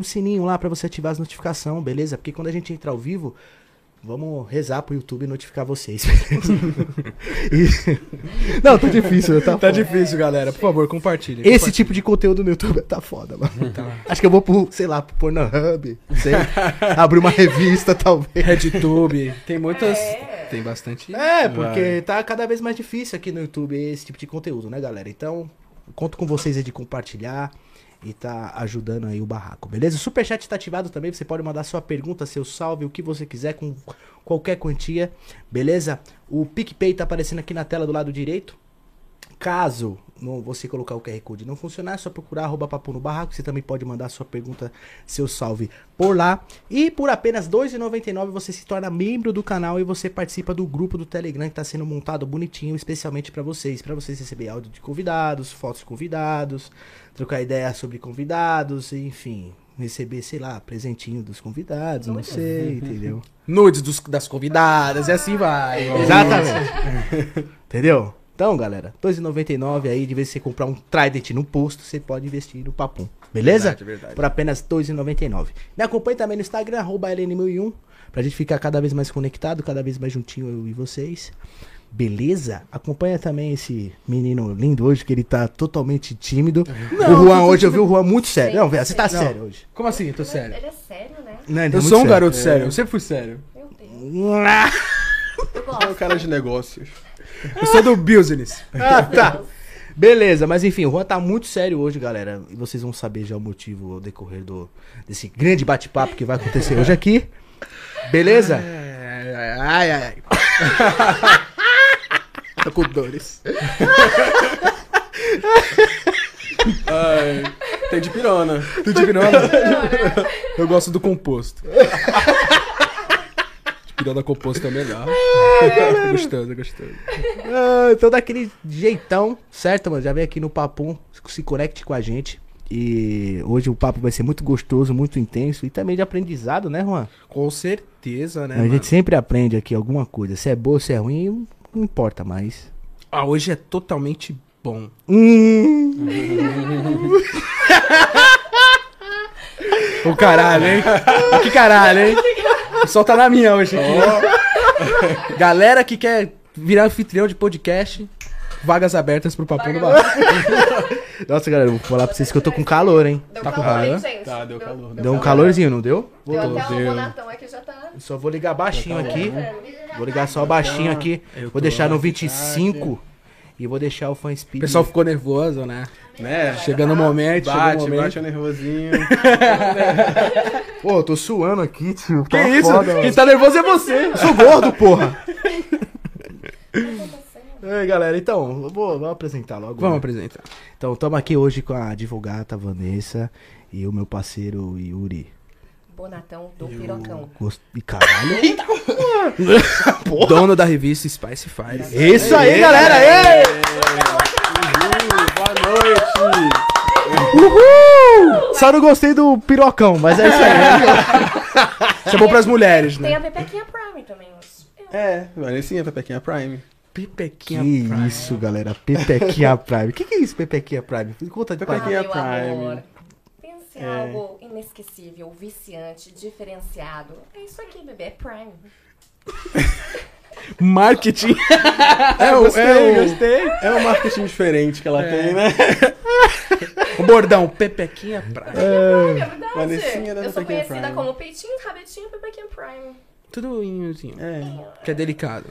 um sininho lá pra você ativar as notificações, beleza? Porque quando a gente entra ao vivo, vamos rezar pro YouTube notificar vocês. E- Não, tá difícil, tá, Tá foda. difícil, galera. Por favor, compartilhe. Esse tipo de conteúdo no YouTube tá foda, mano. Tá. Acho que eu vou pro, sei lá, pro Pornhub, não sei. abrir uma revista, talvez. RedTube. Tem muitas. É. Tem bastante. É, porque tá cada vez mais difícil aqui no YouTube esse tipo de conteúdo, né, galera? Então, conto com vocês aí de compartilhar e tá ajudando aí o barraco, beleza? O Superchat tá ativado também, você pode mandar sua pergunta, seu salve, o que você quiser, com qualquer quantia, beleza? O PicPay tá aparecendo aqui na tela do lado direito. Caso não, você colocar o QR Code e não funcionar, é só procurar arroba papo no barraco. Você também pode mandar sua pergunta, seu salve por lá. E por apenas R$ 2,99 você se torna membro do canal e você participa do grupo do Telegram que está sendo montado bonitinho, especialmente para vocês. Para vocês receber áudio de convidados, fotos de convidados, trocar ideia sobre convidados, enfim. Receber, sei lá, presentinho dos convidados, não sei, entendeu? Nudes dos- das convidadas e assim vai. Exatamente. Entendeu? Então, galera, R$ 2,99 aí, de vez em você comprar um Trident no posto, você pode investir no Papum. Beleza? Verdade, verdade. Por apenas R$ 2,99. Me acompanhe também no Instagram, arroba LN1001, pra gente ficar cada vez mais conectado, cada vez mais juntinho eu e vocês. Beleza? Acompanha também esse menino lindo hoje, que ele tá totalmente tímido. o Juan hoje, eu vi o Juan muito sério. Não, velho, você tá Não. sério hoje. Como assim? Tô sério. Ele é sério, né? Não, ele é Eu muito sou um sério. garoto sério. Eu sempre fui sério. Meu Deus. Eu É gosto. o cara de negócios. Eu sou do business. Ah, tá. Beleza, mas enfim, o Juan tá muito sério hoje, galera. E vocês vão saber já o motivo ao decorrer do, desse grande bate-papo que vai acontecer hoje aqui. Beleza? Ai, ai, ai. Tô com dores. Ai, tem de pirona. Tu de pirona? Eu gosto do composto. De pirona composto é melhor. gostoso, gostoso. Ah, então daquele jeitão, certo, mano? Já vem aqui no Papum, se conecte com a gente. E hoje o papo vai ser muito gostoso, muito intenso e também de aprendizado, né, Juan? Com certeza, né, a mano? gente sempre aprende aqui alguma coisa. Se é boa, se é ruim, não importa mais. Ah, hoje é totalmente bom. Hum. O caralho, hein? que caralho, hein? O sol tá na minha hoje aqui. Galera que quer virar anfitrião de podcast, vagas abertas pro Papo no Bar. Nossa, galera, eu vou falar pra vocês que eu tô com calor, hein? Deu Tá com calor, hein, raiva? gente? Tá, deu calor. Deu um calorzinho, não deu? Deu até Deu. o Bonatão aqui já tá... Só vou ligar baixinho aqui. É. Vou ligar só baixinho aqui. Eu Vou deixar no aqui, 25. E vou deixar o fan O speed. pessoal ficou nervoso, né? Né? Chegando o momento, chegou o Bate, momento. bate o nervosinho. Pô, eu tô suando aqui, tio. Que isso? Quem tá nervoso é você. Eu sou gordo, porra. Ei, galera, então, eu vou, vou apresentar logo. Vamos né? apresentar. Então, estamos aqui hoje com a advogata Vanessa e o meu parceiro Yuri. Bonatão do Pirocão. Gost... Ih, Caralho. Dono da revista Spice Fire. Isso aí, galera. Ei! Uhul! Só não gostei do pirocão, mas é isso aí. Chamou pras mulheres, Tem né? a Pepequinha Prime também. mas- É, Vanessinha, Pepequinha Prime. Pipequinha Que Prime. isso, galera. Pepequinha Prime. O que, que é isso, Pepequinha Prime? Conta de Pepequinha. Ah, Prime. Pense em algo inesquecível, viciante, diferenciado. É isso aqui, bebê. É Prime. Marketing. É, o, gostei, é, o, gostei. é um marketing diferente que ela tem, né? O bordão, Pepequinha Prime. É verdade. Vanessinha da Eu sou conhecida Prime. como Peitinho, Rabetinho, Pepequinha Prime. Tudo inhozinho. É. Que é delicado.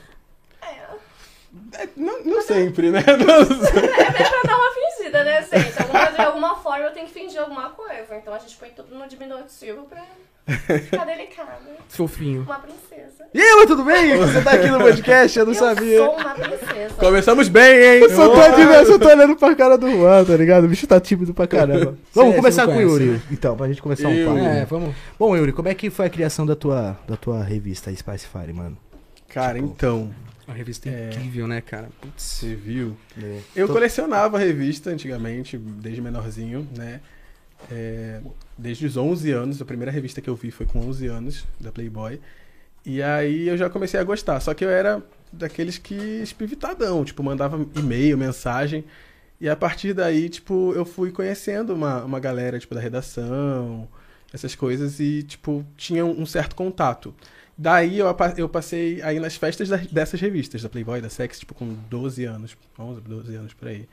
É. É, não, não sempre, né? É, é pra dar uma fingida, né, gente? Alguma, de alguma forma eu tenho que fingir alguma coisa. Então a gente põe tudo no diminutivo pra ficar delicada. Fofinho. Uma princesa. E aí, tudo bem? Você tá aqui no podcast? Eu não eu sabia. sou uma princesa. Começamos bem, hein? Eu só tô eu só tô olhando pra cara do Juan, tá ligado? O bicho tá tímido pra caramba. Vamos Cê- começar com o Yuri, conhece, então, pra gente começar um Eu- papo. É, vamos. Bom, Yuri, como é que foi a criação da tua, da tua revista Spice Fire, mano? Cara, então, Uma revista É. incrível, né, cara? Putz. você viu? Eu Tô- colecionava revista antigamente, desde menorzinho, né? É, desde os 11 anos, a primeira revista que eu vi foi com 11 anos, da Playboy. E aí eu já comecei a gostar, só que eu era daqueles que espivitadão, tipo, mandava e-mail, mensagem. E a partir daí, tipo, eu fui conhecendo uma, uma galera, tipo, da redação. essas coisas, e, tipo, tinha um certo contato. Daí eu, eu passei aí nas festas dessas revistas, da Playboy, da Sex, tipo, com 12 anos, 11, 12 anos por aí.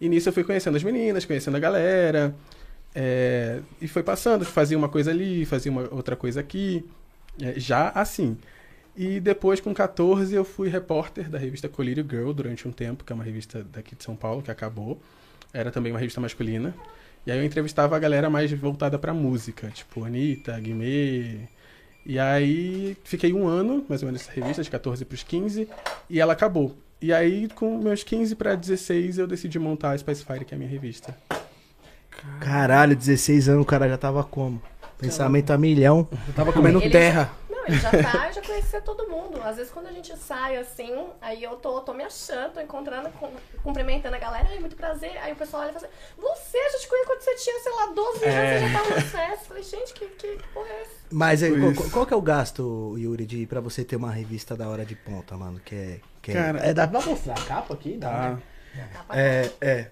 E nisso eu fui conhecendo as meninas, conhecendo a galera, é, e foi passando, fazia uma coisa ali, fazia uma outra coisa aqui, é, já assim. E depois, com 14, eu fui repórter da revista Colírio Girl durante um tempo, que é uma revista daqui de São Paulo, que acabou. Era também uma revista masculina. E aí eu entrevistava a galera mais voltada pra música, tipo Anitta, Guimê. E aí fiquei um ano, mais ou menos, nessa revista, de 14 pros 15, e ela acabou. E aí, com meus 15 pra 16, eu decidi montar a Spice Fire, que é a minha revista. Caralho, 16 anos o cara já tava como? Pensamento a milhão. Eu tava comendo Ele- terra. Não, ele já tá, já conhecia todo mundo. Às vezes quando a gente sai assim, aí eu tô, tô me achando, tô encontrando, com- cumprimentando a galera, ai, muito prazer. Aí o pessoal olha e fala assim, você, a gente conhece quando você tinha, sei lá, 12 anos, É. você já tava no sucesso. Falei, gente, que, que, que porra é essa? Mas qual, qual que é o gasto, Yuri, de, pra você ter uma revista da hora de ponta, mano? Que é. Que é- Cara, é, dá pra mostrar a capa aqui? Dá. Tá? né? Tá É, é.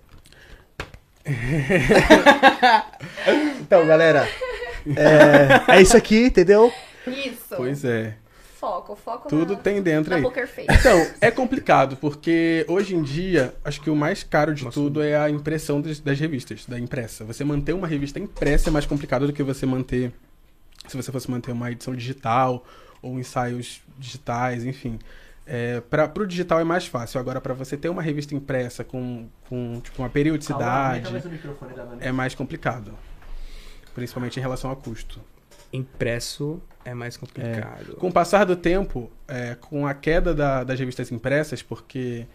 então, galera. É, é isso aqui, entendeu? Isso. Pois é. Foco, foco Tudo na, tem dentro na aí. poker face. Então, é complicado, porque hoje em dia, acho que o mais caro de tudo é a impressão das, das revistas, da impressa. Você manter uma revista impressa é mais complicado do que você manter. Se você fosse manter uma edição digital ou ensaios digitais, enfim. É, para o digital é mais fácil. Agora, para você ter uma revista impressa com, com tipo, uma periodicidade, é mais complicado. Principalmente em relação a custo. Impresso é mais complicado. Com o passar do tempo, é, com a queda da- das revistas impressas, porque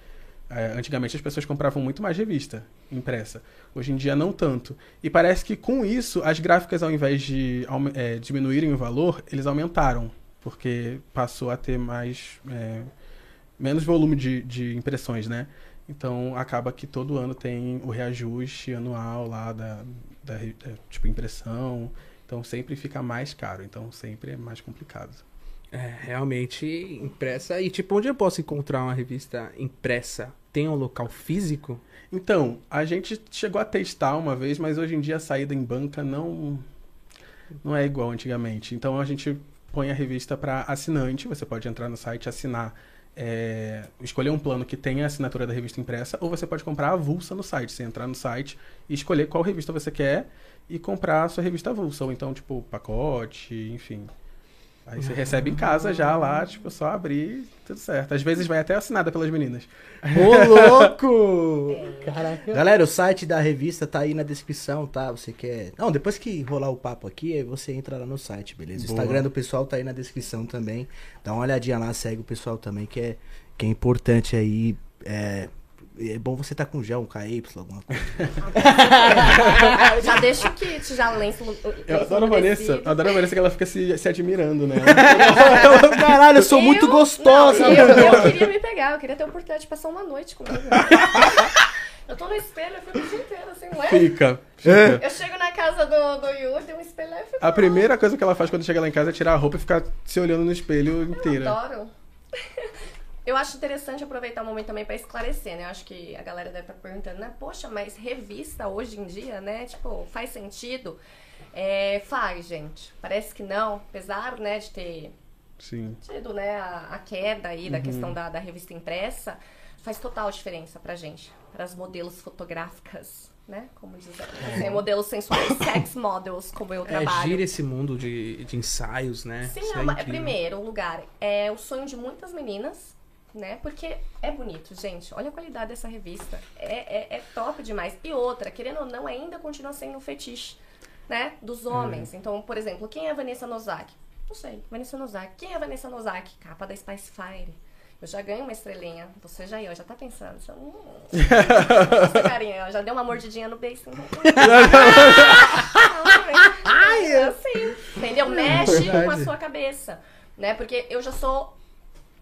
é, antigamente as pessoas compravam muito mais revista impressa. Hoje em dia não tanto. E parece que com isso as gráficas, ao invés de é, diminuírem o valor, eles aumentaram. Porque passou a ter mais. Menos volume de, de impressões, né? Então acaba que todo ano tem o reajuste anual lá da, da re- é, tipo impressão. Então sempre fica mais caro. Então sempre é mais complicado. É, realmente impressa. E tipo, onde eu posso encontrar uma revista impressa? Tem um local físico? Então, a gente chegou a testar uma vez, mas hoje em dia a saída em banca não não é igual antigamente. Então a gente põe a revista para assinante. Você pode entrar no site, assinar, é, escolher um plano que tenha a assinatura da revista impressa, ou você pode comprar avulsa no site. Você entrar no site e escolher qual revista você quer e comprar a sua revista avulsa. Ou então, tipo, pacote, enfim. Aí você recebe em casa já lá, tipo, só abrir, tudo certo. Às vezes vai até assinada pelas meninas. Ô, louco! Caraca. Galera, o site da revista tá aí na descrição, tá? Você quer. Não, depois que rolar o papo aqui, aí você entra lá no site, beleza? O Boa. Instagram do pessoal tá aí na descrição também. Dá uma olhadinha lá, segue o pessoal também, que é, que é importante aí. É, é bom você tá com gel, um KY, alguma coisa. já deixa o kit, já lenço. Eu adoro a Vanessa, eu adoro a Vanessa que ela fica se, se admirando, né? Caralho, eu sou muito gostosa! Não, eu, eu queria me pegar, eu queria ter a oportunidade de passar uma noite comigo. Eu tô no espelho, eu fico o dia inteiro assim, ué? Fica, É. fica. Eu chego na casa do, do Yuri, tem um espelho lá e eu fico. A primeira coisa que ela faz quando chega lá em casa é tirar a roupa e ficar se olhando no espelho Eu inteira. adoro. Eu acho interessante aproveitar o momento também pra esclarecer, né? Eu acho que a galera deve estar perguntando, né? Poxa, mas revista hoje em dia, né? Tipo, faz sentido? É, faz, gente. Parece que não. Apesar, né, de ter Sim. tido, né, a, a queda aí da questão da, da revista impressa, faz total diferença pra gente. Para as modelos fotográficas, né? Como diz assim, modelos sensuais, sex models, como eu É, trabalho. gira esse mundo de, de ensaios, né? Sim, é é primeiro lugar, é o sonho de muitas meninas, né? Porque é bonito, gente. Olha a qualidade dessa revista. É, é, é top demais. E outra, querendo ou não, ainda continua sendo um fetiche, né? Dos homens. Então, por exemplo, quem é a Vanessa Nozaki? Não sei, Vanessa Nozaki. Quem é a Vanessa Nozaki? Capa da Spice Fire. Eu já ganho uma estrelinha. Você já ia, já tá pensando. Você, hum, Nossa, carinha, ó, já deu uma mordidinha no beijo. Ai, assim, entendeu? Mexe com a sua cabeça, né? Porque eu já sou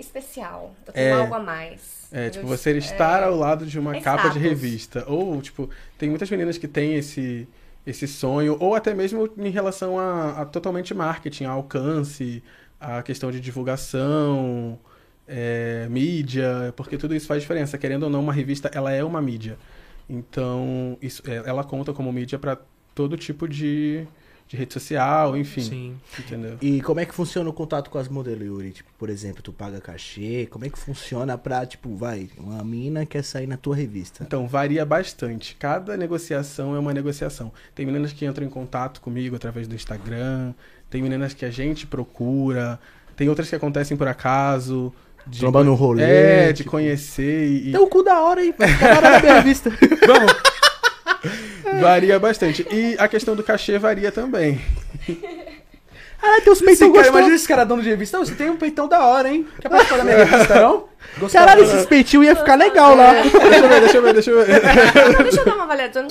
especial. Eu tenho É. algo a mais. É, tipo, você estar ao lado de uma É capa de status. revista. Ou, tipo, tem muitas meninas que têm esse, esse sonho, ou até mesmo em relação a, a totalmente marketing, a alcance, a questão de divulgação, é, mídia, porque tudo isso faz diferença. Querendo ou não, uma revista, ela é uma mídia. Então, isso, é, ela conta como mídia para todo tipo de, de rede social, enfim. Sim. Entendeu? E como é que funciona o contato com as modelos, Yuri? Tipo, por exemplo, tu paga cachê, como é que funciona pra, tipo, vai, uma mina quer sair na tua revista? Então, varia bastante. Cada negociação é uma negociação. Tem meninas que entram em contato comigo através do Instagram, tem meninas que a gente procura, tem outras que acontecem por acaso. De Tromba no rolê, É, de tipo- conhecer e, Tem o cu da hora da hora na minha revista. Vamos. varia bastante. E a questão do cachê varia também. Ah, tem os Esse peitão gostosos. imagina esse cara dono de revista. Você tem um peitão da hora, hein? Quer participar da minha revista, não? Gostou? Caralho, esses peitinhos ia ficar legal lá. É. Deixa eu ver, deixa eu ver, deixa eu ver. Então, deixa eu dar uma avaliada.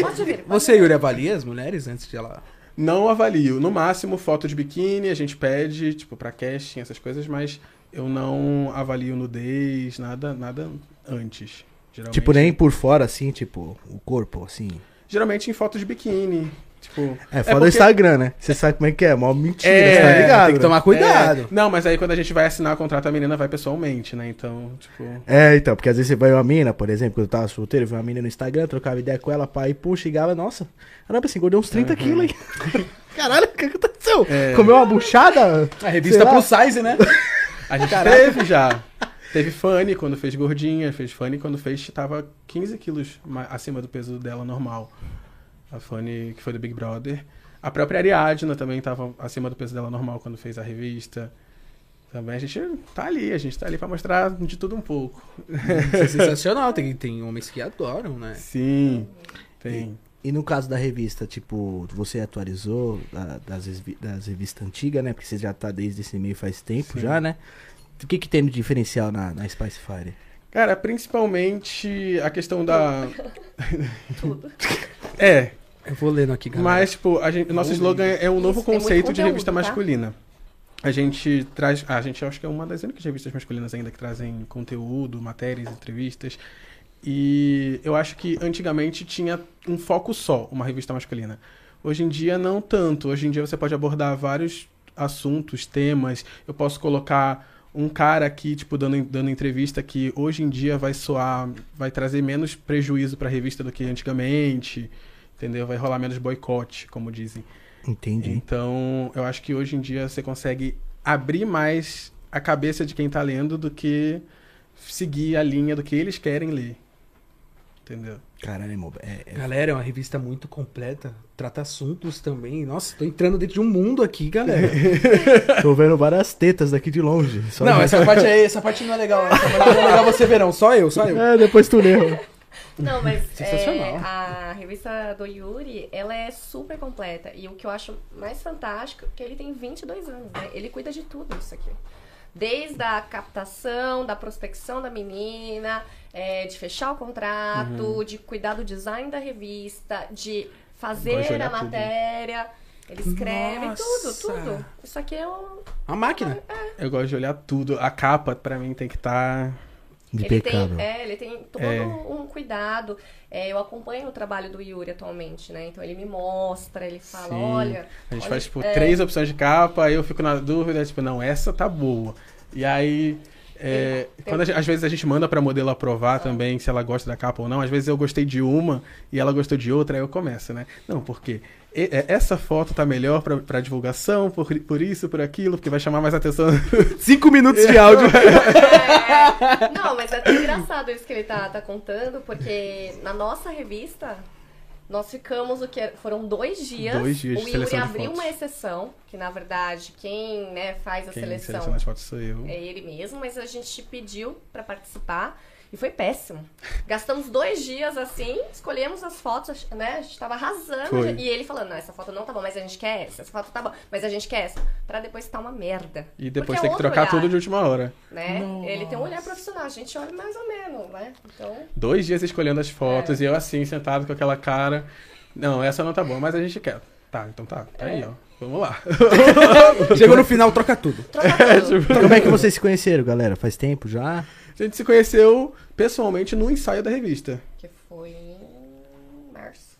Pode vir. pode Você. Yuri, avalia as mulheres antes de ela... Não avalio. No máximo, foto de biquíni, a gente pede, tipo, pra casting, essas coisas, mas eu não avalio nudez, nada, nada antes. Geralmente, Tipo, nem por fora, assim, tipo, o corpo, assim. Geralmente em foto de biquíni. Tipo. É, foda o porque- Instagram, né? Você sabe como é que é, mó mentira, É, você tá ligado? tem que tomar cuidado. É, não, mas aí quando a gente vai assinar o contrato, a menina vai pessoalmente, né? Então, tipo. É, então, porque às vezes você vai uma mina, por exemplo, quando eu tava solteiro, eu vi uma mina no Instagram, trocava ideia com ela, pá, e puxa, chegava, nossa, caramba, assim, engordei uns 30 quilos aí. Caralho, o que aconteceu? É. Comeu uma buchada? A revista plus size, né? A gente teve já. Teve Fanny quando fez gordinha, fez Fanny quando fez, tava 15 quilos ma- acima do peso dela normal. A Fanny, que foi do Big Brother. A própria Ariadna também tava acima do peso dela normal quando fez a revista. Também a gente tá ali, a gente tá ali pra mostrar de tudo um pouco. Isso é sensacional. Tem, tem homens que adoram, né? Sim, tem. E no caso da revista, tipo, você atualizou da- das, das revistas antigas, né? Porque você já tá desde esse meio faz tempo Sim. já, né? O que que tem de diferencial na, na Spice Fire? Cara, principalmente a questão da. Tudo. É, Eu vou lendo aqui, galera. Mas, tipo, a gente, nosso slogan é um novo Isso, conceito de revista tá? masculina. A gente traz. A gente acho que é uma das únicas revistas masculinas ainda que trazem conteúdo, matérias, entrevistas. E eu acho que antigamente tinha um foco só, uma revista masculina. Hoje em dia, não tanto. Hoje em dia você pode abordar vários assuntos, temas. Eu posso colocar um cara aqui, tipo, dando, dando entrevista que hoje em dia vai soar, vai trazer menos prejuízo para a revista do que antigamente, entendeu? Vai rolar menos boicote, como dizem. Entendi. Então, eu acho que hoje em dia você consegue abrir mais a cabeça de quem tá lendo do que seguir a linha do que eles querem ler. Entendeu? Caralho, irmão, é, é- Galera, é uma revista muito completa. Trata assuntos também. Nossa, tô entrando dentro de um mundo aqui, galera. tô vendo várias tetas daqui de longe. Só não, essa parte aí, essa parte não é legal. Essa parte não é legal você verão. Só eu, só eu. É, depois tu leu. Não, mas Sensacional. é, a revista do Yuri, ela é super completa. E o que eu acho mais fantástico é que ele tem 22 anos, né? Ele cuida de tudo isso aqui. Desde a captação, da prospecção da menina, é, de fechar o contrato, Uhum. de cuidar do design da revista, de fazer a tudo. matéria. Ele escreve Nossa. tudo, tudo. Isso aqui é um. Uma máquina. Eu gosto de olhar tudo. A capa, pra mim, tem que estar. Ele Impecável. tem, é, ele tem todo É. um cuidado. É, eu acompanho o trabalho do Yuri atualmente, né? Então ele me mostra, ele fala, Sim. olha. A gente olha, faz, tipo, é, três opções de capa, aí eu fico na dúvida, tipo, não, essa tá boa. E aí. É, quando gente- às vezes a gente manda pra modelo aprovar também se ela gosta da capa ou não. Às vezes eu gostei de uma e ela gostou de outra, aí eu começo, né? Não, porque e- é, essa foto tá melhor pra, pra divulgação, por, por isso, por aquilo, porque vai chamar mais atenção. Cinco minutos de áudio. É, não, mas é tão engraçado isso que ele tá, tá contando, porque na nossa revista. Nós ficamos o que foram dois dias. Dois dias de o Yuri abriu uma exceção, que na verdade quem né, faz a Quem seleção seleciona as fotos sou eu. É ele mesmo, mas a gente pediu pra participar e foi péssimo. Gastamos dois dias assim, escolhemos as fotos, né? A gente tava arrasando. Foi. E ele falando, não, essa foto não tá bom, mas a gente quer essa. Essa foto tá bom, mas a gente quer essa. Pra depois tá uma merda. E depois Porque tem é que trocar olhar, tudo de última hora. Né? Ele tem um olhar profissional, a gente olha mais ou menos, né? Então. Dois dias escolhendo as É. fotos e eu assim, sentado com aquela cara. Não, essa não tá boa, mas a gente quer. Tá, então tá. Tá É. aí, ó. Vamos lá. Chegou no final, troca tudo. Troca tudo. Como é que vocês se conheceram, galera? Faz tempo já? A gente se conheceu pessoalmente no ensaio da revista. que foi em março.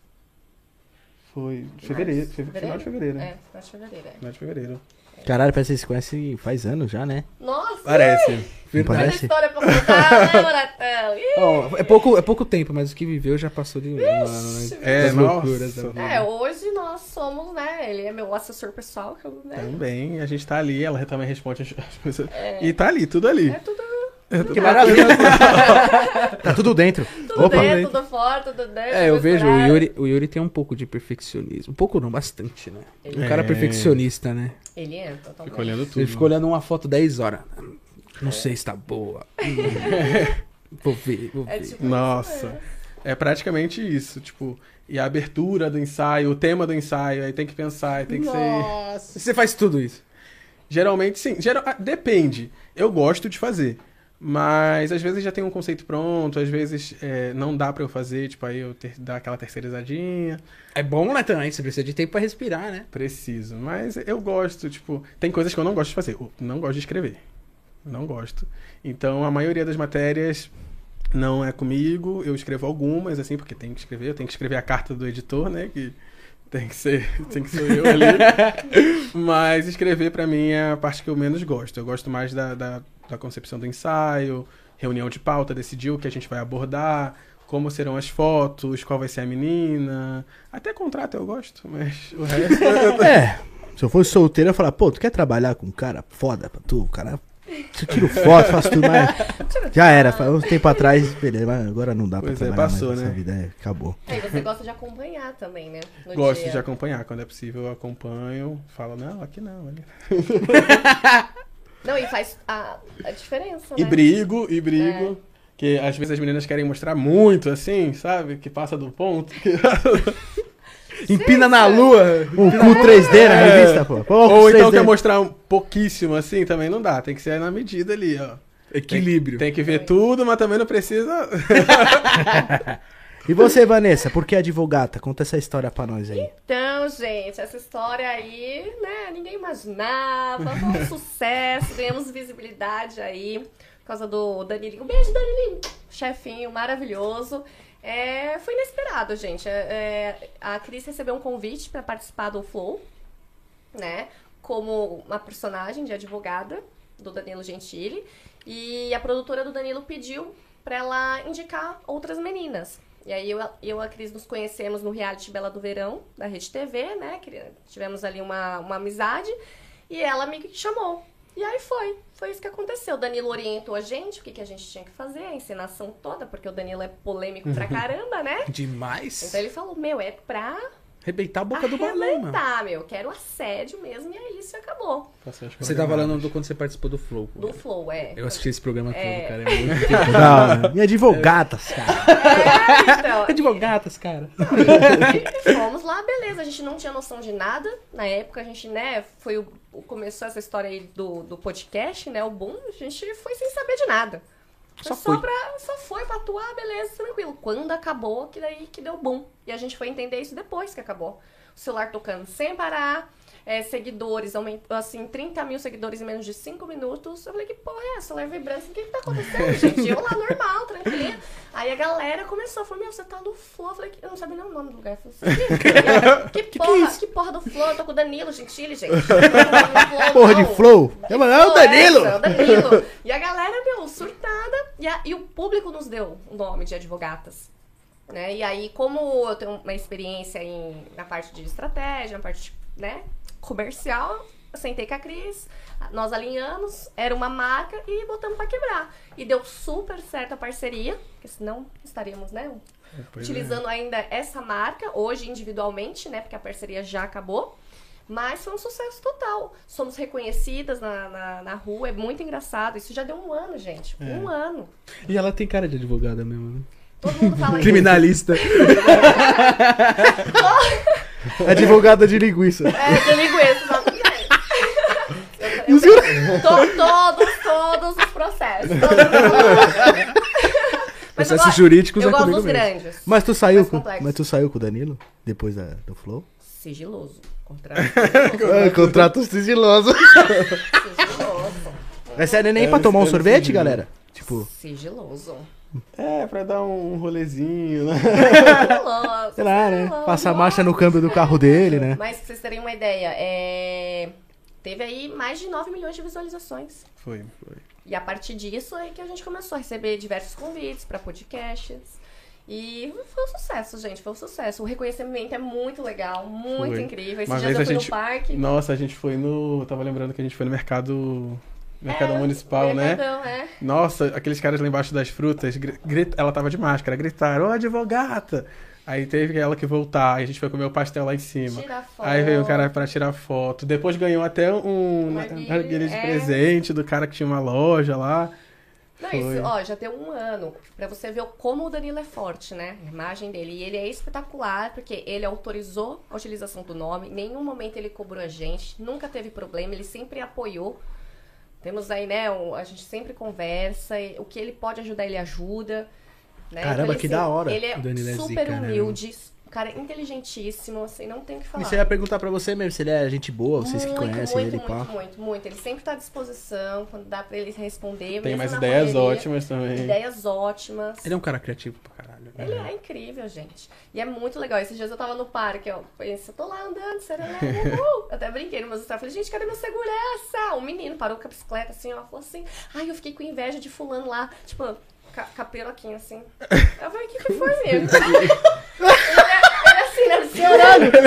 Foi fevereiro, Março. fe- final de fevereiro. É, final de fevereiro. é. Final de fevereiro. Caralho, parece que vocês se conhecem faz anos já, né? Nossa! Parece. Não Muita parece? história pra contar, né, Moratão? Ó, é, pouco, é pouco tempo, mas o que viveu já passou de um ano, né? É, loucuras. É, hoje nós somos, né? Ele é meu assessor pessoal, que eu, né? Também, a gente tá ali, ela também responde as, as coisas. E tá ali, tudo ali. É tudo, Que maravilha. Tá tudo dentro. tudo Opa. dentro, tudo fora, tudo dentro. É, eu vejo, o. Yuri, o Yuri tem um pouco de perfeccionismo. Um pouco não, bastante, né? Um cara É. perfeccionista, né? Ele é, totalmente. Fica olhando tudo. Ele ficou olhando uma foto 10 horas. Não sei se tá boa. vou ver, vou ver. É tipo Nossa. né? É praticamente isso, tipo, e a abertura do ensaio, o tema do ensaio, aí tem que pensar, aí tem que ser. Nossa, você faz tudo isso. Geralmente sim, geral... ah, depende. Eu gosto de fazer. Mas às vezes já tem um conceito pronto, às vezes é, não dá pra eu fazer, tipo, aí eu ter, dar aquela terceirizadinha. É bom, né, também? Você precisa de tempo pra respirar, né? Preciso. Mas eu gosto, tipo, tem coisas que eu não gosto de fazer. Eu não gosto de escrever. Não gosto. Então a maioria das matérias não é comigo. Eu escrevo algumas, assim, porque tem que escrever. Eu tenho que escrever a carta do editor, né? Que tem que ser, tem que ser eu ali. Mas escrever pra mim é a parte que eu menos gosto. Eu gosto mais da, da, da concepção do ensaio, reunião de pauta, decidir o que a gente vai abordar, como serão as fotos, qual vai ser a menina. Até contrato eu gosto, mas o resto. É. Se eu fosse solteiro, eu ia falar, pô, tu quer trabalhar com um cara foda pra tu? O cara. Eu tiro foto, faço tudo, mas. Já era. Faz um tempo atrás, beleza, mas agora não dá pra Pois é, trabalhar passou, mais né? vida. É, acabou. É, e você gosta de acompanhar também, né? no Gosto dia. de acompanhar, quando é possível eu acompanho, falo, não, aqui não, ali. Não, e faz a, a diferença, E né? brigo, e brigo. Que às vezes as meninas querem mostrar muito, assim, sabe? Que passa do ponto. que- Empina na lua. Um cu 3D na É. revista, pô. Pô, Ou então 3D. quer mostrar um pouquíssimo, assim, também não dá. Tem que ser na medida ali, ó. Equilíbrio. Tem que ver tudo, mas também não precisa. E você, Vanessa, por que advogata? Conta essa história pra nós aí. Então, gente, essa história aí, né, ninguém imaginava, foi um sucesso, ganhamos visibilidade aí, por causa do Danilinho. Um beijo, Danilinho! Chefinho maravilhoso. É, foi inesperado, gente. É, é, a Cris recebeu um convite para participar do Flow, né, como uma personagem de advogada do Danilo Gentili, e a produtora do Danilo pediu para ela indicar outras meninas. E aí eu, eu e a Cris nos conhecemos no reality Bela do Verão, da Rede TV, né? Tivemos ali uma, uma amizade. E ela me chamou. E aí foi. Foi isso que aconteceu. O Danilo orientou a gente, o que, que a gente tinha que fazer, a encenação toda, porque o Danilo é polêmico pra caramba, né? Demais. Então ele falou, meu, é pra Arrebentar a boca do balão, mano. arrebentar, meu. Quero assédio mesmo, e é isso e acabou. Você tá falando do quando você participou do Flow. pô. Do Flow, é. Eu assisti esse programa todo, É. cara. É muito. E advogatas, cara. É, então. Advogatas, cara. E fomos lá, beleza. A gente não tinha noção de nada. Na época, a gente, né, foi o, o- começou essa história aí do, do podcast, né, o boom. A gente foi sem saber de nada. Só Foi foi. Pra, só foi pra atuar, beleza, tranquilo. Quando acabou, que daí que deu boom. E a gente foi entender isso depois que acabou. O celular tocando sem parar, é, seguidores, aumentou, assim, 30 mil seguidores em menos de 5 minutos. Eu falei, que porra é essa? Vibrando, assim, o que que tá acontecendo, gente? Eu lá, normal, tranquilo. Aí a galera começou, falou, meu, você tá no Flow. Eu falei, eu não sabia nem o nome do lugar. Eu falei, que, que, porra, que, porra do Flow? Eu tô com o Danilo Gentili, gente. Eu Flow, Porra de não. flow. Eu falei, é o Pô, Danilo. é o Danilo. E a galera, meu, surtada. E, a- e o público nos deu o nome de advogatas. Né? E aí, como eu tenho uma experiência em, na parte de estratégia, na parte, né, comercial, sentei com a Cris, nós alinhamos, era uma marca e botamos pra quebrar. E deu super certo a parceria, porque senão estaríamos, né, Pois é. utilizando ainda essa marca, hoje individualmente, né? Porque a parceria já acabou. Mas foi um sucesso total. Somos reconhecidas na, na, na rua, é muito engraçado. Isso já deu um ano, gente. É. Um ano. E ela tem cara de advogada mesmo, né? Todo mundo fala. Criminalista. Advogada de linguiça. É, de linguiça, exatamente. Eu, to- todos, todos os processos. Todos os processos. Gosto- jurídicos Eu é gosto comigo dos mesmo. grandes. Mas tu saiu com, mas tu saiu com o Danilo depois da, do flow? Sigiloso. Contrato sigiloso. É, contrato sigiloso. Sigiloso. Mas sério, nem pra tomar um sorvete, galera? Tipo, Sigiloso. É, pra dar um rolezinho, né? Sigiloso. sei lá, né? Passar marcha no câmbio do carro dele, né? Mas pra vocês terem uma ideia, é... teve aí mais de 9 milhões de visualizações. Foi, foi. E a partir disso é que a gente começou a receber diversos convites para podcasts. E foi um sucesso, gente, foi um sucesso. O reconhecimento é muito legal, muito Foi. incrível. Uma dias vez eu a fui gente- no parque. Nossa, a gente foi no. Eu tava lembrando que a gente foi no mercado. Mercado É, municipal, né? Mercadão, é. Nossa, aqueles caras lá embaixo das frutas, gri- grit- ela tava de máscara, gritaram, ô advogata! Aí teve ela que voltar, aí a gente foi comer o pastel lá em cima. Aí veio o cara pra tirar foto. Depois ganhou até um Narguilé, narguilé de é. presente do cara que tinha uma loja lá. Não, Foi. isso, ó, já tem um ano. Pra você ver como o Danilo é forte, né? A imagem dele. E ele é espetacular, porque ele autorizou a utilização do nome. Em nenhum momento ele cobrou a gente. Nunca teve problema. Ele sempre apoiou. Temos aí, né? o- a gente sempre conversa. e O que ele pode ajudar, ele ajuda. né? Caramba, ele que se- da hora. Ele é é super zica, né, humilde. Um cara inteligentíssimo, assim, não tem o que falar. E você ia perguntar pra você mesmo se ele é gente boa, vocês que muito, conhecem muito, ele e muito, pá. muito, muito. Ele sempre tá à disposição, quando dá pra ele responder. Tem mais ideias correria. ótimas também. Ideias ótimas. Ele é um cara criativo pra caralho. Ele é incrível, gente. E é muito legal. Esses dias eu tava no parque, ó. Pensei, eu tô lá andando, uhul. Eu até brinquei no meu story. Falei, gente, cadê meu segurança? Um menino parou com a bicicleta assim, ó. Falou assim, ai, eu fiquei com inveja de fulano lá. Tipo, ca caperoquinho assim. Eu falei, o que que foi mesmo? ele, ele assim, né?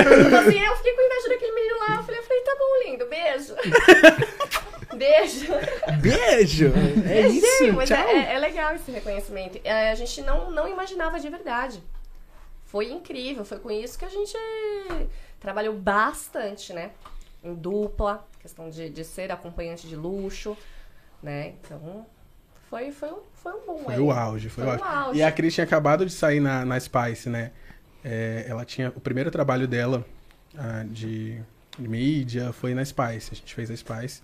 Falou assim, eu fiquei com inveja daquele menino lá. Eu falei, eu falei, tá bom, lindo, beijo. Beijo. Beijo! É isso, mas é, é- é legal esse reconhecimento. É, a gente não, não imaginava de verdade. Foi incrível, foi com isso que a gente trabalhou bastante, né? Em dupla, questão de, de ser acompanhante de luxo, né? Então, foi, foi, um, foi um bom Foi aí. o auge, foi, Foi o o auge. auge. E a Cris tinha acabado de sair na, na Spice, né? É, ela tinha. O primeiro trabalho dela ah, de, de mídia foi na Spice. A gente fez a Spice.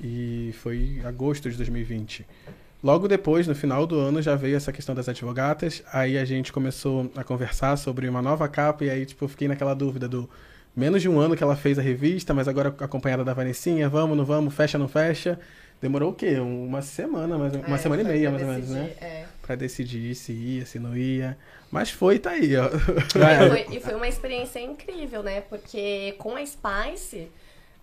E foi em agosto de 2020. Logo depois, no final do ano, já veio essa questão das advogatas. Aí a gente começou a conversar sobre uma nova capa. E aí, tipo, eu fiquei naquela dúvida do. Menos de um ano que ela fez a revista, mas agora acompanhada da Vanessinha, vamos, não vamos, fecha, não fecha. Demorou o quê? Uma semana, mais, uma É, semana e meia, mais ou menos, né? é. Pra decidir se ia, se não ia. Mas foi, tá aí, ó. E foi, e foi uma experiência incrível, né? Porque com a Spice,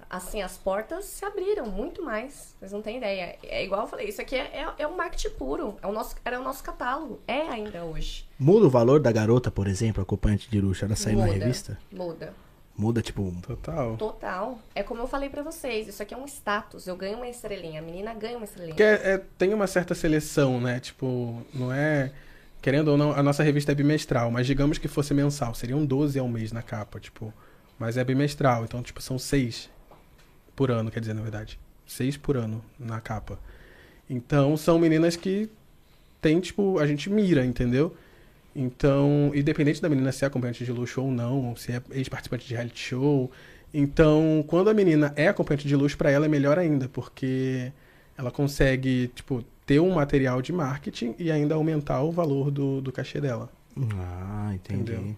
assim, as portas se abriram muito mais. Vocês não têm ideia. É igual eu falei, isso aqui é, é, é um marketing puro. É o nosso, era o nosso catálogo. É ainda hoje. Muda o valor da garota, por exemplo, acompanhante de luxo, ela sair na revista? Muda. Muda, tipo. Total. Total. É como eu falei pra vocês, isso aqui é um status. Eu ganho uma estrelinha, a menina ganha uma estrelinha. Porque é- é- tem uma certa seleção, né? Tipo, não é. Querendo ou não, a nossa revista é bimestral, mas digamos que fosse mensal, seriam 12 ao mês na capa, tipo. Mas é bimestral, então, tipo, são seis por ano, quer dizer, na verdade. Seis por ano na capa. Então, são meninas que tem, tipo, a gente mira, entendeu? Então, independente da menina ser acompanhante de luxo ou não, se é ex-participante de reality show. Então, quando a menina é acompanhante de luxo, pra ela é melhor ainda, porque ela consegue, tipo, ter um material de marketing e ainda aumentar o valor do, do cachê dela. Ah, entendi. Entendeu?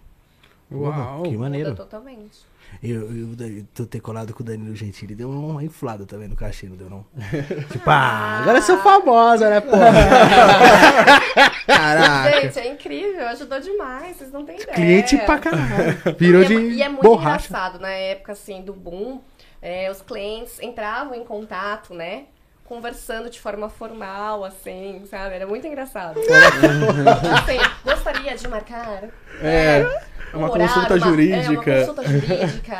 Uau. Que Muda maneiro. totalmente. Eu, eu, eu tô ter colado com o Danilo Gentili, deu uma inflada também no cachê, não deu não? tipo, ah, agora eu sou famosa, né, porra? Caraca. Gente, é incrível, ajudou demais, vocês não têm ideia. Cliente pra caralho. Virou e, de é, e é muito borracha. engraçado, na época, assim, do boom, é, os clientes entravam em contato, né? Conversando de forma formal, assim, sabe? Era muito engraçado. assim, gostaria de marcar É, é uma um horário, consulta uma- jurídica. É, uma consulta jurídica.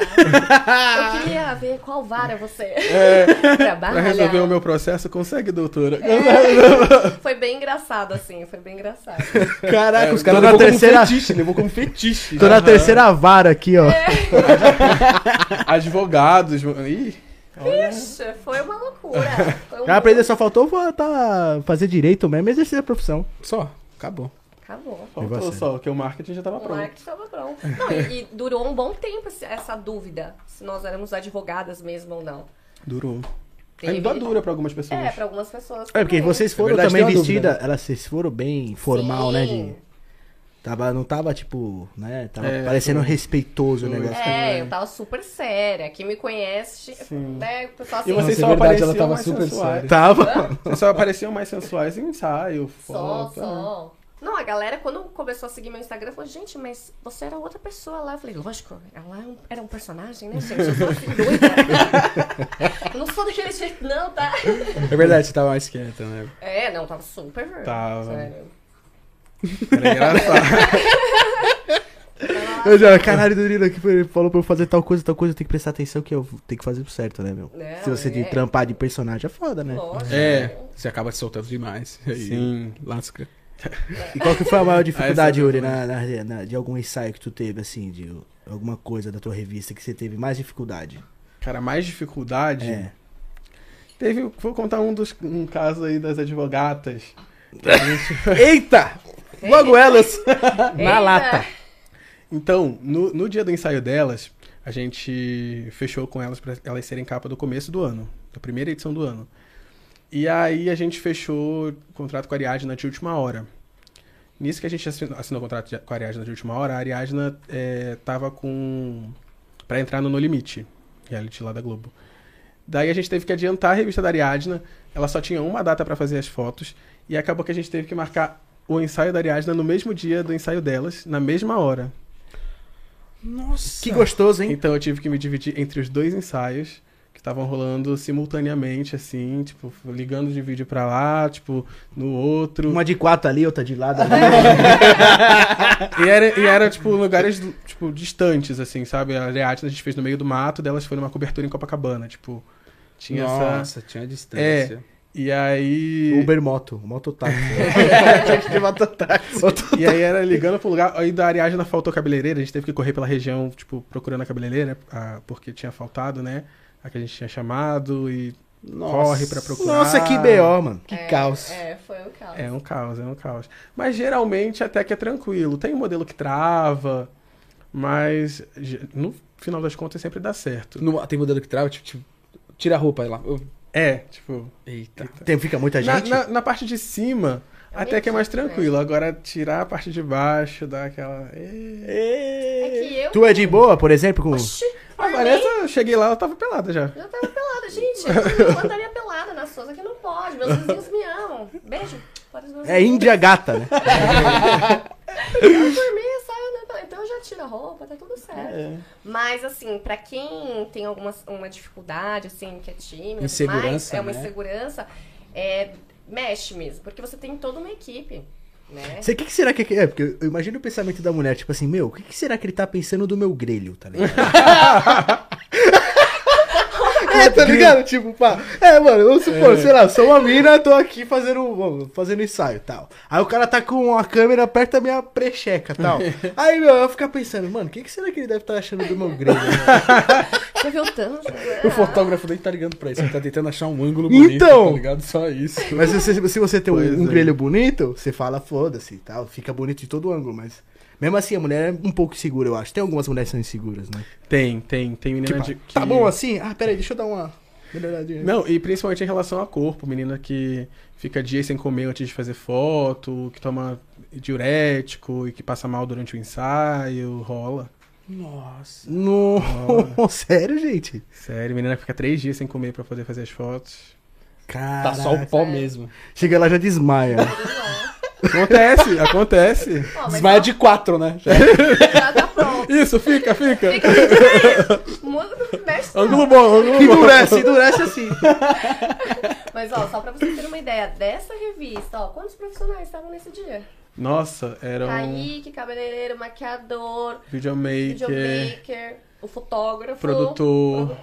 Eu queria ver qual vara você É, trabalha. pra resolver o meu processo, consegue, doutora? Foi bem engraçado, assim, foi bem engraçado. Caraca, É, os caras na na terceira. fetiche, levou como fetiche. Tô na terceira vara aqui, ó. Advogados. Ih, Ixi, foi uma loucura. Foi um aprender só faltou voltar fazer direito mesmo e exercer a profissão. Só, acabou. Acabou. faltou só, que o marketing já tava O pronto. marketing estava pronto. Não, e, e durou um bom tempo essa dúvida, se nós éramos advogadas mesmo ou não. Durou. Teve- Ainda dura pra algumas pessoas. É, pra algumas pessoas. É, porque também. vocês foram verdade, também vestidas, elas vocês foram bem formal, né? Sim. De, tava, não tava tipo, né? Tava É, parecendo foi. respeitoso o negócio. É, eu tava super séria. Quem me conhece, Sim. né, o pessoal assim, E vocês só é verdade, ela apareciam tava mais super sensuais. séria. Tava. Vocês só apareciam mais sensuais em ensaio, só, foto. só. Não, a galera, quando começou a seguir meu Instagram, falou, gente, mas você era outra pessoa lá. Eu falei, lógico, ela é um- era um personagem, né, gente? Eu sou assim, doida. eu não sou daquele jeito, não, tá? É verdade, você tava mais quieta, né? É, não, tava super. Tava. Sério. Era engraçado. Eu já, caralho, Danilo ele falou pra eu fazer tal coisa, tal coisa, eu tenho que prestar atenção que eu tenho que fazer certo, né, meu? Não, Se você é. trampar de personagem é foda, né? Lógico. É, você acaba te soltando demais. Aí, Sim. Lasca. E qual que foi a maior dificuldade, Yuri, na, na- na- de algum ensaio que tu teve, assim, de alguma coisa da tua revista que você teve mais dificuldade? Cara, mais dificuldade. É. Teve. Vou contar um, dos, um caso aí das advogatas. Que gente- Eita! Logo elas! Na lata. Então, no, no dia do ensaio delas, a gente fechou com elas para elas serem capa do começo do ano, da primeira edição do ano. E aí a gente fechou o contrato com a Ariadna de última hora. Nisso que a gente assinou, assinou o contrato de- com a Ariadna de última hora, a Ariadna é, tava com. pra entrar no No Limite, reality lá da Globo. Daí a gente teve que adiantar a revista da Ariadna, ela só tinha uma data para fazer as fotos, e acabou que a gente teve que marcar o ensaio da Ariadna no mesmo dia do ensaio delas, na mesma hora. Nossa. Que gostoso, hein? Então eu tive que me dividir entre os dois ensaios que estavam rolando simultaneamente, assim, tipo, ligando de vídeo pra lá, tipo, no outro. Uma de quatro ali, outra de lado ali. E era, e era, tipo, lugares, tipo, distantes, assim, sabe? A Ariadna a gente fez no meio do mato, delas foi numa cobertura em Copacabana, tipo, tinha essa... Nossa, tinha distância. E aí... Uber Moto, mototáxi. de mototáxi. E aí era ligando pro lugar. Aí da Ariadna faltou cabeleireira, a gente teve que correr pela região, tipo, procurando a cabeleireira, a- porque tinha faltado, né? A que a gente tinha chamado e corre pra procurar. Nossa, que BO, mano. Que É, caos. É, foi um caos. É um caos, é um caos. Mas geralmente até que é tranquilo. Tem um modelo que trava, mas no final das contas sempre dá certo. No- tem modelo que trava, tipo, tipo, tira a roupa aí lá. Eu- É, tipo. Eita. Tem, fica muita Na, gente? na, na parte de cima, É até que é mais tranquilo. Agora, tirar a parte de baixo, dá aquela. É que eu. Tu é de boa, por exemplo, com... Oxi, A Vanessa, eu cheguei lá, ela tava pelada já. eu tava pelada, gente. Eu não andaria pelada na Souza, que não pode. Meus vizinhos me amam. Beijo. É índia gata, né? Eu por mim, saio, né? Então eu já tiro a roupa, tá tudo certo. É. Mas, assim, pra quem tem alguma uma dificuldade, assim, que é tímido, Insegurança, mas é uma né? insegurança, é, mexe mesmo, porque você tem toda uma equipe, né? O que, que será que é? Porque eu imagino o pensamento da mulher, tipo assim, meu, o que, que será que ele tá pensando do meu grelho, tá ligado? é, tá ligado? Tipo, pá. É, mano, vamos supor, sei lá, sou uma mina, tô aqui fazendo, fazendo ensaio e tal. Aí o cara tá com a câmera perto da minha precheca e tal. Aí, meu, eu ficar pensando, mano, o que, que será que ele deve estar achando do meu grelho? né? Você viu tanto? O fotógrafo nem tá ligando pra isso, ele tá tentando achar um ângulo bonito, Então! tá ligado? Só isso. Mas se, se- se você tem um, Pois um é. grelho bonito, você fala foda-se e tal. Fica bonito de todo ângulo, mas. Mesmo assim, a mulher é um pouco insegura, eu acho. Tem algumas mulheres que são inseguras, né? Tem, tem, tem menina Tipo, de. tá que- bom assim? Ah, peraí, deixa eu dar uma melhoradinha. Não, e principalmente em relação a corpo, menina que fica dias sem comer antes de fazer foto, que toma diurético e que passa mal durante o ensaio, rola. Nossa. No... Sério, gente? Sério, menina que fica três dias sem comer pra poder fazer as fotos. Cara. Tá só o pó mesmo. Chega lá já desmaia. Acontece, acontece. Mas Desmaia de quatro, né? Já- já tá pronto. Isso, fica, fica. Fica assim, muda, mexe não. Ângulo bom, ângulo bom. endurece, endurece assim. Mas, ó, só pra você ter uma ideia dessa revista, ó, quantos profissionais estavam nesse dia? Nossa, era um Kaique, cabeleireiro, maquiador, videomaker, videomaker, o fotógrafo. produtor.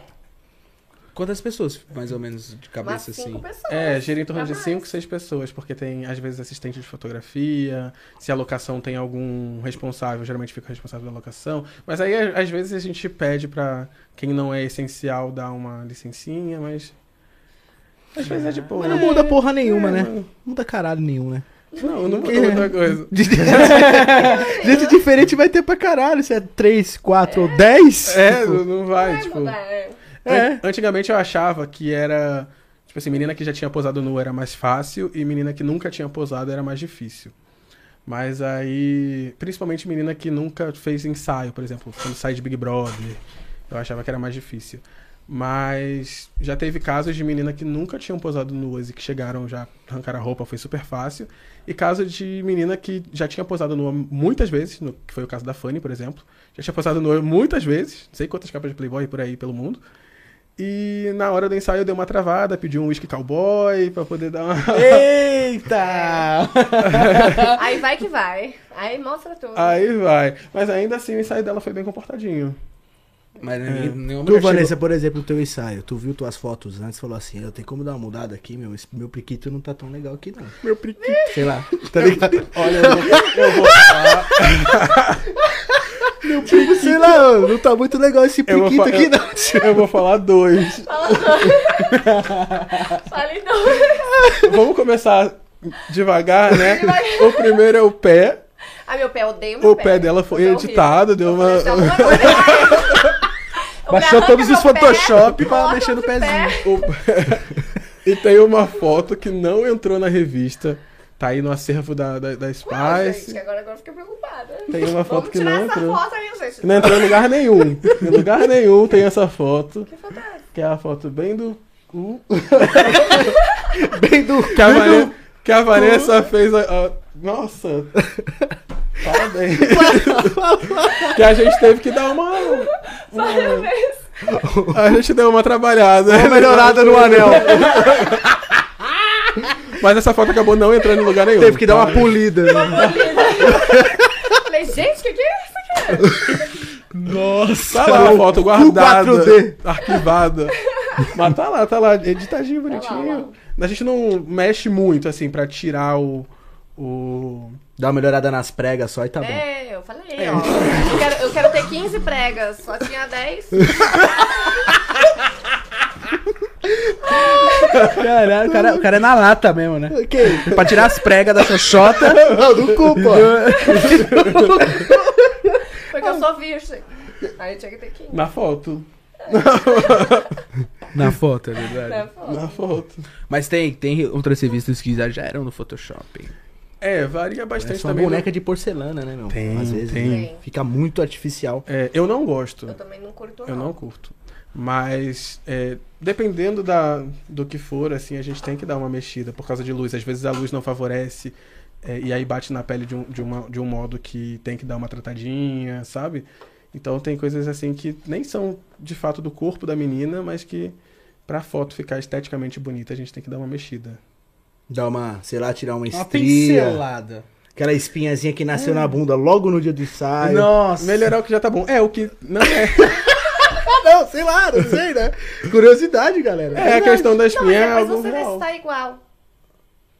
Quantas pessoas, mais ou menos, de cabeça cinco assim? pessoas. É, gira em torno de Pra 5, mais. 6 pessoas, porque tem, às vezes, assistente de fotografia, se a locação tem algum responsável, geralmente fica o responsável da locação. Mas aí, às vezes, a gente pede pra quem não é essencial dar uma licencinha, mas. Às vezes é de boa. Mas não muda porra nenhuma, É, né? mano. Muda caralho nenhum, né? Não, não muda Que- outra coisa. Gente diferente vai ter pra caralho. Se é 3, 4 ou 10. É, não não vai, Vai tipo. mudar, é. É. An- Antigamente eu achava que era. Tipo assim, menina que já tinha posado nu era mais fácil e menina que nunca tinha posado era mais difícil. Mas aí. Principalmente menina que nunca fez ensaio, por exemplo, quando sai de Big Brother. Eu achava que era mais difícil. Mas já teve casos de menina que nunca tinham posado nuas e que chegaram já arrancaram a roupa, foi super fácil. E caso de menina que já tinha posado nua muitas vezes, no, que foi o caso da Fanny, por exemplo. Já tinha posado nua muitas vezes, não sei quantas capas de Playboy por aí pelo mundo. E na hora do ensaio deu uma travada, pedi um whisky cowboy pra poder dar uma. Eita! Aí vai que vai. Aí mostra tudo. Aí vai. Mas ainda assim o ensaio dela foi bem comportadinho. Mas É. nenhuma Tu, Vanessa, chegou- por exemplo, no teu ensaio, tu viu tuas fotos antes e falou assim, eu tenho como dar uma mudada aqui, meu, esse meu priquito não tá tão legal aqui não. Meu priquito. Sei lá, tá ligado? Olha, eu vou, eu vou falar. meu sei lá, não tá muito legal esse Eu priquito aqui não. eu, eu vou falar dois. Falei não. Vamos começar devagar, né? O primeiro é o pé. Ah, meu pé, eu odeio meu O pé dela foi Meu pé é editado, deu uma- Eu falei, "Então, alguma coisa vai." Eu Baixou todos os pé, Photoshop pra mexer no pé. pezinho. O- e tem uma foto que não entrou na revista. Tá aí no acervo da, da, da Spice. gente, agora, agora eu fiquei preocupada. Tem uma foto Vamos que tirar não essa entrou. foto aí, gente. Não entrou em lugar nenhum. Em lugar nenhum tem essa foto. Que foto é essa? Que é a foto bem do cu. Bem do... Que a, Vanessa, que a Vanessa fez a, a- Nossa! Parabéns! que a gente teve que dar uma. uma- a gente deu uma trabalhada. Uma melhorada no anel. Mas essa foto acabou não entrando em lugar nenhum. Teve que dar uma tá? polida. né? Falei, gente, o que, que é isso aqui? Nossa! Tá lá a foto guardada. 4D. Arquivada. Mas tá lá, tá lá, editadinho, Tá lá, bonitinho. A gente não mexe muito, assim, pra tirar o. o... Dá uma melhorada nas pregas só e tá bom. É, eu falei, ó. Eu quero, eu quero ter 15 pregas, só tinha 10. Caralho, o cara, o cara é na lata mesmo, né? Ok. Pra tirar as pregas da xoxota. Não, do cu, pô. Porque eu sou virgem. Aí eu tinha que ter 15. Na foto. Na foto, é verdade. Né? Pô. Na foto. Mas tem, tem outras revistas que exageram no Photoshop. hein? É, varia É bastante também. né? boneca de porcelana, né, meu? Tem, Às vezes tem. né? fica muito artificial. É, eu não gosto. Eu também não curto, Eu não curto. Mas, é, dependendo da, do que for, assim, a gente tem que dar uma mexida por causa de luz. Às vezes a luz não favorece é, e aí bate na pele de um, de, uma, de um modo que tem que dar uma tratadinha, sabe? Então tem coisas assim que nem são de fato do corpo da menina, mas que pra foto ficar esteticamente bonita a gente tem que dar uma mexida. Dá uma, sei lá, tirar uma Uma estria. pincelada. Aquela espinhazinha que nasceu na bunda logo no dia do ensaio. Nossa. Melhorar o que já tá bom. É, o que não é. Não, sei lá, não sei, né? Curiosidade, galera. É a questão da Não, espinha mas é algo você vê se tá igual.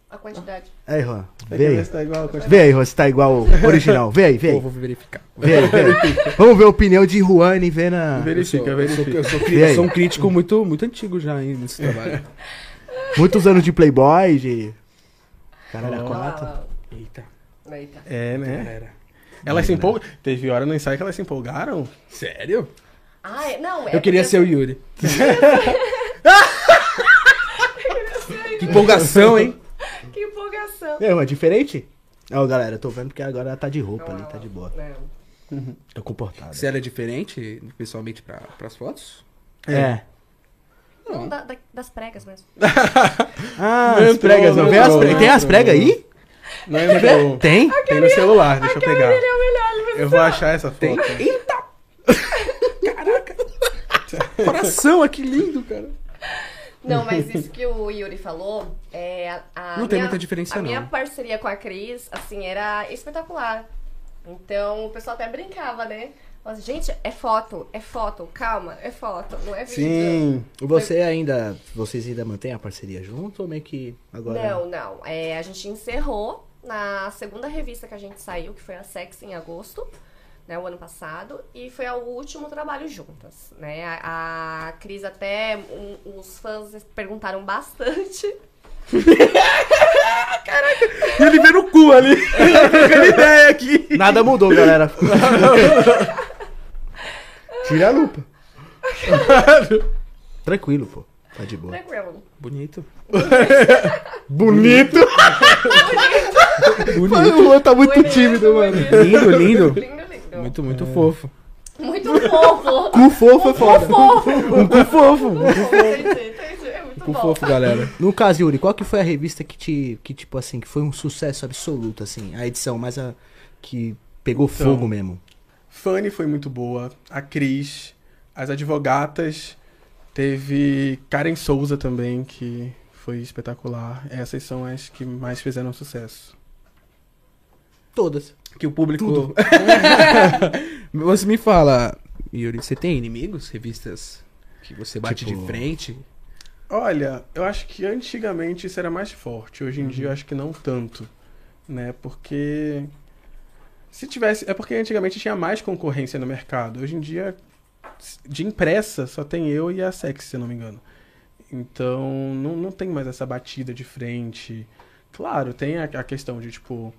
A quantidade. Aí, Juan, Tem vê que ver aí. se tá igual a quantidade. Vê aí, Juan, se tá igual ao original. Vê aí, vê Pô, aí. vou verificar. Vê aí, vê aí. Vamos ver a opinião de Juan e ver na... Verifica, eu, sou, verifica. eu, sou, E aí? eu sou um crítico muito, muito antigo já hein, nesse trabalho. Muitos anos de Playboy, de... Caralho, Ó. quatro. Eita, Eita. É, né? galera. Elas se empolgam. Teve hora no ensaio que elas se empolgaram. Sério? Ah, é- não, é Eu queria porque- ser o Yuri. que empolgação, hein? Que empolgação. É, mas diferente? Ó, galera, eu tô vendo porque agora ela tá de roupa ali, tá de boa. Não. Tá comportada. Você era diferente, pessoalmente, pra, pras fotos? É. Não, da- da- das pregas mesmo. Ah, Não as entrou, pregas, não não vê as pregas? Tem as pregas aí? Não entrou. Tem? Tem no celular, deixa eu pegar. Ele é o melhor, Eu vou achar essa foto. Tem? Eita! Caraca! Coração, que lindo, cara. Não, mas isso que o Yuri falou, é a, a Não tem minha- muita diferença, A minha não. parceria com a Cris, assim, era espetacular. Então o pessoal até brincava, né? Mas, gente, é foto, é foto, calma, é foto, não é vídeo. Sim. Você ainda. Vocês ainda mantêm a parceria junto ou meio que agora. Não, não. É, a gente encerrou na segunda revista que a gente saiu, que foi a Sex em agosto, né, o ano passado, e foi o último trabalho juntas, né? A, a Cris até um- os fãs perguntaram bastante. E ele vê no cu ali. Ideia aqui. Nada mudou, galera. Tira a lupa. Tranquilo, pô. Tá de boa. Tranquilo. Bonito. Bonito! Bonito. o Juan tá muito Bonito, tímido, mano. Lindo, lindo. Lindo, lindo. Muito, muito fofo. Muito fofo. Cu fofo é foda. Fofo. Um cu fofo. Entendi, entendi. É muito Cu bom. fofo, galera. No caso, Yuri, qual que foi a revista que te, que tipo assim, que foi um sucesso absoluto, assim, a edição mais a que pegou Então. fogo mesmo? Fanny foi muito boa. A Cris. As advogatas. Teve Karen Souza também, que foi espetacular. Essas são as que mais fizeram sucesso. Todas. Que o público. você me fala, Yuri, você tem inimigos? Revistas que você bate Tipo- de frente? Olha, eu acho que antigamente isso era mais forte. Hoje em dia eu acho que não tanto. Né? Porque. Se tivesse. É porque antigamente tinha mais concorrência no mercado. Hoje em dia, de impressa, só tem eu e a Sex, se eu não me engano. Então, não, não tem mais essa batida de frente. Claro, tem a, a questão de, tipo,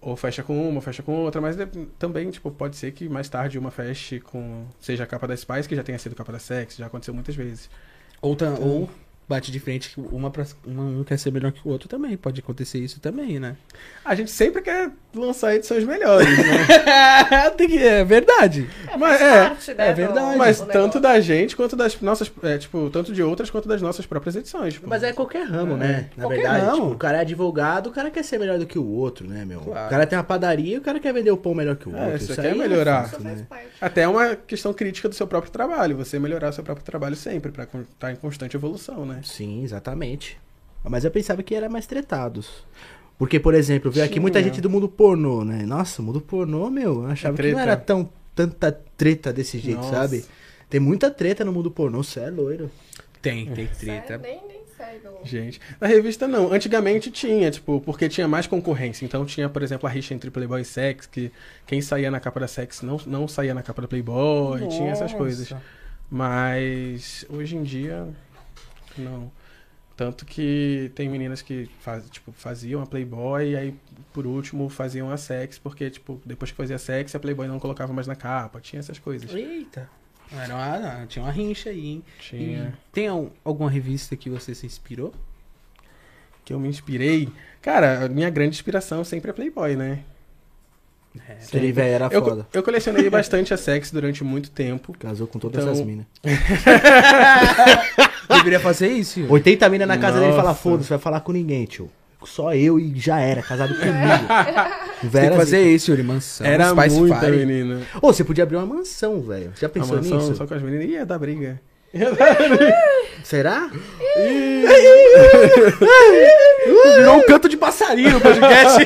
ou fecha com uma, ou fecha com outra, mas também, tipo, pode ser que mais tarde uma feche com. Seja a capa da Spice, que já tenha sido capa da Sex, já aconteceu muitas vezes. Ou, ta- ou bate de frente, que uma, pra, uma um quer ser melhor que o outro também. Pode acontecer isso também, né? A gente sempre quer lançar edições melhores, né? É verdade. Mas Faz é, parte, né, é verdade. do- Mas do tanto da gente quanto das nossas. É, tipo, tanto de outras quanto das nossas próprias edições. Tipo. Mas é qualquer ramo, né? Na Qualquer verdade, ramo. tipo, o cara é advogado, o cara quer ser melhor do que o outro, né, meu? Claro. O cara tem uma padaria, o cara quer vender o pão melhor que o É, outro. Isso quer aí melhorar. fácil, Isso né? Até é uma questão crítica do seu próprio trabalho. Você melhorar seu próprio trabalho sempre, pra estar em constante evolução, né? Sim, exatamente. Mas eu pensava que era mais tretados. Porque, por exemplo, veio aqui muita gente do mundo pornô, né? Nossa, o mundo pornô, meu, eu achava que não era tão tanta treta desse jeito, Nossa. sabe? Tem muita treta no mundo pornô, você é loiro. Tem, tem Sério, treta. nem, nem sei. do- Gente, na revista não. Antigamente tinha, tipo, porque tinha mais concorrência. Então tinha, por exemplo, a rixa entre Playboy e Sex, que quem saía na capa da Sex não, não saía na capa da Playboy, tinha essas coisas. Mas hoje em dia, não. Tanto que tem meninas que faz, tipo, faziam a Playboy e aí, por último, faziam a Sex, porque, tipo, depois que fazia Sex, a Playboy não colocava mais na capa. Tinha essas coisas. Eita. Era uma, tinha uma rincha aí, hein? Tinha. E tem al- alguma revista que você se inspirou? Que eu me inspirei. Cara, a minha grande inspiração sempre é Playboy, né? É. Ele, velho, era Eu, foda. eu colecionei bastante a Sex durante muito tempo. Casou com todas Então- as minas. Deveria fazer isso. Yuri. 80 minas na casa dele e fala, Nossa. foda-se, vai falar com ninguém, tio. Só eu e já era, casado comigo. O Tem velho que fazer zica. isso, Yuri, mansão. Era Spice muita Fire. menina. Ô, você podia abrir uma mansão, velho. Já A pensou mansão nisso? só com as meninas. Ia dar briga. Será? Virou um canto de passarinho no podcast.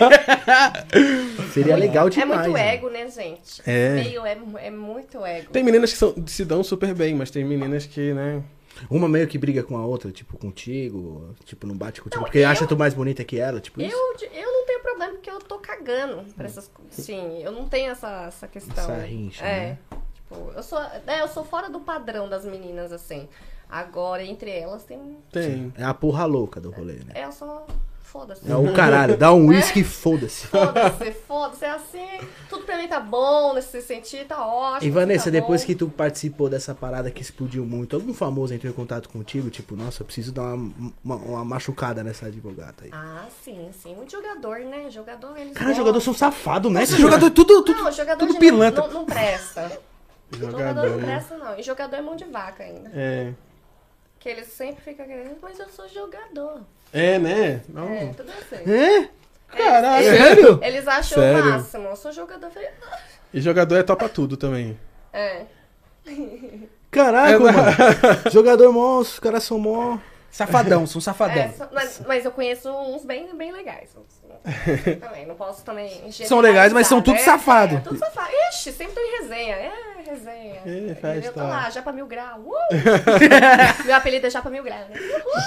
Seria legal É demais. muito né? ego, né, gente? É. Meio é, é muito ego. Tem meninas que são- se dão super bem, mas tem meninas que, né? Uma meio que briga com a outra, tipo, contigo, tipo, não bate contigo, Não, porque eu- acha tu mais bonita que ela, tipo isso. Eu, de- eu não tenho problema porque eu tô cagando pra essas coisas. Sim, eu não tenho essa, essa questão. Essa rincha, É. né? Tipo, eu sou, é, eu sou fora do padrão das meninas, assim. Agora, entre elas, tem. Tem. É a porra louca do rolê, né? É, eu só. Foda-se. É o caralho, dá um uísque e foda-se. Foda-se, foda-se. É assim. Tudo pra mim tá bom nesse sentido, tá ótimo. E Vanessa, tá depois bom. que tu participou dessa parada que explodiu muito, algum famoso entrou em contato contigo? Tipo, nossa, eu preciso dar uma, uma, uma machucada nessa advogada aí. Ah, sim, sim. Muito jogador, né? Jogador, eles. Cara, gostam. jogadores são safados, né? Esse jogador tudo, tudo. Não, jogador tudo pilantra. Não, não presta. Jogador Jogador. não presta, não. E jogador é mão de vaca ainda. É. Que eles sempre ficam querendo, mas eu sou jogador. É, né? Não. É, tudo assim. É? Caralho. Eles- Sério? Eles acham Sério? o máximo. Eu sou jogador. "Ah." E jogador é topa tudo também. É. Caraca, mano. Jogador monstro, os caras são mó. Safadão, são É, safadão. só- mas, mas eu conheço uns bem, bem legais. Também, não posso também. São legais, mas são tudo generalizar, safado. É, tudo safado. Ixi, sempre tô em resenha. É, resenha. É, festa. Eu tô lá, Japa Mil Grau. Uh! Meu apelido é Japa Mil Grau, né?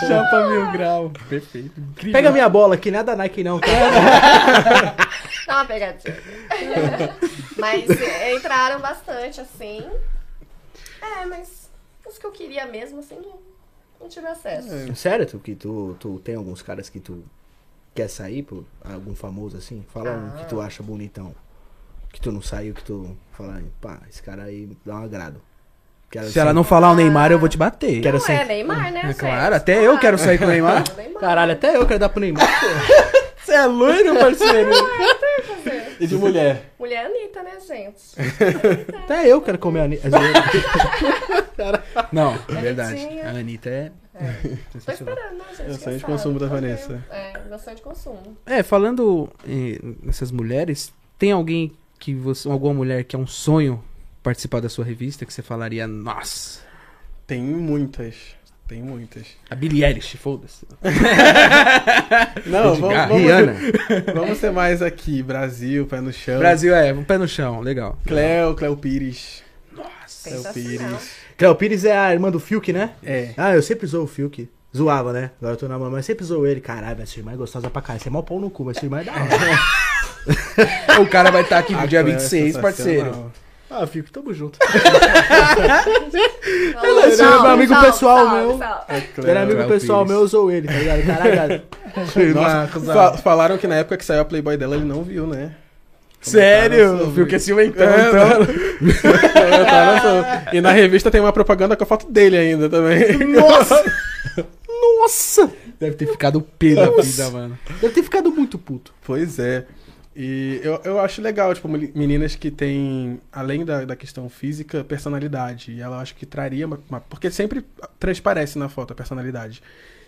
Chapa mil grau. Perfeito. Incrível. Pega minha bola aqui, nada Nike não, tá? Dá uma pegadinha. mas é, entraram bastante, assim. É, mas os que eu queria mesmo, assim, não, não tive acesso. É. Sério, tu, que tu, tu tem alguns caras que tu quer sair por algum famoso assim? Fala um Ah. que tu acha bonitão. Que tu não saiu, que tu fala, pá, esse cara aí dá um agrado. Quero Se ela ser- não falar o Neymar, eu vou te bater. Quero não ser- é Neymar, né? É claro, até eu quero sair com o Neymar. Caralho, até eu quero dar pro Neymar, pô. Você é loiro, parceiro? E de mulher? Mulher Anitta, né, gente? Até eu quero comer a Anitta. Não, é verdade. A Anitta é. Tô sensacional. esperando, né, gente? É o Quem sonho de sabe? consumo da. Vanessa. É, sonho de consumo. É, falando nessas mulheres, tem alguém que você. Alguma mulher que é um sonho participar da sua revista que você falaria, nossa, Tem muitas. Tem muitas. a Billie Eilish, foda-se. Não, vamos, vamos, Rihanna. vamos ser mais aqui. Brasil, pé no chão. Brasil é, um pé no chão, legal. Cleo, Cleo Pires. Nossa. Cleo Sensacional. Pires. Cleo Pires é a irmã do Fiuk, né? É. Ah, eu sempre zoo o Fiuk. Zoava, né? Agora eu tô na mamãe, sempre zoou ele. Caralho, mas sua irmã é gostosa pra caralho. Você é mó pau no cu, mas sua irmã é da hora. o cara vai estar aqui no A dia Cleo é 26, parceiro. ah, Fiuk, tamo junto. Ele é meu amigo salve, pessoal, salve, meu. salve. Ele era amigo Cleo pessoal Pires. meu, eu zoou ele, tá ligado? Caralho. Nossa, fa- falaram que na época que saiu a Playboy dela, ele não viu, né? Sério? Viu que é ciumentão, É, então. Sobre- E na revista tem uma propaganda com a foto dele ainda também. Nossa! Nossa! Deve ter ficado pé da vida, mano. Deve ter ficado muito puto. Pois é. E eu, eu acho legal, tipo, meni- meninas que têm, além da, da questão física, personalidade. E ela acho que traria uma, uma- Porque sempre transparece na foto a personalidade.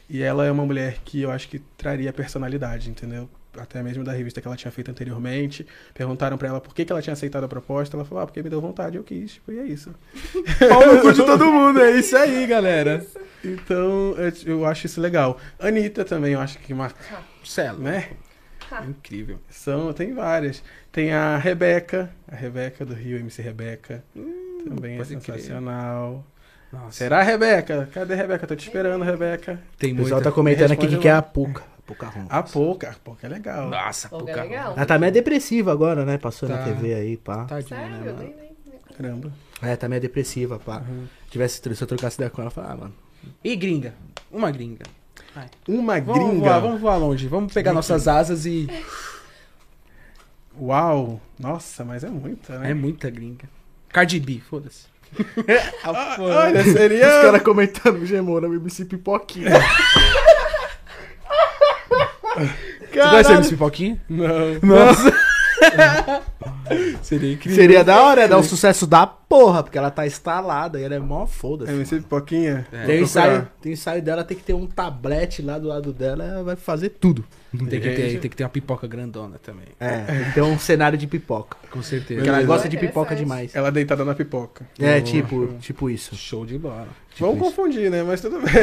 E ela é uma mulher que eu acho que traria personalidade, entendeu? Até mesmo da revista que ela tinha feito anteriormente. Perguntaram pra ela por que, que ela tinha aceitado a proposta. Ela falou, ah, porque me deu vontade, eu quis. Tipo, e é isso. Pau no cu de todo mundo, é isso aí, galera. Então, eu, eu acho isso legal. Anitta também, eu acho que uma. Celo, Né? Ah. Incrível. São, tem várias. Tem a Rebeca, a Rebeca do Rio, MC Rebeca. também é pode crer. sensacional. Nossa, Será, Rebeca? Cadê a Rebeca? Tô te esperando, Rebeca. tem O pessoal tá comentando aqui que lá. a Puca. A Puca Ron. A Pouca. A Pouca é legal. Nossa, Pô, que pouca... legal. Ela tá meio depressiva agora, né? Passou na Tá. TV aí, pá. Tadinha, Sério? né, mano? nem, nem. Caramba. É, tá meio depressiva, pá. Uhum. Tivesse, se eu trocasse ideia com ela, eu falava, ah, mano. E gringa? Uma gringa. Uma Vamos gringa. voar, vamos voar longe. Vamos pegar nossas asas e... Uau. Nossa, mas é muita, né? É muita gringa. Cardi B, foda-se. Ah, olha, seria... Os caras comentando, Gemona, o MC Pipoquinha. Você conhece MC Pipoquinha? Não. Nossa. Seria incrível. Seria da hora, dar um sucesso da porra, porque ela tá instalada e ela é mó foda-se. MC Pipoquinha. É. Tem ensaio, tem ensaio dela, tem que ter um tablete lá do lado dela, ela vai fazer tudo. Tem que, ter, Gente. tem que ter uma pipoca grandona também. É, tem que ter um cenário de pipoca. Com certeza. Porque ela gosta de pipoca demais. Ela deitada na pipoca. É, tipo, tipo isso. Show de bola. Tipo Vamos isso. confundir, né? Mas tudo bem.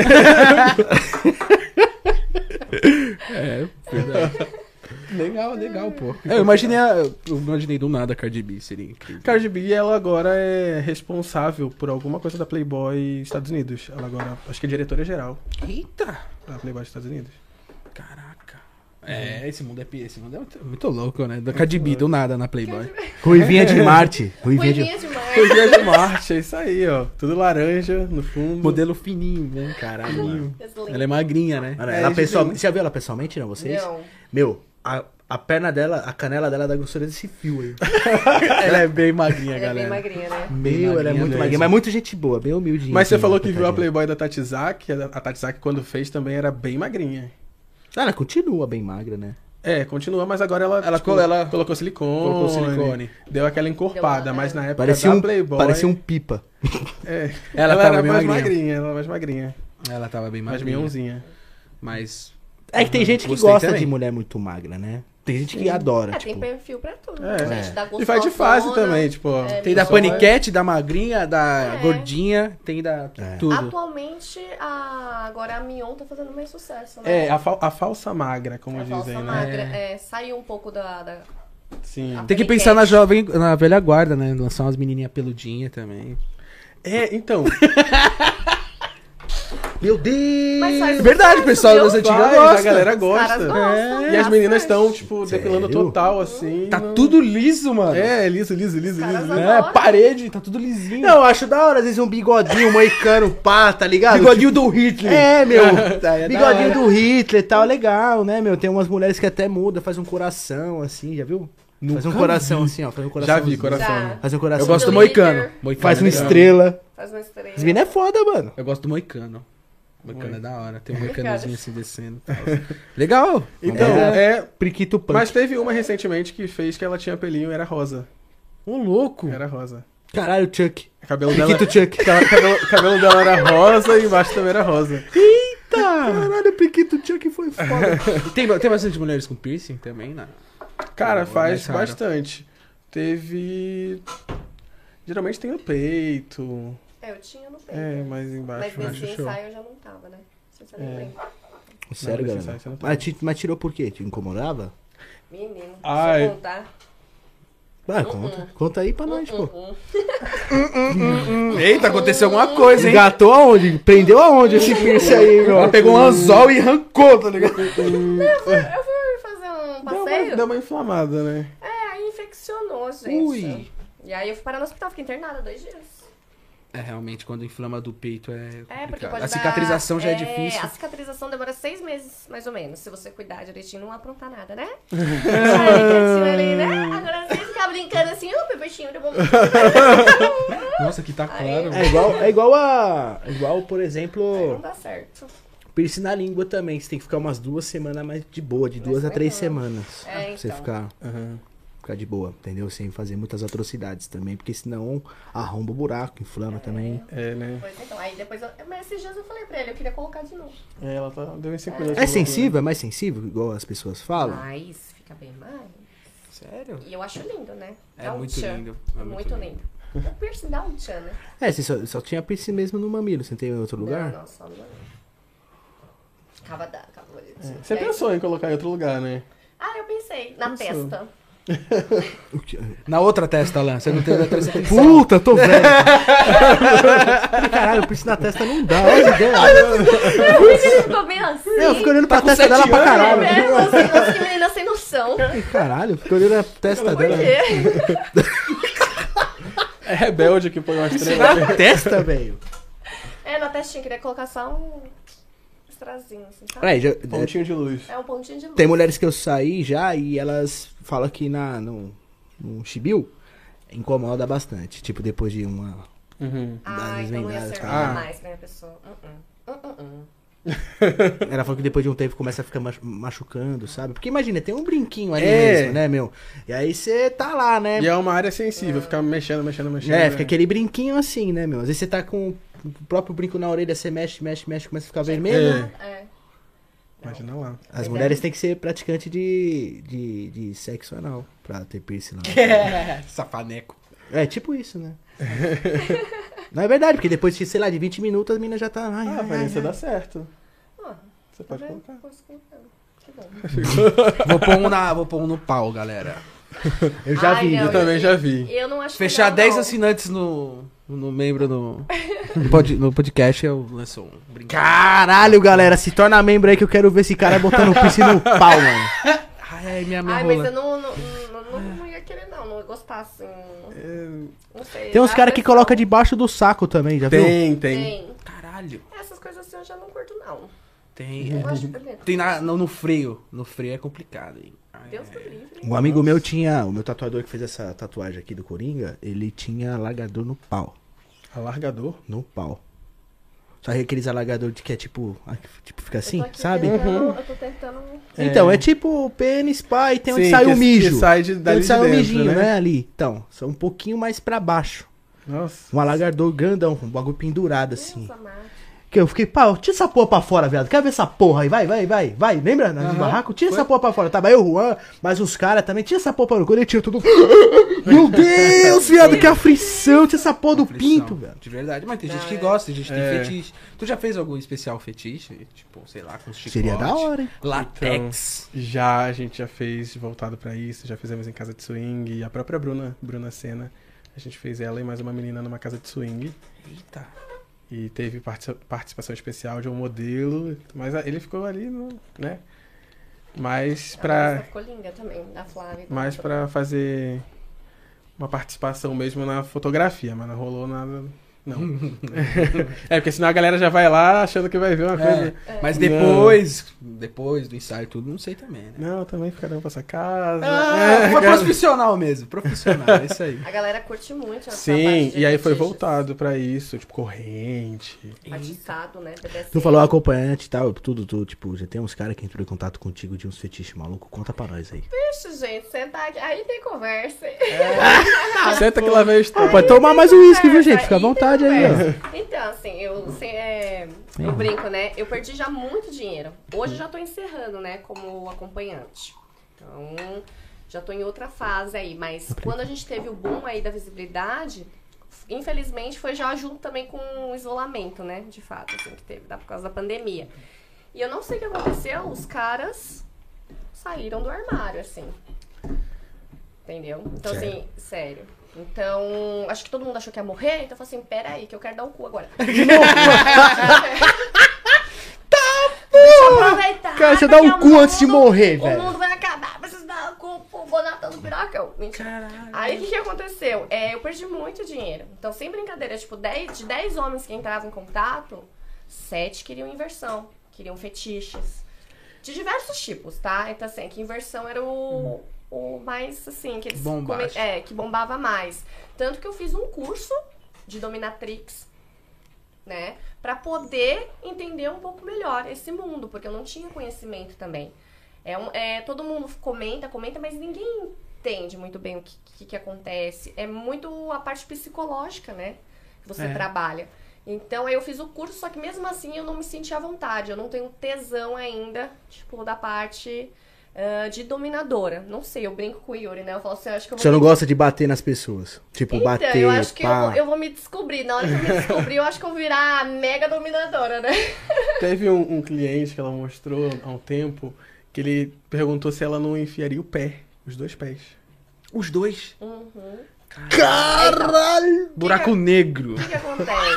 É, verdade. legal, legal, pô. É, eu imaginei, a- eu imaginei do nada a Cardi B, seria incrível. Cardi B, ela agora é responsável por alguma coisa da Playboy Estados Unidos. Ela agora, acho que é diretora geral Eita! da Playboy Estados Unidos. Caraca. É, esse mundo é, pi- esse mundo é muito, muito louco, né? Da Cardi B, do nada na Playboy. Ruivinha de Marte. Ruivinha de... Ruivinha demais. Dia de Marte, é isso aí, ó. Tudo laranja no fundo. Modelo fininho, né? Caralho. Ela é magrinha, né? É, ela de pessoal... Você já viu ela pessoalmente, não, vocês? Não. Meu, a, a perna dela, a canela dela é da grossura desse fio aí. Ela é bem magrinha, Ela é bem galera. magrinha, né? Meu, ela é magrinha muito mesmo. magrinha, mas muito gente boa, bem humildinha. Mas você assim, falou que viu a. Playboy da Tatizak. A a Tatizak, quando fez, também era bem magrinha. Ah, Ela continua bem magra, né? É, continua, mas agora ela, Ela tipo, colo- ela colocou silicone. colocou silicone. Deu aquela encorpada, Deu uma- mas na época Parecia da um, Playboy... parecia um pipa. É, Ela ela, tava era bem mais magrinha. magrinha. ela era mais magrinha. Ela tava bem Mais magrinha. minhãozinha. Mas. É que tem gente que gosta também. de mulher muito magra, né? Tem gente que adora, É, tipo... tem perfil pra tudo. É. né? Gente, da E vai de fase também, tipo... É, Tem da vai- paniquete, da magrinha, da É. gordinha, tem da É. tudo. Atualmente, a... agora a Mion tá fazendo mais sucesso, né? É, a, fal- a falsa magra, como A dizem, falsa né? magra. É, saiu um pouco da... da... Sim. Tem que pensar na jovem, na velha guarda, né? Lançar umas menininhas peludinhas também. É, então, Meu Deus! Verdade, pessoal das antigas gosta. a galera Os gosta. caras gostam. E as meninas estão, tipo, depilando Sério? total, assim. Tá não- tudo liso, mano. É, liso, liso, liso, liso. É, parede, tá tudo lisinho. Não, eu acho da hora, às vezes um bigodinho, um moicano, pá, tá ligado? Bigodinho do Hitler. É, meu. Tá, é bigodinho do Hitler e tal, legal, né, meu? Tem umas mulheres que até muda, faz um coração assim, já viu? faz um Nunca coração assim, ó. Faz um coração. Já vi, coração. Já. Faz um coração. Eu gosto do Do moicano. Moicano Faz é uma legal. estrela. Faz uma estrela. As meninas é foda, mano. Eu gosto do moicano. Bacana, da hora. Tem um mecanozinho assim descendo. e tal. Legal! Então, É. é. Priquito Punk. Mas teve uma recentemente que fez que ela tinha pelinho e era rosa. Ô, louco! Era rosa. Caralho, Chuck. O cabelo dela, Priquito Chuck. ca- cabelo, cabelo dela era rosa e embaixo também era rosa. Caralho, o Priquito Chuck foi foda. Tem, tem bastante mulheres com piercing também, né? Cara, faz bastante. Teve. Geralmente tem no peito. É, eu tinha no peito. É, mas embaixo. Mas nesse show. ensaio eu já não tava, né? Não sei se você É. Sério, Não, galera. não. Mas, mas tirou por quê? Te incomodava? Menino, Ai. deixa eu contar. Vai, conta. Conta aí pra nós, pô. Eita, aconteceu alguma coisa, hein? Engatou aonde? Prendeu aonde esse piercing aí, meu? Ela pegou um anzol e arrancou, tá ligado? Eu fui fazer um Deu passeio. uma, deu uma inflamada, né? É, aí infeccionou, gente. Ui. E aí eu fui parar no hospital, fiquei internada dois dias. É, realmente, quando inflama do peito é. É, porque complicado. pode A dar- cicatrização já é, difícil. A cicatrização demora seis meses, mais ou menos, se você cuidar direitinho, não aprontar nada, né? Quietinho ali, né? Agora você ficar brincando assim, ô, bebechinho, eu vou... Nossa, que tá Aí- claro. É igual, é igual a. é Igual, por Aí exemplo, não dá certo. piercing na língua também. Você tem que ficar umas duas semanas mais de boa, de Mais duas a três legal. semanas. É, Pra você então. ficar, Aham. Ficar de boa, entendeu? Sem fazer muitas atrocidades também, porque senão arromba o buraco, inflama também. É, né? Pois então, aí depois eu... Mas esses dias eu falei pra ele, eu queria colocar de novo. É, ela tá, deu em 5 minutos. É sensível? É mais sensível, igual as pessoas falam? Mas fica bem mais. Sério? E eu acho lindo, né? É um muito tchan. lindo. É muito lindo. O piercing dá um tchan, né? É, você só, só tinha piercing mesmo no mamilo, você tem em outro lugar? Não, não, só no mamilo. Acaba da, acaba bonitinho. Você aí- pensou em colocar em outro lugar, né? Ah, eu pensei. Na Pensou. testa. O Na outra testa, Alan. Você não tem outra testa. Puta, tô velho. Caralho, piercing na testa não dá, olha as ideias. Por que ele ficou bem assim? Eu fico olhando pra com testa dela pra anos, caralho. É, que menina sem noção. Caralho, eu fico olhando a testa Por dela. quê? É rebelde que põe uma estrela. Na testa, velho. É, na testinha, queria colocar só um estrazinho, assim, sabe? É, já- Pontinho de luz. É um pontinho de luz. tem mulheres que eu saí já e elas falam que na, no, no chibiu incomoda bastante. Tipo, depois de uma. Uhum. Ah, então não ia servir tá. mais pra minha pessoa. Uh -uh. Uh -uh -uh. Ela falou que depois de um tempo começa a ficar machu- machucando, sabe? Porque imagina, tem um brinquinho ali É. mesmo, né, meu? E aí você tá lá, né? E é uma área sensível, ficar mexendo, mexendo, mexendo. É, né? fica aquele brinquinho assim, né, meu? Às vezes você tá com o próprio brinco na orelha, você mexe, mexe, mexe, começa a ficar vermelho. É. É. Imagina lá. As mulheres têm que ser praticante de, de, de sexo anal pra ter piercing lá. É, Safaneco. É tipo isso, né? Não é verdade, porque depois de, sei lá, de 20 minutos a mina já tá. Ai, Ah, ai, mas ai, isso ai. dá certo. Ah, Você tá pode vendo? colocar. Posso colocar. Que bom. Vou pôr um, na, vou pôr um no pau, galera. Eu já Ai, vi. não, Eu também já vi. Eu não acho Fechar legal, 10 não. assinantes no, no membro no, no, pod- no podcast, eu lanço um brinquedo. Caralho, galera, se torna membro aí que eu quero ver esse cara botando piercing no pau, mano. Ai, minha, minha Ai, rola. mas eu não, não, não, não, não ia querer, não. Não ia gostar, assim. É, Não sei. Tem uns caras que colocam debaixo do saco também, já viu? Tem, tem. Tem. Caralho. Essas coisas assim eu já não curto, não. Tem. Eu acho bonito. Tem na, no, no freio. No freio é complicado, hein? Deus é. do livre. Um amigo meu tinha, o meu tatuador que fez essa tatuagem aqui do Coringa, ele tinha alargador no pau. Alargador. No pau. Sabe aqueles alargador que é tipo, ah, tipo fica assim, sabe? tentando- Eu tô tentando. Então, é tipo o pênis, pá, e tem onde Sim, sai que- o mijo. que sai de- tem dali onde de sai o dentro, mijinho, né? né? Ali. Então, são um pouquinho mais pra baixo. Nossa. Um alargador grandão, um bagulho pendurado assim. Amado. Que eu fiquei, pá, tira essa porra pra fora, viado. Quer ver essa porra aí? Vai, vai, vai, vai. Lembra? Na Aham. barraco? Tira Foi. essa porra pra fora. Tava eu, o Juan, mas os caras também. Tira essa porra pra fora. Quando ele tira tudo. Meu Deus, viado, que aflição. Tira essa porra do Aflição, pinto, velho. De verdade, mas tem gente que é. gosta, tem gente que É. tem fetiche. Tu já fez algum especial fetiche? Tipo, sei lá, com chicote? Seria da hora, hein? Latex. Já, a gente já fez voltado pra isso, já fizemos em casa de swing. E a própria Bruna, Bruna Senna, a gente fez ela e mais uma menina numa casa de swing. Eita. E teve partici- participação especial de um modelo, mas ele ficou ali, no, né? Mas A pra, moça ficou linda também, da Flávia. tudo. pra fazer uma participação mesmo na fotografia, mas não rolou nada Não. é, porque senão a galera já vai lá achando que vai ver uma É, coisa. Mas depois, depois do ensaio e tudo, não sei também, né? Não, também ficarão pra sua casa. Ah, É, foi cara. profissional mesmo, profissional, é isso aí. A galera curte muito essa Sim, parte de e aí foi voltado pra isso, tipo, corrente. Atiçado, né? BDSM. Tu falou acompanhante e tal, tudo, tu, tipo, já tem uns caras que entrou em contato contigo de uns fetiches malucos. Conta pra nós aí. Isso, gente, sentar aqui. Aí tem conversa. Senta que lá vem a história. Pode tomar mais um uísque, viu, gente? Fica à aí vontade aí, ó. conversa. Então, assim, eu, assim, é, eu brinco, né? Eu perdi já muito dinheiro. Hoje eu já tô encerrando, né, como acompanhante. Então, já tô em outra fase aí. Mas quando a gente teve o boom aí da visibilidade, infelizmente foi já junto também com o isolamento, né? De fato, assim, que teve por causa da pandemia. E eu não sei o que aconteceu, os caras saíram do armário, assim. Entendeu? Então, assim, sério. Então, acho que todo mundo achou que ia morrer, então eu falei assim, pera aí, que eu quero dar o cu agora. Eu aproveitar. Cara, você dá um cu o antes de morrer, O velho. mundo vai acabar, preciso dar o cu pro Bonatão do Piracão. Mentira. Aí o que, que aconteceu? É, eu perdi muito dinheiro. Então, sem brincadeira, tipo, 10, de 10 homens que entravam em contato, 7 queriam inversão, queriam fetiches. De diversos tipos, tá? Então, assim, que inversão era o, o mais, assim, que eles... Come- É, que bombava mais. Tanto que eu fiz um curso de dominatrix, né? Pra poder entender um pouco melhor esse mundo, porque eu não tinha conhecimento também. É, um- é, todo mundo comenta, comenta, mas ninguém entende muito bem o que, que, que acontece. É muito a parte psicológica, né? Que você É. trabalha. Então, aí eu fiz o curso, só que mesmo assim eu não me senti à vontade. Eu não tenho tesão ainda, tipo, da parte ah, de dominadora. Não sei, eu brinco com o Yuri, né? Eu falo assim, eu acho que eu vou Você não me gosta de bater nas pessoas? Tipo, então, bater, eu acho que eu vou, eu vou me descobrir. Na hora que eu me descobrir, eu acho que eu vou virar a mega dominadora, né? Teve um, um cliente que ela mostrou há um tempo que ele perguntou se ela não enfiaria o pé, os dois pés. Os dois. Uhum. Caralho! Buraco negro. O que, que acontece?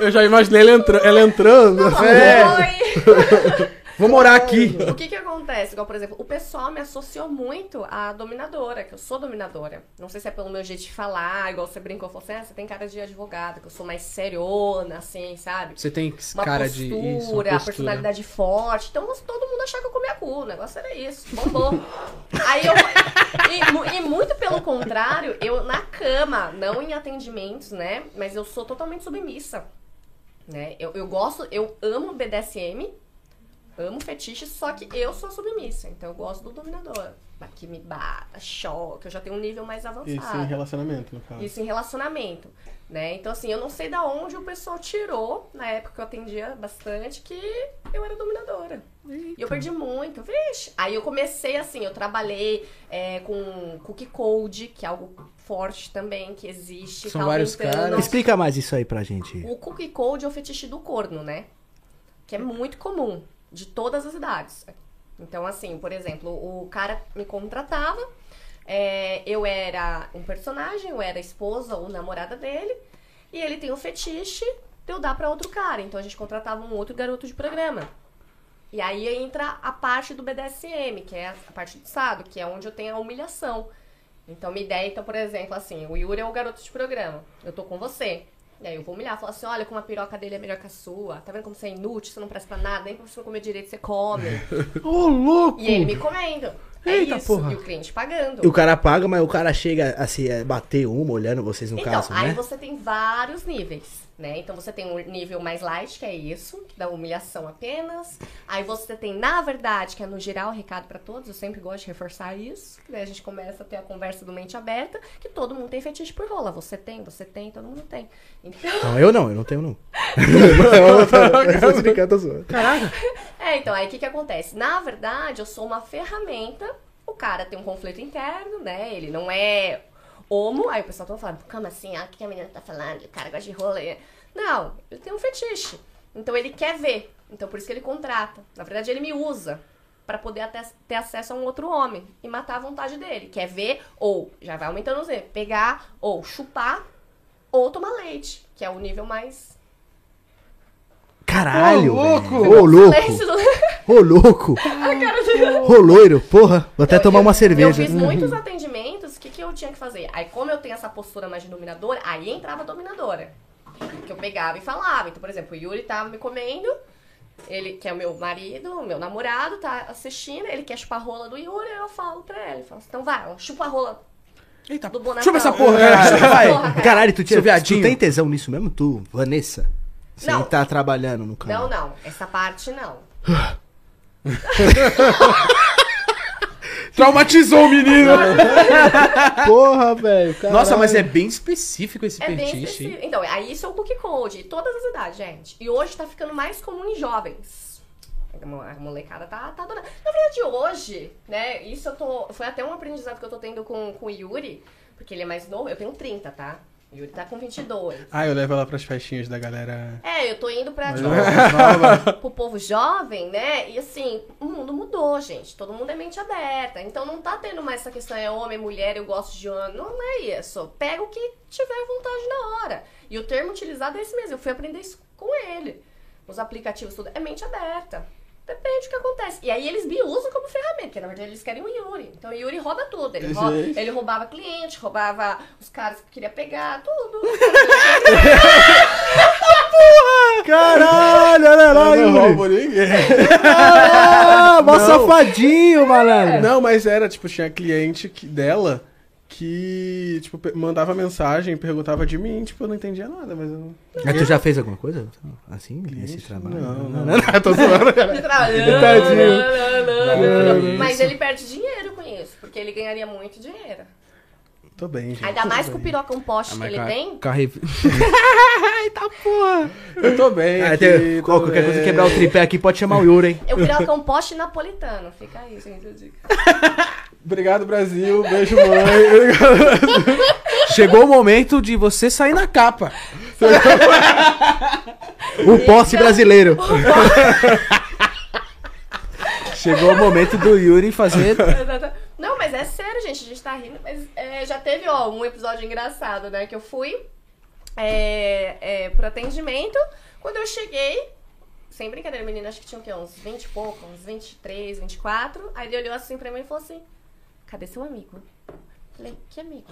Eu já imaginei ela, entra- ela entrando. É. Oi! Vou morar aqui. O que que acontece? Igual, por exemplo, o pessoal me associou muito à dominadora, que eu sou dominadora. Não sei se é pelo meu jeito de falar, igual você brincou, falou assim, ah, você tem cara de advogada, que eu sou mais seriona, assim, sabe? Você tem Uma cara postura, de isso, postura. personalidade forte. Então todo mundo achava que eu comia cu. O negócio era isso. Bombou. Aí eu. E, e muito pelo contrário, eu na cama, não em atendimentos, né? Mas eu sou totalmente submissa. Né? Eu, eu gosto, eu amo BDSM, amo fetiche, só que eu sou submissa. Então eu gosto do dominador. Que me bata, choque, eu já tenho um nível mais avançado. Isso em relacionamento, no caso. Isso em relacionamento, né? Então, assim, eu não sei da onde o pessoal tirou, na época que eu atendia bastante, que eu era dominadora. E eu perdi muito, vixe. Aí eu comecei assim, eu trabalhei é, com cookie code, que é algo forte também, que existe. São tá vários caras. Explica mais isso aí pra gente. O cookie code é o fetiche do corno, né? Que é muito comum, de todas as idades. Então, assim, por exemplo, o cara me contratava, é, eu era um personagem, eu era esposa ou namorada dele, e ele tem o fetiche de eu dar pra outro cara. Então a gente contratava um outro garoto de programa. E aí entra a parte do BDSM, que é a parte do Estado, que é onde eu tenho a humilhação. Então, minha ideia, então, por exemplo, assim, o Yuri é o garoto de programa. Eu tô com você. E aí eu vou humilhar, falar assim, olha como a piroca dele é melhor que a sua. Tá vendo como você é inútil, você não presta pra nada, nem pra você não comer direito, você come. Ô, louco! e ele me comendo. É Eita, isso. porra. E o cliente pagando. E o cara paga, mas o cara chega assim, é, bater uma, olhando vocês no Então, caso, aí né? você tem vários níveis, né? Então você tem um nível mais light, que é isso, que dá humilhação apenas. Aí você tem, na verdade, que é no geral o recado pra todos, eu sempre gosto de reforçar isso. que Daí a gente começa a ter a conversa do mente aberta, que todo mundo tem fetiche por rola. Você tem, você tem, todo mundo tem. Então, Não, eu não, eu não tenho não. zoando. é, então, aí o que que acontece? Na verdade, eu sou uma ferramenta, o cara tem um conflito interno, né? Ele não é homo, aí o pessoal tá falando, como assim? Ah, o que a menina tá falando? O cara gosta de rola. Não, ele tem um fetiche. Então ele quer ver. Então por isso que ele contrata. Na verdade, ele me usa pra poder até ter acesso a um outro homem e matar a vontade dele. Quer ver, ou, já vai aumentando o Z, pegar, ou chupar, ou tomar leite, que é o nível mais. Caralho! Ô, louco! Ô, louco! Ô, louco! Ô, loiro! Porra, vou até tomar uma Eu cerveja. fiz muitos atendimentos, que, eu tinha que fazer? Aí, como eu tenho essa postura mais de dominadora, aí entrava a dominadora. Que eu pegava e falava. Então, por exemplo, o Yuri tava me comendo, ele, que é o meu marido, o meu namorado, tá assistindo, ele quer chupar a rola do Yuri, eu falo pra ele, falo assim, então vai, chupa a rola Eita, do bonecão. chupa essa porra, caralho. Vai. Porra, cara. Caralho, tu, tinha, tu tem tesão nisso mesmo, tu, Vanessa? Você Não. tá trabalhando no canal. Não, não, essa parte não. Traumatizou o menino. Porra, velho. Nossa, mas é bem específico esse É bem hein? específico. Então, aí isso é o book code, todas as idades, gente. E hoje tá ficando mais comum em jovens. A molecada tá, tá adorando. Na verdade, hoje, né, isso eu tô. Foi até um aprendizado que eu tô tendo com, com o Yuri, porque ele é mais novo. Eu tenho 30, tá? Yuri tá com 22. Ah, eu levo ela pras festinhas da galera. É, eu tô indo pra, tipo, pro povo jovem, né? E assim, o mundo mudou, gente. Todo mundo é mente aberta. Então não tá tendo mais essa questão é homem, mulher, eu gosto de homem. Não é isso. Pega o que tiver vontade na hora. E o termo utilizado é esse mesmo. Eu fui aprender isso com ele. Os aplicativos, tudo. É mente aberta. Depende do que acontece. E aí eles me usam como ferramenta, porque na verdade eles querem o Yuri. Então o Yuri rouba tudo. Ele, rou- Gente. ele roubava cliente, roubava os caras que queria pegar, tudo. Caralho, olha lá, Eu não Yuri. roubo ninguém. Ah, mó safadinho, malandro. Não, mas era, tipo, tinha cliente que- dela que, tipo, mandava mensagem, perguntava de mim, tipo, eu não entendia nada, mas eu não... Mas tu já fez alguma coisa assim, nesse trabalho? Não, não. não, não, tô zoando. Tadinho. Tadinho. Mas ele perde dinheiro com isso, porque ele ganharia muito dinheiro. Tô bem, gente. Ainda mais com o piroca um poste que ele tem. Carre... Eita porra. Eu tô bem Ah, aqui, tem, tô qualquer bem. coisa quebrar o tripé aqui, pode chamar o Yuri, hein? Eu piroca um poste napolitano. Fica aí, gente, a dica. Obrigado, Brasil. Beijo, mãe. Chegou o momento de você sair na capa. O posse brasileiro. Chegou o momento do Yuri fazer. Não, mas é sério, gente. A gente tá rindo. Mas é, já teve, ó, um episódio engraçado, né? Que eu fui é, é, pro atendimento. Quando eu cheguei, sem brincadeira, menina, acho que tinha o quê? Uns 20 e pouco, uns 23, 24. Aí ele olhou assim pra mim e falou assim: Cadê seu amigo? Eu Falei, que amigo?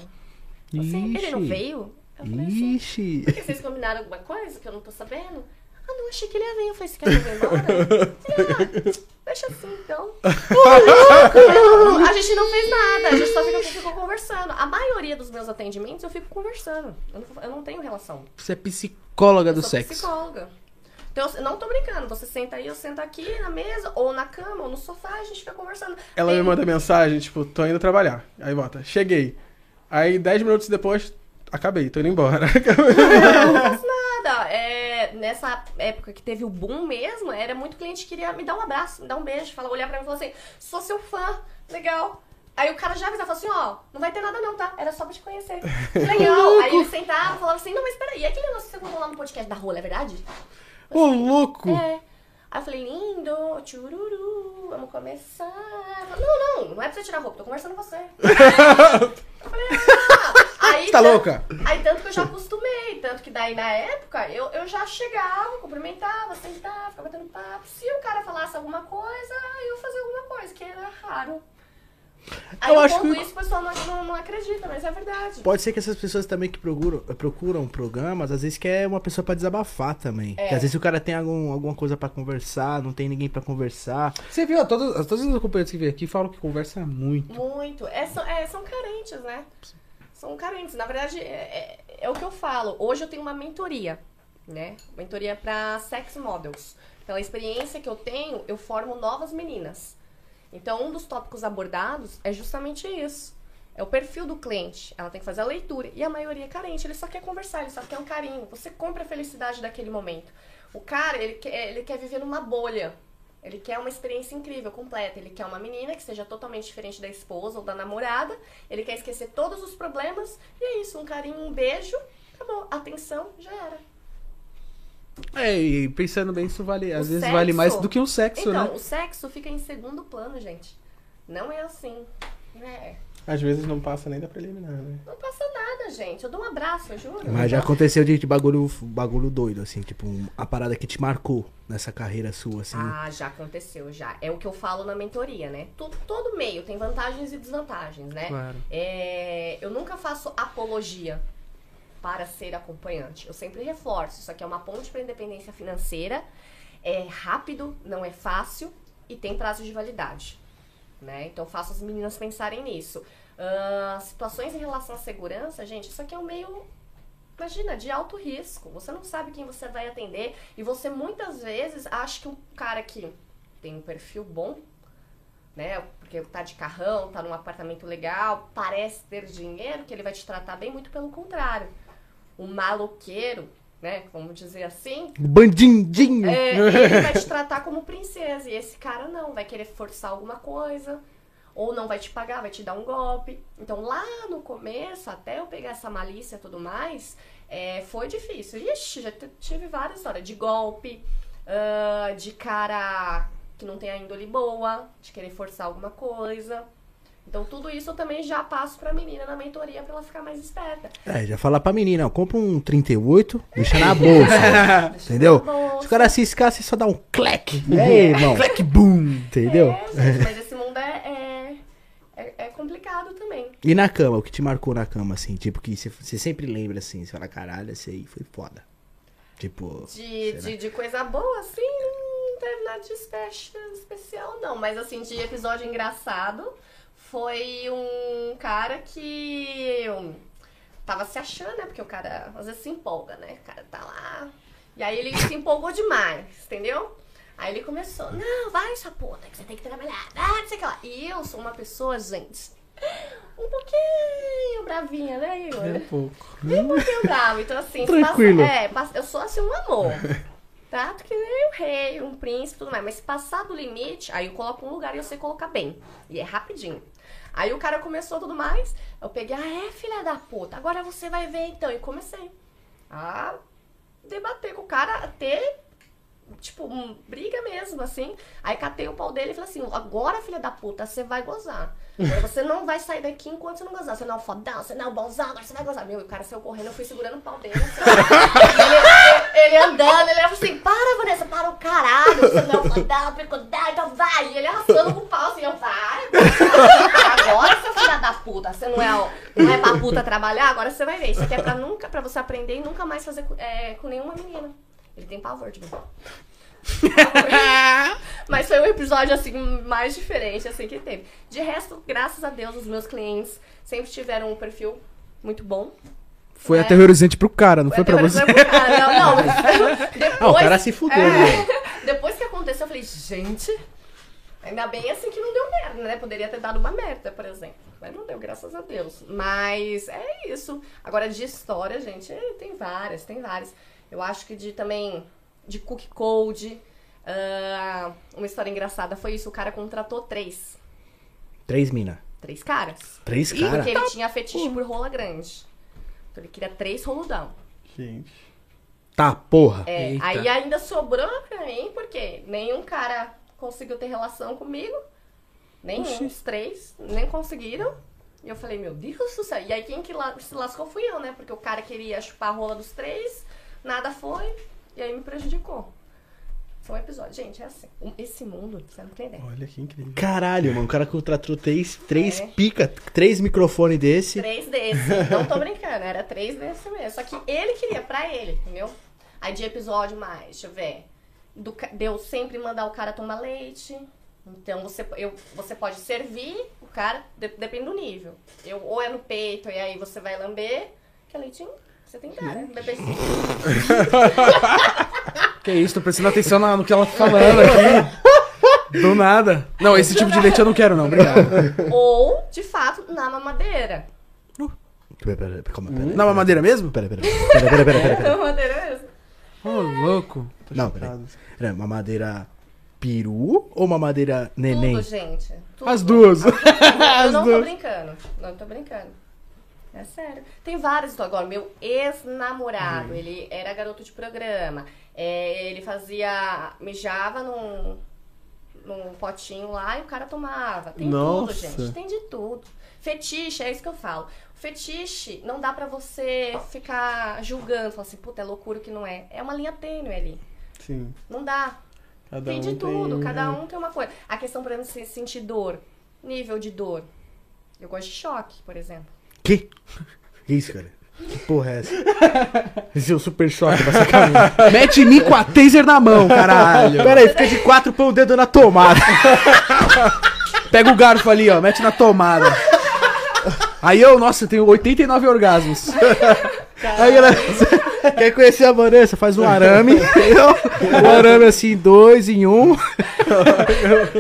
Você, ele não veio? Eu falei assim. Ixi. Por que vocês combinaram alguma coisa que eu não tô sabendo? Ah, não, achei que ele ia vir. Eu falei, você quer embora? Ele, ah, deixa assim, então. a gente não fez nada, a gente só ficou, ficou conversando. A maioria dos meus atendimentos eu fico conversando. Eu não, eu não tenho relação. Você é psicóloga Eu do sou sexo. psicóloga. Então, eu não tô brincando. Você senta aí, eu sento aqui na mesa, ou na cama, ou no sofá, a gente fica conversando. Ela me manda mensagem, tipo, tô indo trabalhar. Aí bota, cheguei. Aí, 10 minutos depois, acabei, tô indo embora. Eu não faço nada. É, nessa época que teve o boom mesmo, era muito cliente que queria me dar um abraço, me dar um beijo, falar, olhar pra mim e falar assim, sou seu fã, legal. Aí o cara já avisava assim, ó, não vai ter nada não, tá? Era só pra te conhecer. Legal. Aí ele sentava, falava assim, não, mas peraí, e aquele negócio que você contou lá no podcast da rola, é verdade? Ô, louco! É. Aí eu falei, lindo, tchururu, vamos começar. Não, não, não é pra você tirar roupa, tô conversando com você. eu falei, ah. Aí, Tá tan- louca? Aí tanto que eu já acostumei, tanto que daí na época eu, eu já chegava, cumprimentava, sentava, ficava batendo papo. Se o cara falasse alguma coisa, eu fazia alguma coisa, que era raro. Aí Eu acho que- isso, o pessoal não, não, não acredita, mas é verdade. Pode ser que essas pessoas também que procuram, procuram programas, às vezes quer uma pessoa pra desabafar também. É. Às vezes o cara tem algum, alguma coisa pra conversar, não tem ninguém pra conversar. Você viu, ó, todos, todos os acompanhantes que vêm aqui falam que conversa muito. Muito. É, são, é, são carentes, né? São carentes. Na verdade, é, é, é o que eu falo. Hoje eu tenho uma mentoria, né? Mentoria para sex models. Pela experiência que eu tenho, eu formo novas meninas. Então, um dos tópicos abordados é justamente isso. É o perfil do cliente. Ela tem que fazer a leitura. E a maioria é carente. Ele só quer conversar, ele só quer um carinho. Você compra a felicidade daquele momento. O cara, ele quer, ele quer viver numa bolha. Ele quer uma experiência incrível, completa. Ele quer uma menina que seja totalmente diferente da esposa ou da namorada. Ele quer esquecer todos os problemas. E é isso, um carinho, um beijo. Acabou. Atenção, já era. É, e pensando bem, isso vale. Às O vezes sexo- vale mais do que o sexo, Então, né? o sexo fica em segundo plano, gente. Não é assim. É. Às vezes não passa nem da preliminar, né? Não passa nada, gente. Eu dou um abraço, eu juro. Mas já aconteceu de, de bagulho, bagulho doido, assim, tipo, a parada que te marcou nessa carreira sua, assim. Ah, já aconteceu, já. É o que eu falo na mentoria, né? Todo, todo meio tem vantagens e desvantagens, né? Claro. É, eu nunca faço apologia para ser acompanhante. Eu sempre reforço. Isso aqui é uma ponte para independência financeira. É rápido, não é fácil e tem prazo de validade. Né? Então faço as meninas pensarem nisso. Ah, situações em relação à segurança, gente, isso aqui é um meio Imagina, de alto risco. Você não sabe quem você vai atender. E você muitas vezes acha que um cara que tem um perfil bom, né? Porque tá de carrão, tá num apartamento legal, parece ter dinheiro, que ele vai te tratar bem, muito pelo contrário. O maloqueiro, né? Vamos dizer assim, Bandindinho! é, ele vai te tratar como princesa. E esse cara não, vai querer forçar alguma coisa. Ou não vai te pagar, vai te dar um golpe. Então lá no começo, até eu pegar essa malícia e tudo mais, é, foi difícil. Ixi, já tive várias histórias de golpe, ah, de cara que não tem a índole boa, de querer forçar alguma coisa. Então tudo isso eu também já passo pra menina na mentoria pra ela ficar mais esperta. É, já fala pra menina, ó, compra um 38, deixa na bolsa. entendeu? Na bolsa. Se o cara ciscar, você só dá um cleque. E aí, irmão? Clack boom! Entendeu? É, gente, mas esse mundo é, é, é- é complicado também. E na cama, o que te marcou na cama, assim? Tipo, que você, sempre lembra, assim, você fala, caralho, esse aí foi foda. Tipo, De, de, de coisa boa, assim, não teve nada de espe- especial, não. Mas, assim, de episódio engraçado, foi um cara que tava se achando, né? Porque o cara às vezes se empolga, né? O cara tá lá. E aí ele se empolgou demais, entendeu? Aí ele começou, não, vai, sua puta, que você tem que trabalhar, ah, não sei o que lá. E eu sou uma pessoa, gente, um pouquinho bravinha, né, Igor? É pouco. um pouquinho bravo. Então, assim, se Tranquilo. Passa, é, passa- eu sou assim um amor. Trato que nem um rei, um príncipe tudo mais. Mas se passar do limite, aí eu coloco um lugar e eu sei colocar bem. E é rapidinho. Aí o cara começou tudo mais. Eu peguei, ah, é, filha da puta, agora você vai ver então. E comecei a debater com o cara até. Tipo, um, briga mesmo, assim. Aí catei o pau dele e falei assim: agora, filha da puta, você vai gozar. Você não vai sair daqui enquanto você não gozar. Você não é o fodão, você não é o bonzão, agora você vai gozar. Meu, o cara saiu correndo, eu fui segurando o pau dele. Assim, ele, andando, ele falou assim: para, Vanessa, para o caralho. Você não é o fodão, picudão, então vai. E ele arrastando com o pau assim, eu vai. Agora, seu filho da puta, você não é, não é pra puta trabalhar, agora você vai ver. Isso aqui é pra, nunca, pra você aprender e nunca mais fazer é, com nenhuma menina. Ele tem pavor de mim. Mas foi um episódio, assim, mais diferente, assim, que teve. De resto, graças a Deus, os meus clientes sempre tiveram um perfil muito bom. Foi É. aterrorizante pro cara, não foi pra você. Foi pro cara, Não, não, depois... Ah, o cara se fudeu, É. né? Depois que aconteceu, eu falei, gente... Ainda bem, assim, que não deu merda, né? Poderia ter dado uma merda, por exemplo. Mas não deu, graças a Deus. Mas é isso. Agora, de história, gente, tem várias, tem várias. Eu acho que de também... De cook code... ah, uma história engraçada foi isso. O cara contratou três. Três mina. Três caras. Três E cara? porque ele tinha fetiche por rola grande. Então ele queria três roludão. Gente. Tá, porra. É, Eita. aí ainda sobrou pra mim, porque nenhum cara conseguiu ter relação comigo. Nenhum, os três, nem conseguiram. E eu falei, meu Deus do céu. E aí quem que la- se lascou fui eu, né? Porque o cara queria chupar a rola dos três, nada foi, e aí me prejudicou. Foi um episódio. Gente, é assim. Esse mundo, você não tem ideia. Olha que incrível. Caralho, mano. O cara contratou três, três É. pica, três microfones desse. Três desse. Não tô brincando, era três desse mesmo. Só que ele queria pra ele, entendeu? Aí de episódio mais, deixa eu ver. Do, deu sempre mandar o cara tomar leite. Então você, eu, você pode servir o cara, de- depende do nível. Eu, ou é no peito, e aí você vai lamber, que é leitinho. Você tem que dar, né? Bebezinho. Que isso, tô prestando atenção na- no que ela tá falando aqui. Do nada. Não, esse tipo de leite eu não quero, não. Obrigado. ou, de fato, na mamadeira. Pera, pera, pera, calma, pera. Na mamadeira mesmo? Pera, pera, pera, pera, pera, pera, pera. Na mamadeira mesmo. Ô, louco. Tô Não. Pera, mamadeira peru ou mamadeira neném? Tudo, gente. Tudo. As duas. Eu não tô brincando. Não tô brincando. É sério. Tem vários histórias. Agora, meu ex-namorado, ele era garoto de programa. É, ele fazia. mijava num, num potinho lá e o cara tomava. Tem Nossa. tudo, gente. Tem de tudo. Fetiche, é isso que eu falo. Fetiche, não dá pra você ficar julgando, falar assim, puta, é loucura que não é. É uma linha tênue ali. Sim. Não dá. Cada tem um de tudo, tem- cada um tem uma coisa. A questão, por exemplo, se sentir dor. Nível de dor. Eu gosto de choque, por exemplo. Que? Que isso, cara? Que porra é essa? Esse é o super choque pra sacanagem. Mete em mim com a taser na mão, caralho. Pera aí, fica de quatro, põe o dedo na tomada. Pega o garfo ali, ó, mete na tomada. Aí eu, nossa, tenho 89 orgasmos. Aí, galera, você quer conhecer a Vanessa? Faz um arame. Um arame assim, dois em um.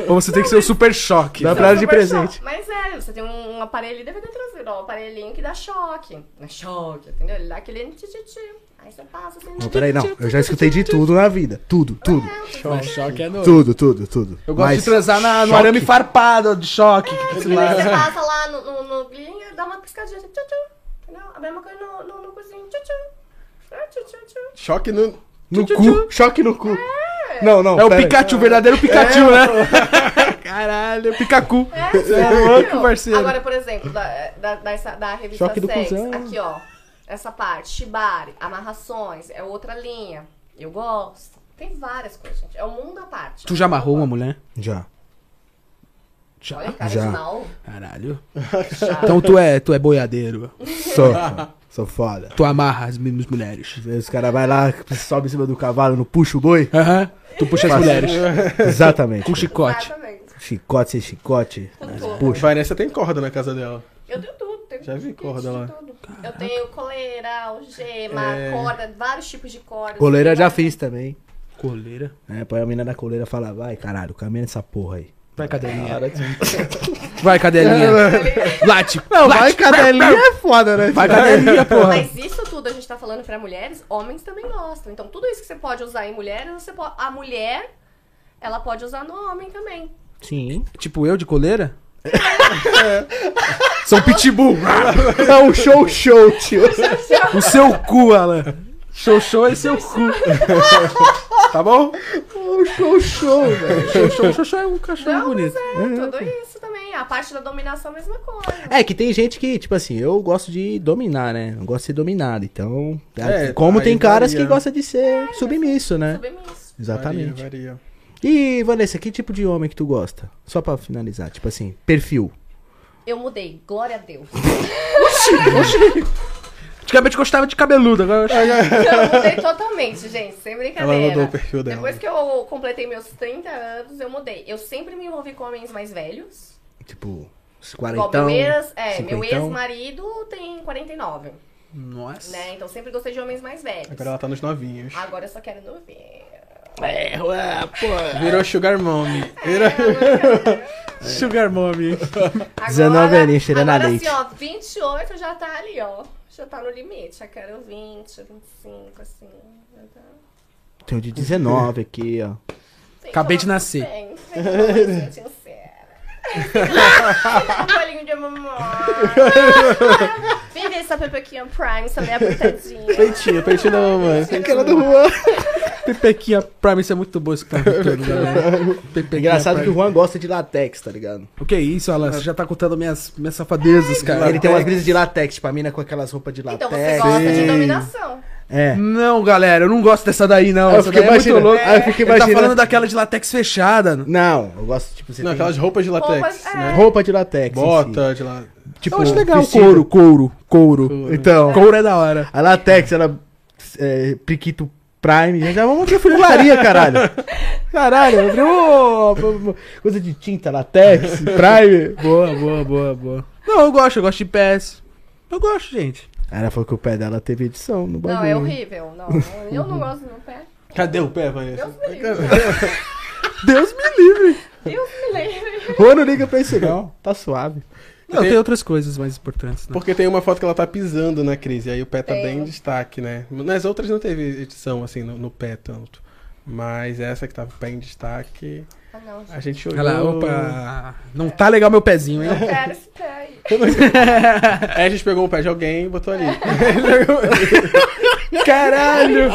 Ou você tem que ser o super choque. Dá pra ela de presente. choque. Mas é, você tem um, um aparelho, deve ter trazido, ó, um aparelhinho que dá choque. Não é choque, entendeu? Ele dá aquele tchititi. Aí você passa assim. Não, peraí, não. Eu já escutei de tudo na vida. Tudo, tudo. Mas choque é nojo. Tudo, tudo, tudo. Eu gosto Mas de transar na- no choque. arame farpado de choque. Aí você passa lá no, no, no glinho e dá uma piscadinha tchu, entendeu? A mesma coisa no, no, no cozinho, tchu, tchu. Ah, tchu, tchu, tchu. Choque no. No cu. Choque no cu. Não, não. É o. Pikachu, o verdadeiro Pikachu, né? Caralho, Pikachu. É, É louco, parceiro. Agora, por exemplo, da, da, dessa- da revista Choque Sex, cuzão. aqui, ó. Essa parte, shibari, amarrações, é outra linha. Eu gosto. Tem várias coisas, gente. É um mundo à parte. Tu já amarrou uma mulher? Já. Olha, cara Já. de mal. Caralho. Já. Então tu é, tu é boiadeiro. Sou. Sou foda. Tu amarra as mesmas mulheres. Os caras vai lá, sobe em cima do cavalo, não puxa o boi? Aham. Tu puxa as mulheres. Exatamente. Com chicote. Exatamente. Chicote sem chicote. Puxa. Vanessa tem corda na casa dela. Eu tenho tudo. Tenho Já vi corda lá. Eu tenho coleira, algema, É. corda, vários tipos de corda. Coleira já fiz também. Coleira. É, põe a mina na coleira e fala, vai, caralho, caminha nessa porra aí. Vai, cadelinha. Vai, cadelinha. Late. Não, vai Late. cadelinha é foda, né? Vai, cadelinha, porra. Mas isso tudo a gente tá falando pra mulheres, homens também gostam. Então tudo isso que você pode usar em mulheres, você pode, a mulher, ela pode usar no homem também. Sim. Tipo eu de coleira? São pitbull. É um show show, tio. O seu cu, Alan. Show show é seu cu. tá bom? Um show show, velho. Show show, show show é um cachorro Não, bonito. mas é, tudo isso também. A parte da dominação, a mesma coisa. É que tem gente que, tipo assim, eu gosto de dominar, né? Eu gosto de ser dominado. Então, É, como aí tem caras varia. que gostam de ser submisso, né? Submisso. Exatamente. Varia, varia. E, Vanessa, que tipo de homem que tu gosta? Só pra finalizar, tipo assim, perfil. Eu mudei, glória a Deus. Antigamente gostava de cabeludo, agora eu Eu mudei totalmente, gente, sem brincadeira. Ela mudou o perfil dela. Depois que eu completei meus 30 anos, eu mudei. Eu sempre me envolvi com homens mais velhos. Tipo, os Igual quarentão, meu ex, é, meu cinquentão. ex-marido tem 49, Nossa. né? Então sempre gostei de homens mais velhos. Agora ela tá nos novinhos. Agora eu só quero novinho. É, ué, pô. Virou Sugar Mommy. Virou... Sugar Mommy. 19 aninhos, cheirando a agora, leite. assim, ó, 28 já tá ali, ó. Já tá no limite. Já quero 20, 25, assim. Tá... Tem o de 19 aqui, ó. Acabei de nascer. Tem, tem coisinha sincera. Um bolinho de mamãe. Vem ver essa pepequinha Prime, essa meia apertadinha. Peitinho, peitinho da mamãe. Aquela do Juan. Pepequinha Prime, isso é muito bom todo, galera. Pepequinha Engraçado que o Prime. Juan gosta de latex, tá ligado? O que é isso, Alan? Você já tá contando minhas, minhas safadezas, cara. Ele tem umas brisas de latex, tipo a mina com aquelas roupas de latex. Então você gosta de Sim. dominação. É. Não, galera, eu não gosto dessa daí, não. Aí eu Essa é muito imaginando- louca. aí eu fico Ele tá imaginando- falando daquela de latex fechada. Não, eu gosto, tipo, você Não, tem aquelas roupas de latex, Roupas, é. né? roupa de latex. em si. Bota de lá. Tipo, eu acho legal. vestido. Couro, couro, couro. Então, Couro é da hora. a latex, ela. É, Priquito Prime. Já vamos a funilaria, caralho. Caralho, abriu uma coisa de tinta, latex, Prime. Boa, boa, boa, boa. Não, eu gosto, eu gosto de pés. Eu gosto, gente. Ela falou que o pé dela teve edição no bagulho. Não, é horrível. Não, eu não gosto do meu pé. Cadê o pé, Vanessa? Deus me livre. Deus me livre. Deus me livre. Não liga pra isso, não. Tá suave. Não, Tem- tem outras coisas mais importantes, né? Porque tem uma foto que ela tá pisando na crise, aí o pé tá Tem. bem em destaque, né? Nas outras não teve edição, assim, no, no pé tanto. Mas essa que tava bem em destaque, Ah, não, gente. a gente olhou... Olha lá, opa. Não tá legal meu pezinho, hein? Eu quero esse pé aí. Aí a gente pegou o pé de alguém e botou ali. Caralho!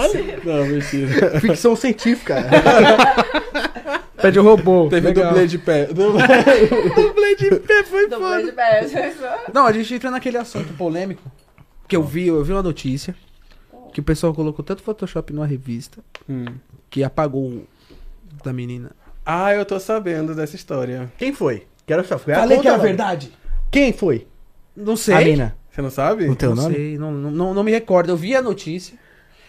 não, mentira. Ficção científica. Pé de robô. Teve Legal. dublê de pé. dublê de pé, foi Dublê de beijo. Não, a gente entra naquele assunto polêmico. Que eu vi, eu vi uma notícia. Que o pessoal colocou tanto Photoshop numa revista. Hum. Que apagou o da menina. Ah, eu tô sabendo dessa história. Quem foi? Quero só. Falei que era Conta, verdade. Quem foi? Não sei. A mina. Você não sabe? O teu não nome? sei, não, não, não me recordo. Eu vi a notícia.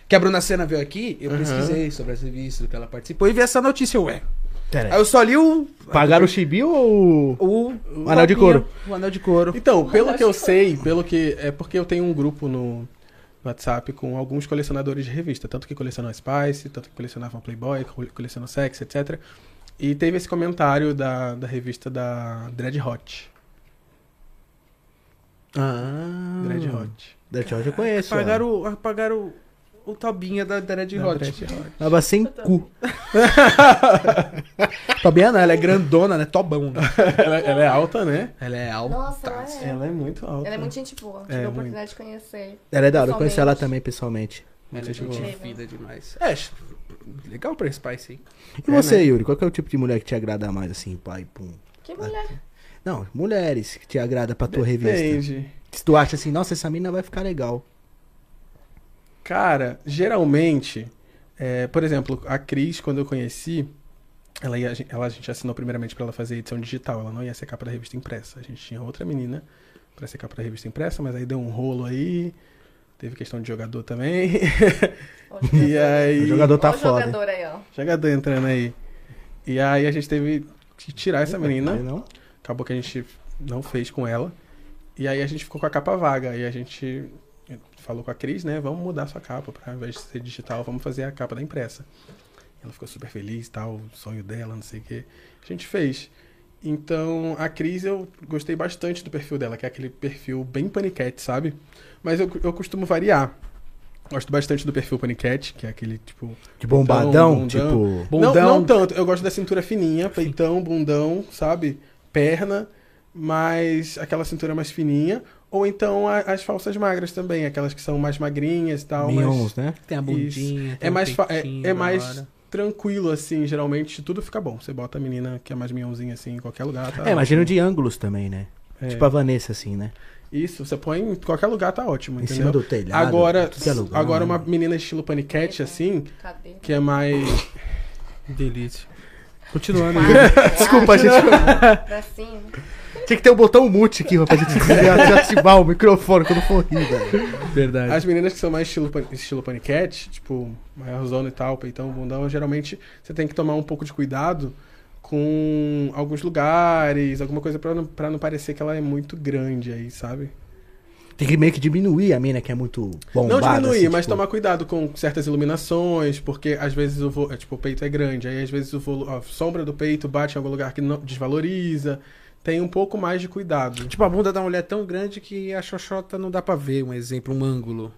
Que a Bruna Senna veio aqui, eu Aham. pesquisei sobre essa revista do que ela participou e vi essa notícia, ué. Pera Aí aí. eu só li o. Pagaram o chibi ou... O, O anel de couro. O anel de couro. Então, pelo que eu sei, pelo que. É porque eu tenho um grupo no WhatsApp com alguns colecionadores de revista, tanto que colecionam Spice, tanto que colecionavam Playboy, cole- colecionam Sex, etc. E teve esse comentário da, da revista da Dread Hot. Ah. Dread Hot. Dread Hot eu conheço. ó. Apagaram, apagaram o, o Tobinha da Dread Da Hot. Dread Hot. Tava sem cu. Tobinha não, ela é grandona, né? Tobão. né? ela, ela é alta, né? Ela é alta. Nossa, ela é. Ela é muito alta. Ela é muito gente boa. Tive É, a muito. oportunidade de conhecer. Ela é da hora, eu conheci ela também pessoalmente. Ela é Gente boa. fina demais. É, legal pra Spice, hein? E É, você, né? Yuri? Qual que é o tipo de mulher que te agrada mais, assim, pai, pum? Que mulher. Não, mulheres que te agrada pra tua revista. Depende. Se tu acha assim, nossa, essa mina vai ficar legal. Cara, geralmente, é, por exemplo, a Cris, quando eu conheci, ela, ia, ela, a gente assinou primeiramente pra ela fazer edição digital, ela não ia ser capa da revista impressa. A gente tinha outra menina pra ser capa da revista impressa, mas aí deu um rolo aí, teve questão de jogador também. Ó, e jogador. aí. O jogador tá o foda. jogador aí, ó. Jogador entrando aí. E aí a gente teve que tirar essa menina. Não? Acabou que a gente não fez com ela. E aí a gente ficou com a capa vaga. E a gente falou com a Cris, né? Vamos mudar sua capa. Pra, ao invés de ser digital, vamos fazer a capa da impressa. Ela ficou super feliz, tal, o sonho dela, não sei o quê. A gente fez. Então, a Cris, eu gostei bastante do perfil dela, que é aquele perfil bem paniquete, sabe? Mas eu, eu costumo variar. Gosto bastante do perfil paniquete, que é aquele, tipo, De bombadão, bundão. tipo... não, Bundão. não tanto. Eu gosto da cintura fininha, peitão, bundão, sabe? Perna, mas aquela cintura mais fininha. Ou então a- as falsas magras também, aquelas que são mais magrinhas e tal. Mions, mas né? Tem a bundinha. é tem o mais, fa- é, é mais. Tranquilo, assim, geralmente tudo fica bom. Você bota a menina que é mais minhãozinha, assim, em qualquer lugar. Tá é, imagino de ângulos também, né? É, Tipo a Vanessa, assim, né? Isso, você põe em qualquer lugar, tá ótimo, Em entendeu? cima do telhado. Agora, é lugar, agora né? uma menina estilo paniquete, assim, Cadê? que é mais... Delícia. Continuando. Desculpa, gente. Pra cima. Tinha que ter um botão mute aqui, pra gente desativar o microfone quando for rir, velho. Verdade. As meninas que são mais estilo, pan- estilo paniquete, tipo, maior zona e tal, peitão, bundão, geralmente você tem que tomar um pouco de cuidado com alguns lugares, alguma coisa pra não, pra não parecer que ela é muito grande aí, sabe? Tem que meio que diminuir a mina que é muito bombada. não diminuir, assim, mas tipo, tomar cuidado com certas iluminações, porque às vezes o, vo- é, tipo, o peito é grande, aí às vezes o volu- a sombra do peito bate em algum lugar que não desvaloriza. Tem um pouco mais de cuidado. Tipo, a bunda da mulher é tão grande que a xoxota não dá pra ver, um exemplo, um ângulo.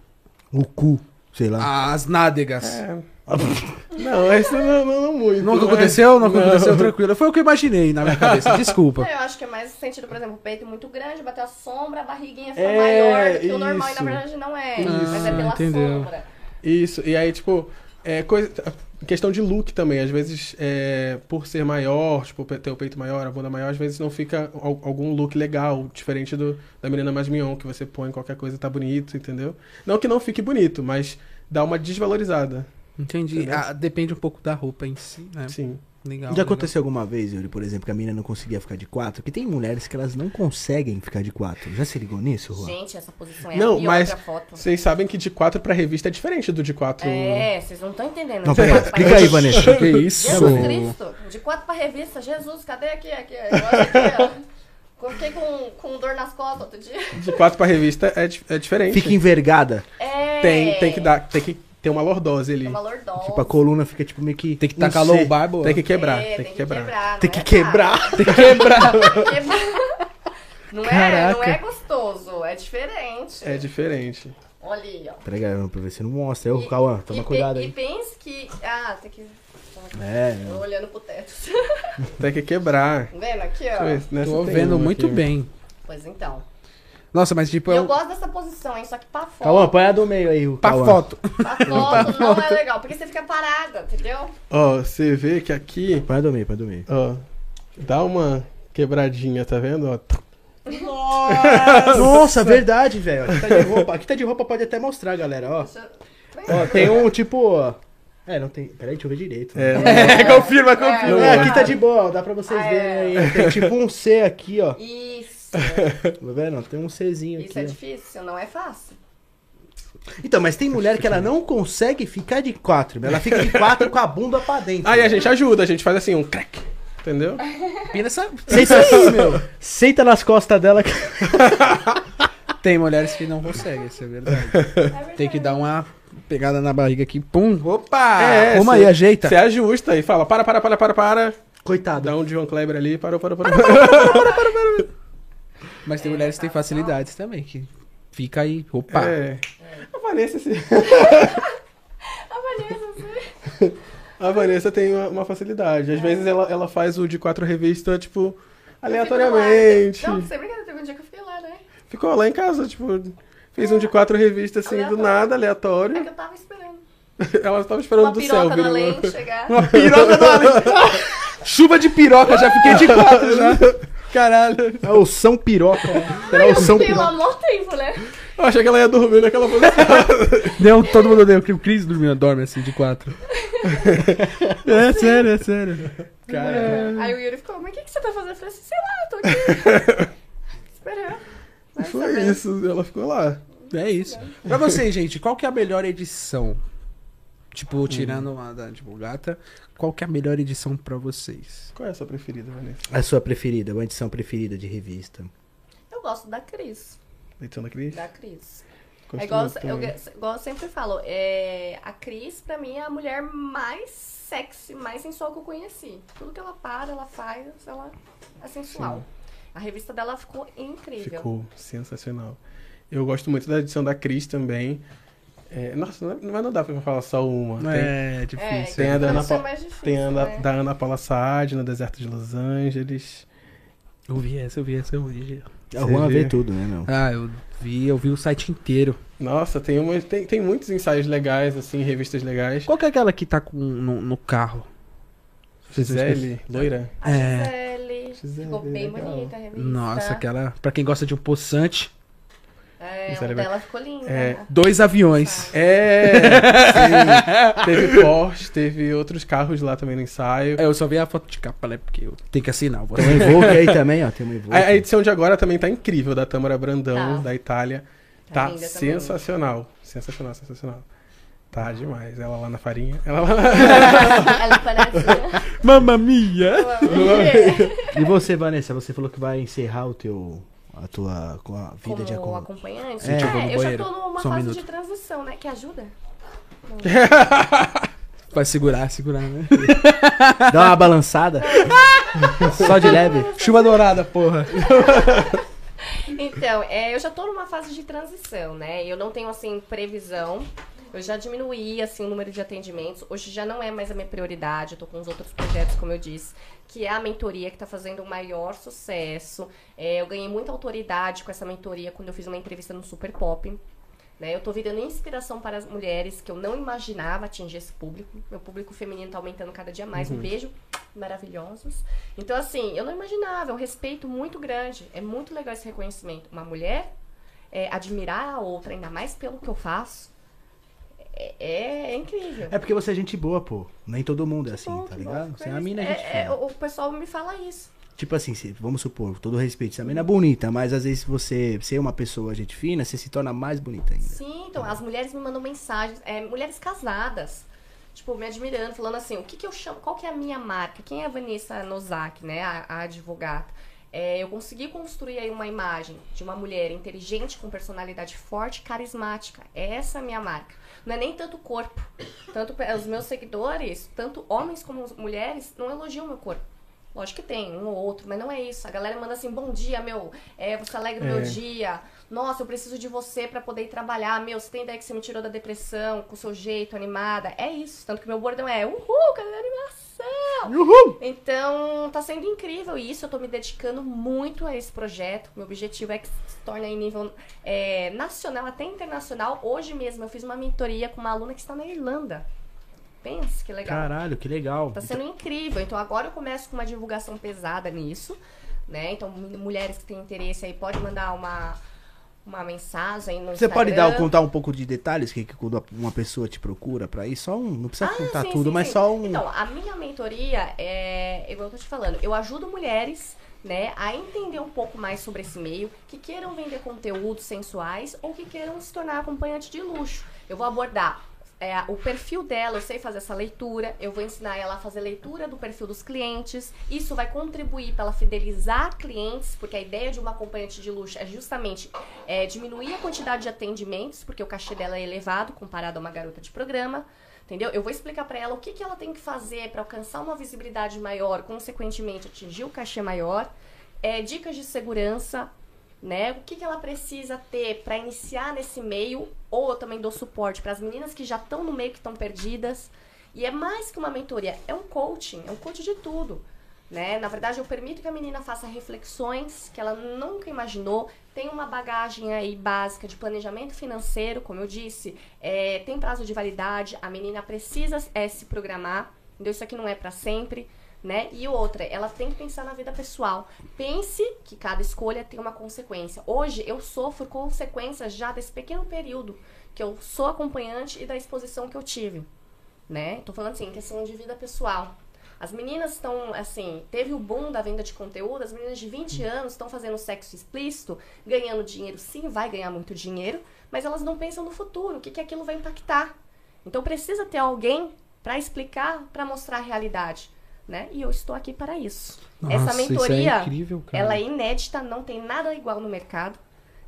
O cu, sei lá. As nádegas. É. Não, isso não, não, não muito. Nunca mas- aconteceu? Nunca aconteceu, tranquilo. Foi o que eu imaginei na minha cabeça, desculpa. É, eu acho que é mais sentido, por exemplo, o peito muito grande, bater a sombra, a barriguinha fica É, maior do que o normal, e na isso. verdade não é. Isso. mas é pela entendeu. sombra. Isso, e aí, tipo, é coisa. Questão de look também, às vezes, é, por ser maior, tipo, ter o peito maior, a bunda maior, às vezes não fica al- algum look legal, diferente do, da menina mais mignon, que você põe qualquer coisa e tá bonito, entendeu? Não que não fique bonito, mas dá uma desvalorizada. Entendi. Ah, depende um pouco da roupa em si, né? Sim. Legal. Já legal. aconteceu alguma vez, Yuri, por exemplo, que a mina não conseguia ficar de quatro? Porque tem mulheres que elas não conseguem ficar de quatro. Já se ligou nisso, Juan? Gente, essa posição é Não, a pior mas pra foto. Vocês sabem que de 4 pra revista é diferente do de 4. É, vocês não estão entendendo. Não, De pera, quatro pra explica aí. Vanessa. Que isso? Jesus Cristo, de quatro pra revista. Jesus, cadê aqui? aqui aqui, ó. Fiquei com, com dor nas costas outro dia. De 4 pra revista é, é diferente. Fica envergada. É. Tem, tem que dar. Tem que ter uma lordose ali. É uma lordose. Tipo, a coluna fica tipo meio que. Tem que tacar low barbo. Tem que quebrar. É, tem que quebrar. Tem que é quebrar. fácil. Tem que quebrar. Tem que quebrar. Não é, não Caraca. é gostoso, é diferente. É diferente. Olha aí, ó. Peraí, galera, pra ver se não mostra. Eu, E- Cauã, toma e, cuidado e, e aí. pense que. Ah, tem que. É, Tô olhando pro teto. Tem que quebrar. Tá vendo aqui, ó? Tô tem vendo muito aqui. bem. Pois então. Nossa, mas tipo, E é eu gosto dessa posição, hein? Só que pra foto. Cauã, põe a do meio aí, o pra Cauã. foto. Pra foto não é legal, porque você fica parada, entendeu? Ó, você vê que aqui, Põe a do meio, põe a do meio. ó, dá uma quebradinha, tá vendo? Ó, Nossa, verdade, velho. Aqui tá de roupa. Aqui tá de roupa, pode até mostrar, galera, ó. Deixa eu- Ó, tem um tipo. ó. É, não tem. Peraí, deixa eu ver direito. É, É, confirma, confirma. É, aqui tá de boa, ó, dá pra vocês Ah, é. verem aí. Tem tipo um C aqui, ó. Isso. Tá vendo? Tem um Czinho Isso é aqui. ó. difícil, não é fácil. Então, mas tem mulher que ela não consegue ficar de quatro. Ela fica de quatro com a bunda pra dentro. Aí a gente ajuda, a gente faz assim, um crack. Entendeu? Pina essa... Senta aí, meu. Senta nas costas dela. Tem mulheres que não conseguem, isso é verdade. Tem que dar uma pegada na barriga aqui. Pum, opa! É, cê- aí, ajeita. Você ajusta e fala, para, para, para, para, para. Coitado. Dá um John Kleber ali, parou, parou, parou. Mas tem mulheres que têm facilidades também, que fica aí, opa. É. A Vanessa, assim, A Vanessa, a Vanessa tem uma, uma facilidade. Às vezes ela, ela faz o de quatro revista, tipo, aleatoriamente. Não, você brincadeira, teve um dia que eu fiquei lá, né? Ficou lá em casa, tipo, fez um de quatro revistas assim, do Aleatório. nada, É aleatório. que eu tava esperando. Ela tava esperando Uma do céu, piroca no virou. além chegar. Uma piroca do além. Chuva de piroca, já fiquei de quatro já. Caralho. É o São Piroca. Será o São Fiquei lá Piroca. há mó tempo, né? Eu achei que ela ia dormir naquela posição. Deu, todo mundo deu, que o Cris dormiu, dorme assim, de quatro. é sério, é sério. Cara, Aí o Yuri ficou, mas o que, que você tá fazendo? Eu falei assim, sei lá, eu tô aqui. Esperando. Vai Foi saber. isso, ela ficou lá. é isso. Pra vocês, gente, qual que é a melhor edição? Tipo, tirando a da tipo, gata, qual que é a melhor edição pra vocês? Qual é a sua preferida, Vanessa? A sua preferida, uma edição preferida de revista. Eu gosto da Cris. Edição da Cris? Da Cris. Gosto É igual, eu, igual eu sempre falo, é, a Cris, pra mim, é a mulher mais sexy, mais sensual que eu conheci. Tudo que ela para, ela faz, ela é sensual. A revista dela ficou incrível. Ficou sensacional. Eu gosto muito da edição da Cris também. É, nossa, não, mas não dá pra falar só uma. Tem, é É, difícil. Tem a da Ana é Pa- difícil, tem a né? da Ana Paula Saad, no Deserto de Los Angeles. Eu vi essa, eu vi essa, eu vi. A Juan vê vê? tudo, né, meu? Ah, eu vi, eu vi o site inteiro. Nossa, tem, uma, tem, tem muitos ensaios legais, assim, revistas legais. Qual que é aquela que tá com, no, no carro? Gisele, loira. A É. Gisele, Gisele, ficou bem legal. bonita a revista. Nossa, aquela. Pra quem gosta de um poçante, É, o dela ficou linda. É. dois aviões. É, sim. Teve Porsche, teve outros carros lá também no ensaio. É, Eu só vi a foto de capa, né? Porque eu tenho que assinar. Vou Tem um Evoque aí também, ó. Tem um Evoque. A, a edição de agora também tá incrível, da Tâmara Brandão, Tá. da Itália. Tá Tá sensacional. Sensacional, sensacional. Tá demais. Ela lá na farinha. Ela lá Ela parece. Mamma mia! E você, Vanessa, você falou que vai encerrar o teu. A tua com a vida de Como acompanhante. É. É, eu já tô numa Só um fase minuto. de transição, né? Que ajuda. Vai segurar, segurar, né? Dá uma balançada. Só de leve. Chuva dourada, porra. Então, é, eu já tô numa fase de transição, né? Eu não tenho, assim, previsão. Eu já diminuí, assim, o número de atendimentos. Hoje já não é mais a minha prioridade. Eu tô com os outros projetos, como eu disse, que é a mentoria que tá fazendo o maior sucesso. É, eu ganhei muita autoridade com essa mentoria quando eu fiz uma entrevista no Super Pop. Né? Eu tô virando inspiração para as mulheres que eu não imaginava atingir esse público. Meu público feminino tá aumentando cada dia mais. Um beijo, maravilhosos. Então, assim, eu não imaginava, é um respeito muito grande. É muito legal esse reconhecimento. Uma mulher é, admirar a outra, ainda mais pelo que eu faço, é, é- é incrível. É porque você é gente boa, pô. Nem todo mundo é assim, Bom, tá que ligado? Você é uma mina gente É, é, o pessoal me fala isso. Tipo assim, vamos supor, todo respeito, se a mina é bonita, mas às vezes você ser uma pessoa gente fina, você se torna mais bonita ainda. Sim, então, as mulheres me mandam mensagens, é, mulheres casadas, tipo, me admirando, falando assim, o que que eu chamo, qual que é a minha marca? Quem é a Vanessa Nozak, né, a, a advogada? É, eu consegui construir aí uma imagem de uma mulher inteligente, com personalidade forte, carismática. Essa é a minha marca. Não é nem tanto corpo. Tanto os meus seguidores, tanto homens como mulheres, não elogiam meu corpo. Lógico que tem, um ou outro, mas não é isso. A galera manda assim, bom dia, meu, é, você alegra o meu É. dia. Nossa, eu preciso de você pra poder ir trabalhar. Meu, você tem ideia que você me tirou da depressão, com o seu jeito, animada. É isso. Tanto que meu bordão é, uhul, cadê a animação? Uhul! Então, tá sendo incrível isso. Eu tô me dedicando muito a esse projeto. Meu objetivo é que se torne em nível é, nacional, até internacional. Hoje mesmo eu fiz uma mentoria com uma aluna que está na Irlanda. Pensa que legal. Caralho, que legal. Tá sendo incrível. Então agora eu começo com uma divulgação pesada nisso, né? Então mu- mulheres que têm interesse aí podem mandar uma uma mensagem no Você pode dar, Instagram. contar um pouco de detalhes que, que quando uma pessoa te procura pra ir? Só um. Não precisa contar Ah, sim, tudo, sim, mas sim. só um. Então, a minha mentoria é, igual eu tô te falando, eu ajudo mulheres, né, a entender um pouco mais sobre esse meio, que queiram vender conteúdos sensuais ou que queiram se tornar acompanhante de luxo. Eu vou abordar é, o perfil dela, eu sei fazer essa leitura, eu vou ensinar ela a fazer leitura do perfil dos clientes. Isso vai contribuir para ela fidelizar clientes, porque a ideia de uma acompanhante de luxo é justamente é, diminuir a quantidade de atendimentos, porque o cachê dela é elevado comparado a uma garota de programa. Entendeu? Eu vou explicar pra ela o que, que ela tem que fazer pra alcançar uma visibilidade maior, consequentemente atingir o cachê maior, é, dicas de segurança, né? O que, que ela precisa ter pra iniciar nesse meio, ou eu também dou suporte para as meninas que já estão no meio, que estão perdidas. E é mais que uma mentoria, é um coaching, é um coach de tudo. Né? Na verdade, eu permito que a menina faça reflexões que ela nunca imaginou. Tem uma bagagem aí básica de planejamento financeiro, como eu disse, é, tem prazo de validade, a menina precisa é, se programar. Entendeu? Isso aqui não é para sempre. Né? E outra, ela tem que pensar na vida pessoal. Pense que cada escolha tem uma consequência. Hoje eu sofro consequências já desse pequeno período que eu sou acompanhante e da exposição que eu tive, né? Tô falando assim, questão de vida pessoal. As meninas estão, assim, teve o boom da venda de conteúdo, as meninas de 20 anos estão fazendo sexo explícito, ganhando dinheiro, sim, vai ganhar muito dinheiro, mas elas não pensam no futuro, o que, que aquilo vai impactar. Então precisa ter alguém para explicar, para mostrar a realidade, né? E eu estou aqui para isso. Essa Nossa, isso mentoria, é incrível, ela é inédita, não tem nada igual no mercado,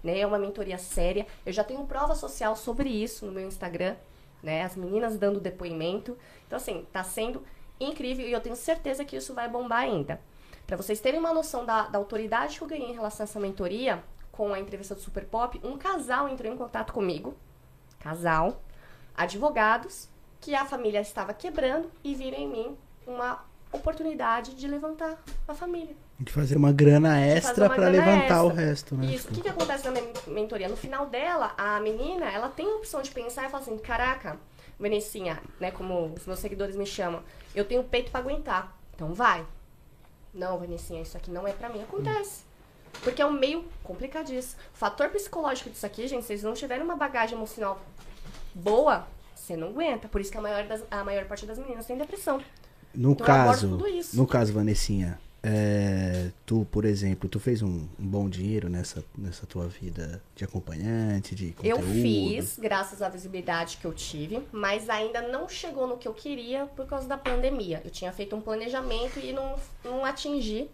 né? É uma mentoria séria. Eu já tenho prova social sobre isso no meu Instagram, né? As meninas dando depoimento. Então assim, tá sendo incrível e eu tenho certeza que isso vai bombar ainda. Para vocês terem uma noção da, da autoridade que eu ganhei em relação a essa mentoria, com a entrevista do Super Pop, um casal entrou em contato comigo, casal, advogados, que a família estava quebrando e viram em mim uma oportunidade de levantar a família. De fazer uma grana extra grana levantar o extra. resto, né? Isso. O que, que acontece na minha mentoria? No final dela, a menina, ela tem a opção de pensar e falar assim, caraca, Venicinha, né, como os meus seguidores me chamam, eu tenho peito pra aguentar. Então vai. Não, Venicinha, isso aqui não é pra mim. Acontece. Porque é um meio complicadíssimo. O fator psicológico disso aqui, gente, se vocês não tiverem uma bagagem emocional boa, você não aguenta. Por isso que a maior, das- a maior parte das meninas tem depressão. No Então eu caso, no caso, Vanessinha, é, tu, por exemplo, tu fez um, um bom dinheiro nessa, nessa tua vida de acompanhante, de Eu conteúdo? fiz, graças à visibilidade que eu tive, mas ainda não chegou no que eu queria por causa da pandemia. Eu tinha feito um planejamento e não, não atingi,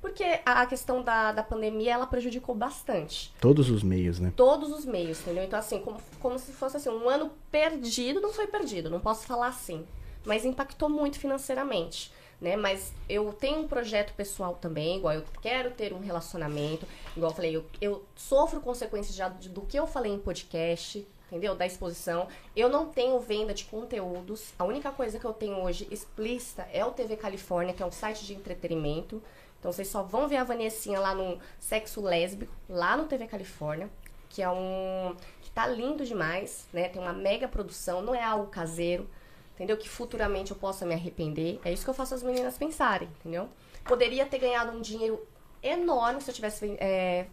porque a questão da, da pandemia, ela prejudicou bastante. Todos os meios, né? Todos os meios, entendeu? Então, assim, como, como se fosse assim, um ano perdido, não foi perdido, não posso falar assim. Mas impactou muito financeiramente, né? Mas eu tenho um projeto pessoal também, igual eu quero ter um relacionamento, igual eu falei, eu, eu sofro consequências já do que eu falei em podcast, entendeu? Da exposição. Eu não tenho venda de conteúdos. A única coisa que eu tenho hoje explícita é o TV Califórnia, que é um site de entretenimento. Então vocês só vão ver a Vanessinha lá no Sexo Lésbico, lá no TV Califórnia, que é um. que tá lindo demais, né? Tem uma mega produção, não é algo caseiro, entendeu? Que futuramente eu possa me arrepender. É isso que eu faço as meninas pensarem, entendeu? Poderia ter ganhado um dinheiro enorme se eu tivesse é,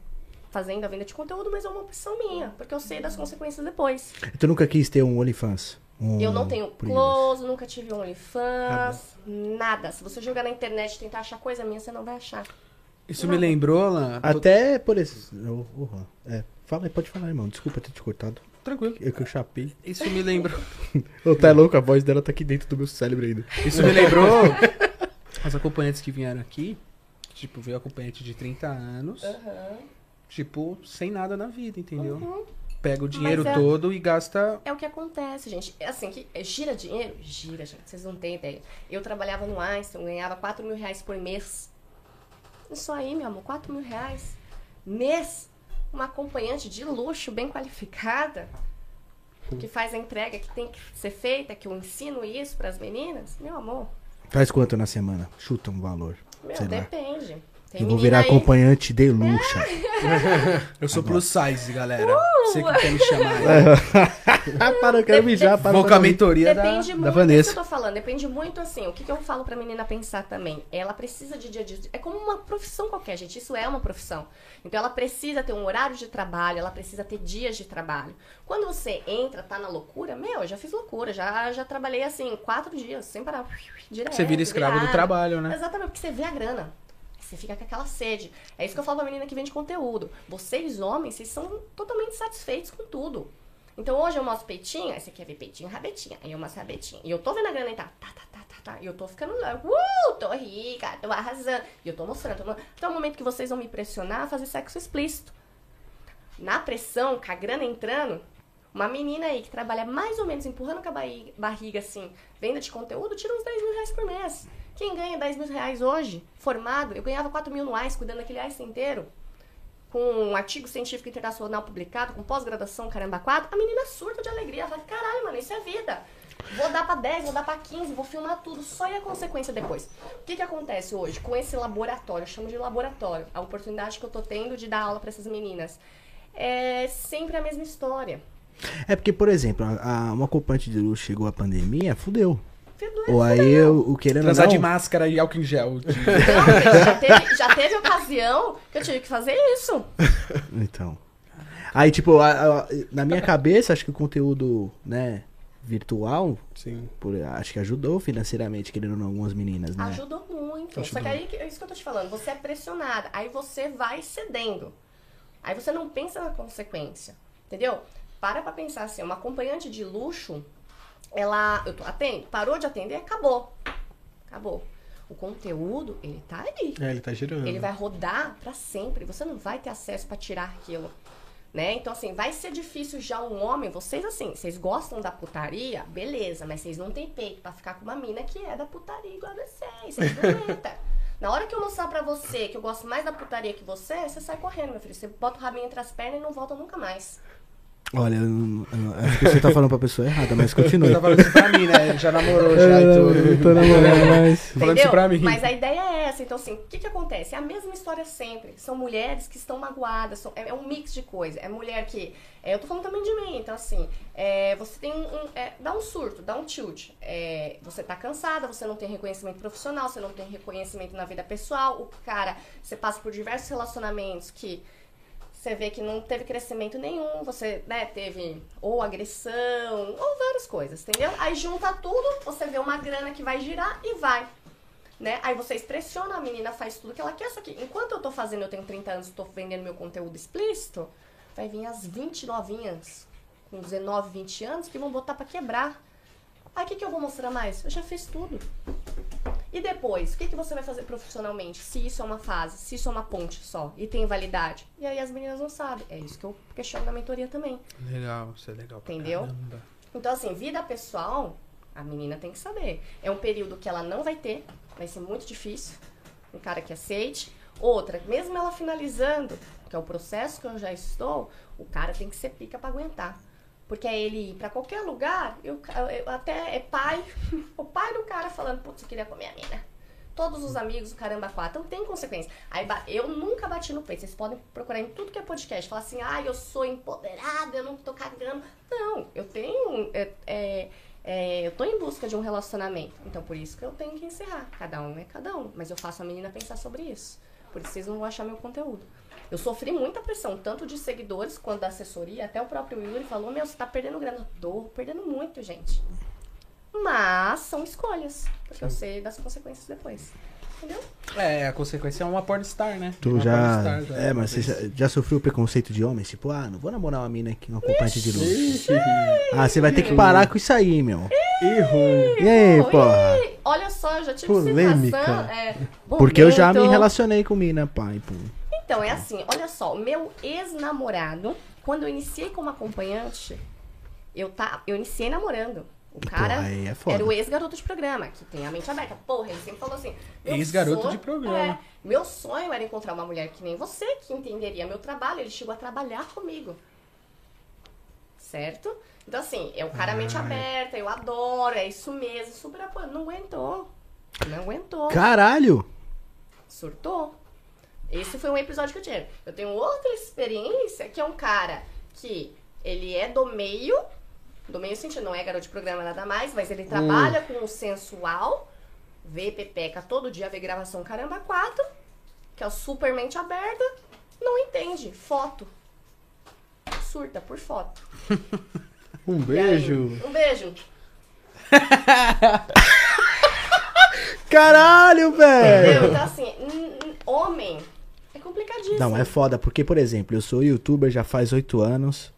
fazendo a venda de conteúdo, mas é uma opção minha, porque eu sei das consequências depois. Tu nunca quis ter um OnlyFans? Um Eu não tenho close, nunca tive um OnlyFans, nada. Se você jogar na internet e tentar achar coisa minha, você não vai achar. Isso me lembrou, lá. Até por esse. Oh, oh, é, fala aí, pode falar, irmão. Desculpa ter te cortado. Tranquilo. Eu que eu chapei. Isso me lembrou. Ô, tá louco, a voz dela tá aqui dentro do meu cérebro ainda. Isso me lembrou as acompanhantes que vieram aqui. Tipo, veio acompanhante de 30 anos. Tipo, sem nada na vida, entendeu? pega o dinheiro é- todo e gasta. É o que acontece, gente. É Assim, que gira dinheiro? Gira, gente. Vocês não têm ideia. Eu trabalhava no Einstein, ganhava 4 mil reais por mês. Isso aí, meu amor, 4 mil reais. Mês. Uma acompanhante de luxo, bem qualificada, que faz a entrega que tem que ser feita, que eu ensino isso para as meninas. Meu amor, Faz quanto na semana? Chuta um valor. meu, Sei lá. Tem Eu vou virar aí- acompanhante de luxo. Eu sou plus size, galera. Uh! Você que quer me chamar. ah, para, eu quero mijar. Para, Vou com a mentoria da, Depende da muito, é Vanessa. que eu tô falando, depende muito assim, o que, que eu falo pra menina pensar também? Ela precisa de dia a dia, é como uma profissão qualquer, gente, isso é uma profissão. Então ela precisa ter um horário de trabalho, ela precisa ter dias de trabalho. Quando você entra, tá na loucura, meu, eu já fiz loucura, já, já trabalhei assim, quatro dias, sem parar, direto. Você vira escravo do virada. trabalho, né? Exatamente, porque você vê a grana. Você fica com aquela sede. É isso que eu falo pra menina que vende conteúdo. Vocês, homens, vocês são totalmente satisfeitos com tudo. Então hoje eu mostro peitinho, aí você quer ver peitinho, rabetinha. Aí eu mostro rabetinha. E eu tô vendo a grana entrar. Tá, tá, tá, tá, tá. E eu tô ficando lá. Uh, tô rica, tô arrasando. E eu tô mostrando. Tô. Até o momento que vocês vão me pressionar a fazer sexo explícito. Na pressão, com a grana entrando, uma menina aí que trabalha mais ou menos empurrando com a barriga, barriga assim, venda de conteúdo, tira uns 10 mil reais por mês. Quem ganha 10 mil reais hoje, formado, eu ganhava 4 mil no AIS, cuidando daquele AIS inteiro, com um artigo científico internacional publicado, com pós-graduação, caramba, 4, a menina surta de alegria. Ela fala, caralho, mano, isso é vida. Vou dar pra 10, vou dar pra 15, vou filmar tudo, só e a consequência depois. O que que acontece hoje com esse laboratório? Eu chamo de laboratório. A oportunidade que eu tô tendo de dar aula pra essas meninas. É sempre a mesma história. É porque, por exemplo, a, a- uma acompanhante de luxo chegou a pandemia, fudeu. Fudeu, Ou aí eu, o querendo Transar não, de máscara e álcool em gel. Não, gente, já teve, já teve ocasião que eu tive que fazer isso. Então. Aí, tipo, a- a- na minha cabeça, acho que o conteúdo, né, virtual, Sim. por- acho que ajudou financeiramente, querendo ou não, algumas meninas, né? Ajudou muito. Ajudou. Só que aí, é isso que eu tô te falando, você é pressionada, aí você vai cedendo. Aí você não pensa na consequência, entendeu? Para pra pensar assim, uma acompanhante de luxo, ela, eu tô atendo, parou de atender, acabou. Acabou. O conteúdo, ele tá ali. É, ele tá girando. Ele vai rodar pra sempre. Você não vai ter acesso pra tirar aquilo. Né? Então, assim, vai ser difícil já um homem. Vocês, assim, vocês gostam da putaria? Beleza, mas vocês não têm peito pra ficar com uma mina que é da putaria igual a vocês. Vocês. Na hora que eu mostrar pra você que eu gosto mais da putaria que você, você sai correndo, meu filho. Você bota o rabinho entre as pernas e não volta nunca mais. Olha, eu não- eu não- acho que você tá falando pra pessoa errada, mas continue. Tá falando isso pra mim, né? Já namorou já e tudo. tô namorando mais. Falando Entendeu? isso pra mim. Mas a ideia é essa. Então, assim, o que, que acontece? É a mesma história sempre. São mulheres que estão magoadas. são- é, é um mix de coisa. É mulher que. é, eu tô falando também de mim. Então, assim, é, você tem um. um- é, dá um surto, dá um tilt. É, você tá cansada, você não tem reconhecimento profissional, você não tem reconhecimento na vida pessoal. O cara, você passa por diversos relacionamentos que. Você vê que não teve crescimento nenhum, você né, teve ou agressão, ou várias coisas, entendeu? Aí junta tudo, você vê uma grana que vai girar e vai. Né? Aí vocês pressionam, a menina faz tudo que ela quer, só que enquanto eu tô fazendo, eu tenho 30 anos, tô vendendo meu conteúdo explícito, vai vir as 20 novinhas com 19, 20 anos que vão botar pra quebrar. Aí o que, que eu vou mostrar mais? Eu já fiz tudo. E depois, o que, que você vai fazer profissionalmente? Se isso é uma fase, se isso é uma ponte só e tem validade. E aí as meninas não sabem. É isso que eu questiono na mentoria também. Legal, isso é legal. Entendeu? caramba. Então, assim, vida pessoal, a menina tem que saber. É um período que ela não vai ter, vai ser muito difícil. Um cara que aceite. Outra, mesmo ela finalizando, que é o processo que eu já estou, o cara tem que ser pica pra aguentar. Porque é ele ir pra qualquer lugar, eu, eu- até é pai, o pai do cara falando, putz, eu queria comer a mina. Todos os amigos, o caramba, quatro. Então tem consequência. Aí eu nunca bati no peito. Vocês podem procurar em tudo que é podcast. Falar assim, ah, eu sou empoderada, eu não tô cagando. Não, eu tenho. é, é, é, eu tô em busca de um relacionamento. Então por isso que eu tenho que encerrar. Cada um é cada um. Mas eu faço a menina pensar sobre isso. Por isso vocês não vão achar meu conteúdo. Eu sofri muita pressão, tanto de seguidores quanto da assessoria. Até o próprio Yuri falou: Meu, você tá perdendo grana. Tô perdendo muito, gente. Mas são escolhas. Porque eu sei das consequências depois. Entendeu? É, a consequência é uma pornstar, né? Tu Uma já. pornstar, É, mas você já, já sofreu preconceito de homens? Tipo, ah, não vou namorar uma mina aqui, uma acompanhante de luxo. Ah, você vai ter que parar com isso aí, meu. Errou. E aí, porra? Olha só, eu já tive Polêmica. situação. É, Porque eu já me relacionei com mina, pai, pô. Então, é assim, olha só, meu ex-namorado, quando eu iniciei como acompanhante, eu, tá, eu iniciei namorando. O cara aí é era o ex-garoto de programa, que tem a mente aberta. Porra, ele sempre falou assim. Ex-garoto sonho- de programa. É, meu sonho era encontrar uma mulher que nem você, que entenderia meu trabalho. Ele chegou a trabalhar comigo. Certo? Então, assim, é o cara mente aberta, eu adoro, é isso mesmo, super apoio. Não aguentou. Não aguentou. Caralho! Surtou. Esse foi um episódio que eu tive. Eu tenho outra experiência que é um cara que ele é do meio, do meio sentido, não é garoto de programa nada mais, mas ele trabalha com o sensual, vê pepeca todo dia, vê gravação caramba 4, que é o super mente aberta, não entende. Foto. Surta por foto. Um E aí, beijo. um beijo. Caralho, velho! Então, assim, homem complicadíssimo. Não, é foda, porque, por exemplo, eu sou youtuber já faz oito anos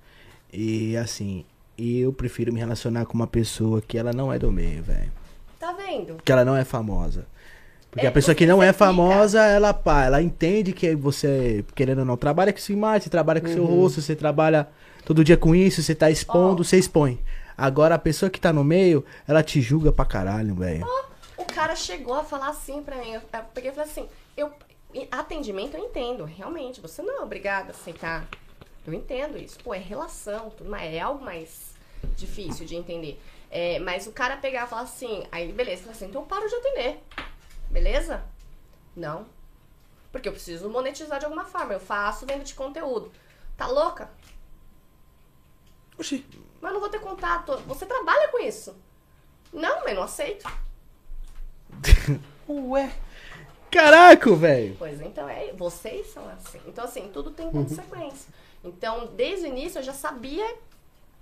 e, assim, eu prefiro me relacionar com uma pessoa que ela não é do meio, velho. Tá vendo? Que ela não é famosa. Porque É, a pessoa que não é fica- famosa, ela, pá, ela entende que você, querendo ou não, trabalha com sua imagem, você trabalha com seu rosto, você trabalha todo dia com isso, você tá expondo, Ó. você expõe. Agora, a pessoa que tá no meio, ela te julga pra caralho, velho. O cara chegou a falar assim pra mim. Eu eu peguei e falei assim: eu, atendimento eu entendo, realmente. Você não é obrigado a aceitar. Eu entendo isso. Pô, é relação, tudo mais. É algo mais difícil de entender. É, mas o cara pegar e falar assim: aí beleza, fala assim, então eu paro de atender. Beleza? Não. Porque eu preciso monetizar de alguma forma. Eu faço dentro de conteúdo. Tá louca? Oxi. Mas eu não vou ter contato. Você trabalha com isso. Não, mas não aceito. Ué. Caraca, velho. Pois então, é, vocês são assim. Então, assim, tudo tem consequência. Então, desde o início eu já sabia,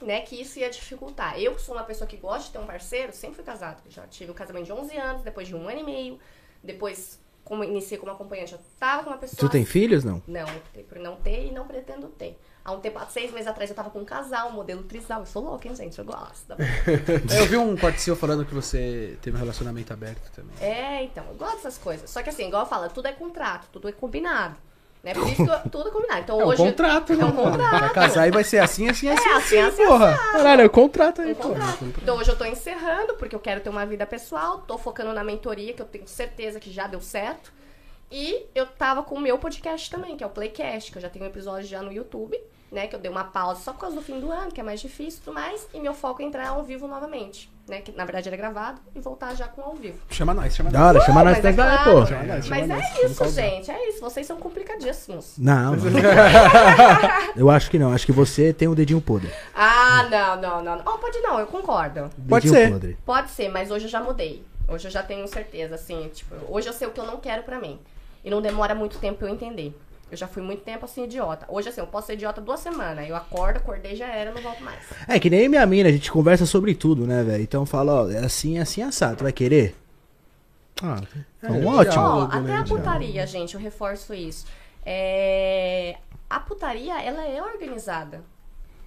né, que isso ia dificultar. Eu que sou uma pessoa que gosta de ter um parceiro, sempre fui casada. Já tive um casamento de 11 anos, depois de um ano e meio. Depois, como iniciei como acompanhante, eu tava com uma pessoa... Tu tem filhos, não? Não, por não ter e não pretendo ter. Há um tempo, há seis meses atrás, eu tava com um casal, um modelo trisal. Eu sou louca, hein, gente? Eu gosto. da- É, Eu vi um seu falando que você teve um relacionamento aberto também. É, então, eu gosto dessas coisas. Só que assim, igual eu falo, tudo é contrato, tudo é combinado. Né? Por isso que eu- tudo é combinado. Então É um hoje. contrato, É um né? Contrato. casar e vai ser assim, assim, assim, É, assim, assim, porra. Caralho, é o contrato aí, Um contrato. Então hoje eu tô encerrando, porque eu quero ter uma vida pessoal, tô focando na mentoria, que eu tenho certeza que já deu certo. E eu tava com o meu podcast também, que é o Playcast, que eu já tenho um episódio já no YouTube, né? Que eu dei uma pausa só por causa do fim do ano, que é mais difícil e tudo mais. E meu foco é entrar ao vivo novamente, né? Que na verdade é gravado e voltar já com ao vivo. Chama nós, chama nós. chama nós pra é claro. pô. nós, chama Mas nós, é isso, gente. É isso. Vocês são complicadíssimos. Não, eu acho que não. Acho que você tem o dedinho podre. Ah, não, não, não. Oh, pode não, eu concordo. Pode Dedinho ser. podre. Pode ser, mas hoje eu já mudei. Hoje eu já tenho certeza, assim, tipo, hoje eu sei o que eu não quero pra mim. E não demora muito tempo pra eu entender. Eu já fui muito tempo assim, idiota. Hoje, assim, eu posso ser idiota duas semanas. Eu acordo, acordei, já era, não volto mais. É que nem minha mina, a gente conversa sobre tudo, né, velho? Então fala, ó, é assim, é assim, assado. Tu vai querer? Ah, então, É, ótimo. legal. Ó, Diálogo, até né, a diálogo. putaria, gente, eu reforço isso. É... A putaria, ela é organizada.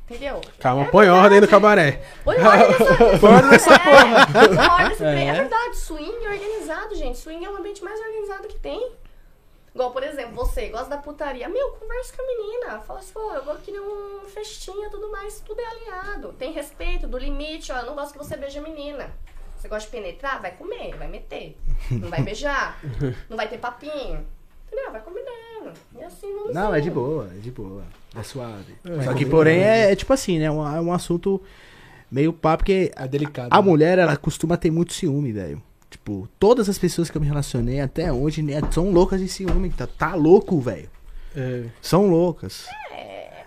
Entendeu? Calma, põe ordem no cabaré. Põe ordem nessa, ordem porra. Põe ordem nessa É. é. verdade, swing é organizado, gente. Swing é o ambiente mais organizado que tem. Igual, por exemplo, você gosta da putaria. Meu, conversa com a menina. Fala assim, pô, eu vou querer um festinha tudo mais. Tudo é alinhado. Tem respeito do limite. Ó, eu não gosto que você beije a menina. Você gosta de penetrar? Vai comer, vai meter. Não vai beijar. não vai ter papinho. Entendeu? Vai combinando. E assim vamos Não, é de boa, é de boa. É suave. É, Só é que, porém, é, é tipo assim, né? É um, é um assunto meio pá, porque É delicado. a né? mulher, ela costuma ter muito ciúme, velho. Tipo, todas as pessoas que eu me relacionei até hoje né, são loucas de ciúme. Tá, tá louco, velho. É. São loucas.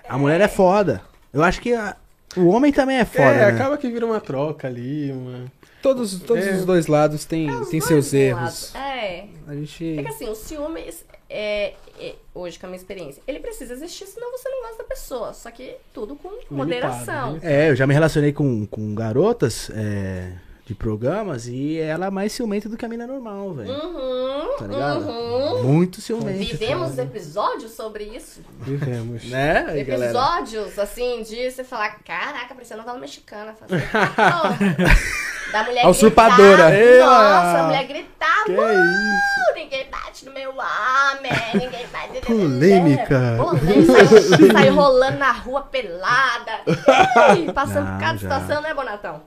A mulher é foda. Eu acho que a- o homem também é foda, é, né? acaba que vira uma troca ali, uma. Todos, todos É. os dois lados têm, É têm dois seus erros. lados. É. A gente. É que assim, o ciúmes, é, é, hoje com a minha experiência, ele precisa existir, senão você não gosta da pessoa. Só que tudo com moderação. limitado. É, eu já me relacionei com, com garotas é, de programas e ela é mais ciumenta do que a mina normal, velho. Uhum, Tá ligado? uhum. Muito ciumenta. Vivemos episódios sobre isso. Vivemos. Né, aí, galera? Episódios, assim, de você falar, caraca, parecia novela mexicana. Fazer, da mulher A usurpadora. gritar. Nossa, a mulher gritar. Que "Uh, isso? Ninguém bate bate no meu homem, ninguém vai... Polêmica. Polêmica. Saiu, saiu rolando na rua pelada. Passando por cada situação, né, Bonatão?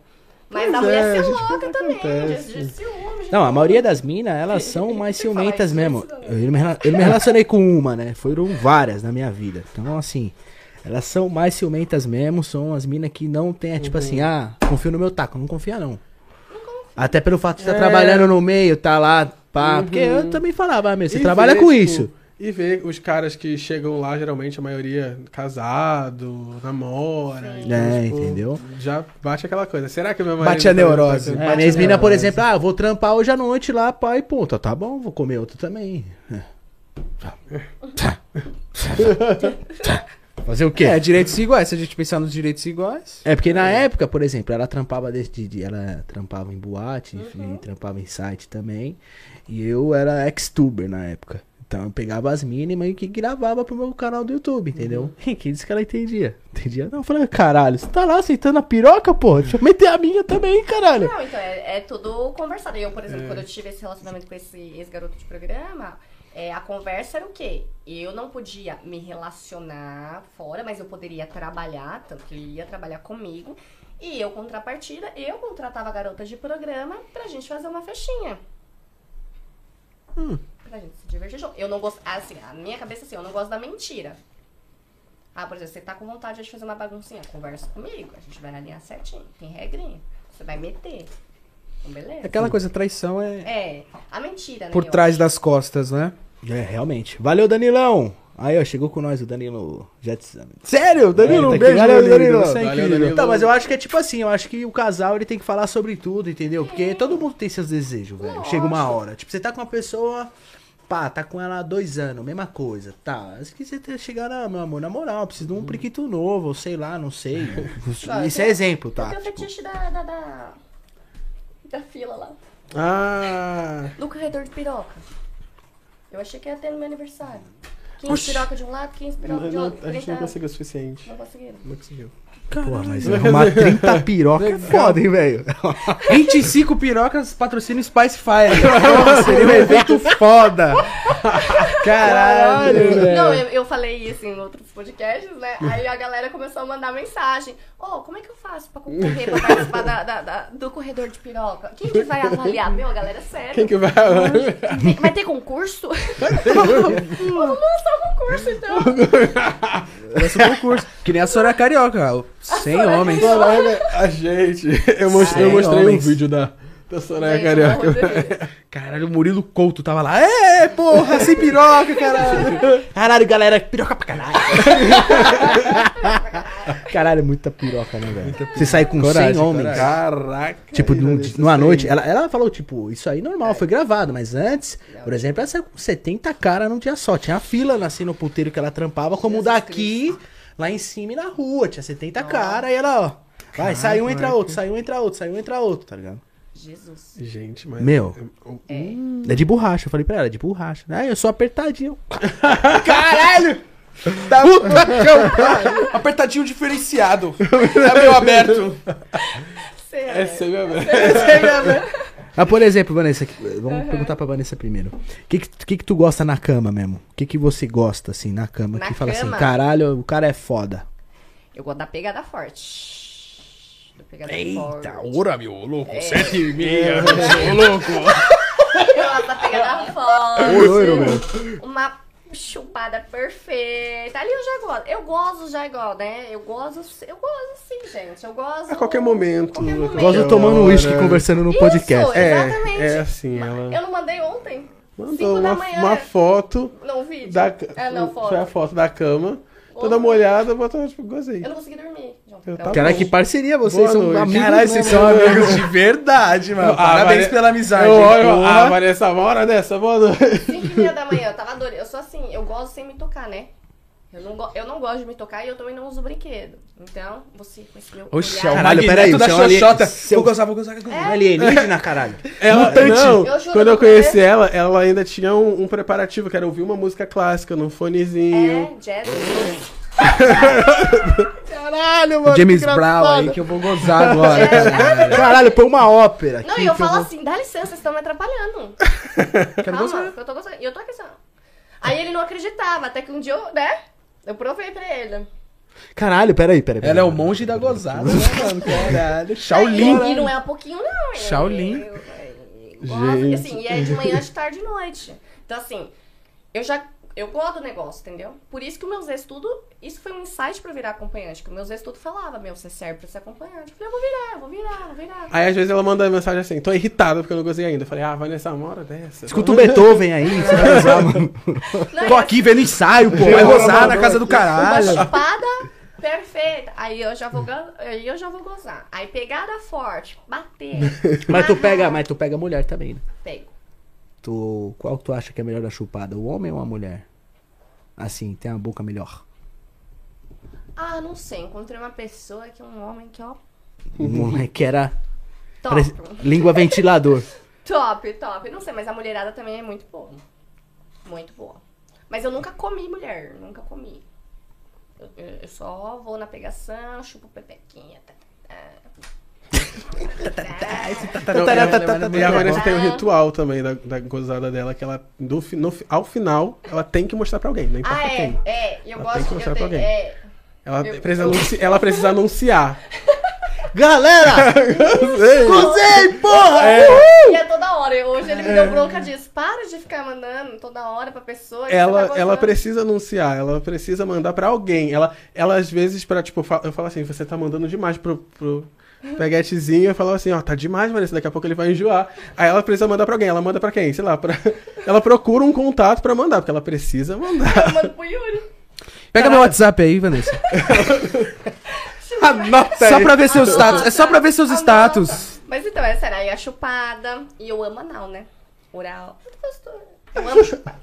Mas Pois a mulher é, se a gente louca também, acontece. de, de ciúme. de Não, a maioria das minas, elas são mais ciumentas mesmo. também. Eu me, eu me relacionei com uma, né? Foram várias na minha vida. Então, assim, elas são mais ciumentas mesmo. São as minas que não tem, é tipo assim, ah, confio no meu taco. Não confia, não. Até pelo fato de estar É. trabalhando no meio, tá lá, pá. Uhum. Porque eu também falava, ah, meu, você E trabalha com isso. E ver os caras que chegam lá, geralmente a maioria casado, namora. Então, É, tipo, entendeu? Já bate aquela coisa. Será que meu marido. Bate a neurose. tá- É, bate minhas por exemplo, ah, vou trampar hoje à noite lá, pá, e ponto. Tá bom, vou comer outro também. Fazer o quê? É, direitos iguais. Se a gente pensar nos direitos iguais. É, porque na época, por exemplo, ela trampava desde de, ela trampava em boate e trampava em site também. E eu era ex-tuber na época. Então eu pegava as mínimas e que gravava pro meu canal do YouTube, entendeu? E que disse que ela entendia. Entendia? Não, eu falei, caralho, você tá lá aceitando a piroca, pô? Deixa eu meter a minha também, caralho. Não, então é, é tudo conversado. Eu, por exemplo, quando eu tive esse relacionamento com esse ex-garoto de programa, é, a conversa era o quê? Eu não podia me relacionar fora, mas eu poderia trabalhar, tanto que ele ia trabalhar comigo. E eu, contrapartida, eu contratava garotas de programa pra gente fazer uma festinha. Pra gente se divertir junto. Eu não gosto. Assim, a minha cabeça assim, eu não gosto da mentira. Ah, por exemplo, você tá com vontade de fazer uma baguncinha, conversa comigo. A gente vai alinhar certinho. Tem regrinha. Você vai meter. Então, beleza. Aquela coisa, traição é É, a mentira, né? por trás acho. das costas, né? É, realmente. Valeu, Danilão. Aí, ó, chegou com nós o Danilo Jetson. Sério, Danilo, É, um tá beijo, Valeu, lindo. Danilo. Você é Valeu. Danilo. Tá, mas eu acho que é tipo assim, eu acho que o casal ele tem que falar sobre tudo, entendeu? Porque todo mundo tem seus desejos, velho. Chega uma hora. Tipo, você tá com uma pessoa, pá, tá com ela há dois anos, mesma coisa. Tá, acho que você tem que chegar, ah, meu amor, na moral, eu preciso de um priquito novo, ou sei lá, não sei. Tá, Isso eu é tenho- exemplo, Eu tá? tenho o Tipo, fetiche da, da, da, da fila lá. Ah. No corredor de piroca. Eu achei que ia ter no meu aniversário. 15 Oxi. piroca de um lado, 15 piroca de não, outro. a gente 30 não conseguiu o suficiente. Não conseguiram. Não conseguiu. Porra, mas arrumar 30 piroca é foda, hein, velho? 25 pirocas patrocina Spice Fire. Nossa, seria um evento foda. Caralho, velho. Não, eu, eu falei isso em outros podcasts, né? Aí a galera começou a mandar mensagem. Ô, como é que eu faço pra concorrer, pra participar da, da- da- do corredor de piroca? Quem que vai avaliar? Meu, a galera é sério. Quem que vai. Tem- vai ter concurso? Vamos lançar um concurso, então. Lança um concurso. Que nem a Soraya Carioca. 100 Soraya homens. Caralho, a gente. Eu mostrei, eu mostrei um homens. vídeo da, da Soraya Gente, de Carioca. Caralho, o Murilo Couto tava lá. É, porra, sem piroca, caralho. Caralho, galera, piroca pra caralho. caralho, muita piroca, né, velho? Você sai com Coragem, 100 homens. Caraca. Tipo, num- numa noite, ela, ela falou, tipo, isso aí normal, foi gravado, mas antes, por exemplo, ela saiu com 70 caras num dia só. Tinha fila assim no puteiro que ela trampava, como Jesus daqui, lá em cima e na rua. Tinha 70 caras e ela, ó. Vai, sai um, entra outro, sai um, entra outro, sai um, entra outro, tá ligado? Jesus. Gente, mas. Meu. eu- É. É de borracha, eu falei pra ela, é de borracha. Ah, eu sou apertadinho. Caralho! Tá Puta que pariu. Apertadinho diferenciado. É meio aberto. Sério. É sério mesmo. Ah, por exemplo, Vanessa, que- vamos perguntar pra Vanessa primeiro. O que, que, que que tu gosta na cama mesmo? O que, que você gosta, assim, na cama? Na que fala assim, caralho, o cara é foda. Eu gosto da pegada forte. Da pegada forte. ora, meu louco. É. Sete e meia. Ô, louco. Eu gosto da pegada forte. Oi, oi, meu. Uma chupada perfeita. Ali eu já gosto. Eu gosto já igual, né? Eu gosto, eu gosto sim, gente. Eu gosto. A qualquer momento. Qualquer momento. Gosto tomando uísque conversando no Isso, podcast. É, Exatamente. é assim, ela Eu não mandei ontem. mandou uma, manhã. uma foto Não, vídeo. da É, não, foto. Foi a foto da cama. Tô Ontem. dando uma olhada, botou, tipo, gozei. Eu não consegui dormir. Eu Então, tava- Caralho, que parceria, vocês Boa são noite. amigos. Caralho, vocês são amigos de verdade, mano. Ah, Parabéns pela amizade. Eu olho, ah, Vanessa, uma hora dessa, boa noite. 5 e meia da manhã, eu tava adorando. Eu sou assim, eu gosto sem me tocar, né? Eu não, go- eu não gosto de me tocar e eu também não uso brinquedo. Então, você com esse meu Oxe, é olhar- o Caralho, peraí, da é ali- xoxota. seu- Vou gozar, vou gozar. vou gozar. É. Alienígena, caralho. Ela, não, Eu quando eu conheci você. ela, ela ainda tinha um, um preparativo, que era ouvir uma música clássica num fonezinho. É, jazz. Caralho, O James Brown aí que eu vou gozar agora. Caralho, põe uma ópera. Não, e eu falo vou- assim, dá licença, vocês estão me atrapalhando. Quero Calma, eu tô gostando. E eu tô aqui assim. Aí ele não acreditava, até que um dia eu, né? Eu provei pra ele. Caralho, peraí, peraí. peraí. Ela é o monge da gozada, né, mano? Caralho. Shaolin. E, não é um pouquinho, não. é- Shaolin. eu- eu- eu gosto, Gente. assim, e é de manhã, de tarde e de noite. Então, assim, eu já. Eu gosto do negócio, entendeu? Por isso que os meus ex tudo. Isso foi um insight pra virar acompanhante. Que os meus ex tudo falava, meu, você serve pra ser acompanhante. Eu falei, eu vou virar, eu vou virar, vou virar. Aí às vezes ela manda mensagem assim, tô irritada porque eu não gozei ainda. Eu falei, ah, vai nessa hora dessa. Escuta o Beethoven aí, você vai usar, mano. Não, Tô e aqui vendo ensaio, pô. Vai gozar na casa do caralho. Uma chupada perfeita. Aí eu já vou, aí eu já vou gozar. Aí pegada forte, bater. Mas tu pega, mas tu pega mulher também, né? Pego. Tu, qual tu acha que é melhor da chupada, o homem ou a mulher? Assim, tem a boca melhor. Ah, não sei. Encontrei uma pessoa que é um homem que, ó, O moleque que era top. parece- língua ventilador. Top, top. Não sei, mas a mulherada também é muito boa. Muito boa. Mas eu nunca comi mulher, nunca comi. Eu, eu- eu só vou na pegação, chupo pepequinha. Tá, tá. E a Vanessa bom. tem um ritual também da, da gozada dela, que ela, do, no ao final, ela tem que mostrar pra alguém, não importa Ah, é, quem. é. E eu Ela tem gosto que mostrar pra alguém. é, Ela, Eu- precisa eu- anunci- ela precisa anunciar. Galera! Gozei, porra! E é toda hora. Eu- Hoje ele me deu bronca disso. Para de ficar mandando toda hora pra pessoa. você ela, tá ela precisa anunciar, ela precisa mandar pra alguém. Ela, ela às vezes, pra, tipo, eu falo assim, você tá mandando demais pro, pro peguetezinho. Eu falo assim, ó, tá demais, Vanessa, daqui a pouco ele vai enjoar. Aí ela precisa mandar pra alguém. Ela manda pra quem? Sei lá, pra... ela procura um contato pra mandar, porque ela precisa mandar. Eu mando pro Yuri. Pega meu WhatsApp aí, Vanessa. Anota Só pra ver seus status. É só pra ver seus Anota. status. Mas então, essa era aí a chupada. E eu amo anal, né? Oral. Muito gostoso. Eu chupar.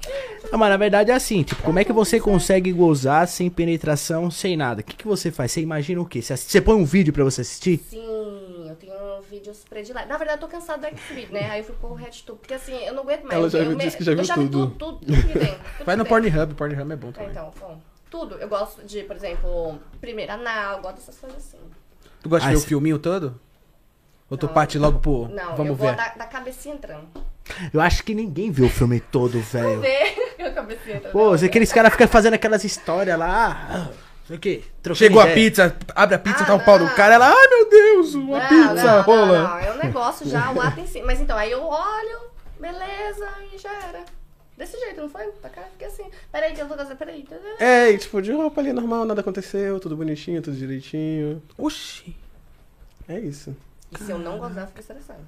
Ah, mas na verdade é assim, tipo, como é que você consegue gozar sem penetração, sem nada? O que, que você faz? Você imagina o quê? Você, assi- você põe um vídeo pra você assistir? Sim, eu tenho vídeos prediletos. Na verdade, eu tô cansada do Xvid, né? Aí eu fui pro RedTube. Porque assim, eu não aguento mais. Ela já eu, me- disse que já eu viu já tudo. vi tudo, tudo, tudo que tem. tudo Vai no. Pornhub. Pornhub é bom É, também. então, bom. Tudo. Eu gosto de, por exemplo, primeiro anal, eu gosto dessas coisas assim. Tu gosta Ah, de ver o esse- filminho todo? Ou tu Não. parte logo pro... Não, eu Vamos vou ver. da, da cabecinha entrando. Eu acho que ninguém viu o filme todo, velho. Vê a cabecinha entrando. Pô, aqueles caras ficam fazendo aquelas histórias lá. ah, Sei o quê? Chegou a pizza, abre a pizza, Ah, tá o pau do não. cara, ela, ai meu Deus, uma Não, pizza, não, não, rola. Não, é um negócio já, o ato em si. Mas então, aí eu olho, beleza, e já era. Desse jeito, não foi? Pra cá, fiquei assim. Peraí, que eu vou fazer, peraí. É, e tipo, de roupa ali normal, nada aconteceu, tudo bonitinho, tudo direitinho. Oxi. É isso. E se eu não gozar, eu fico estressado.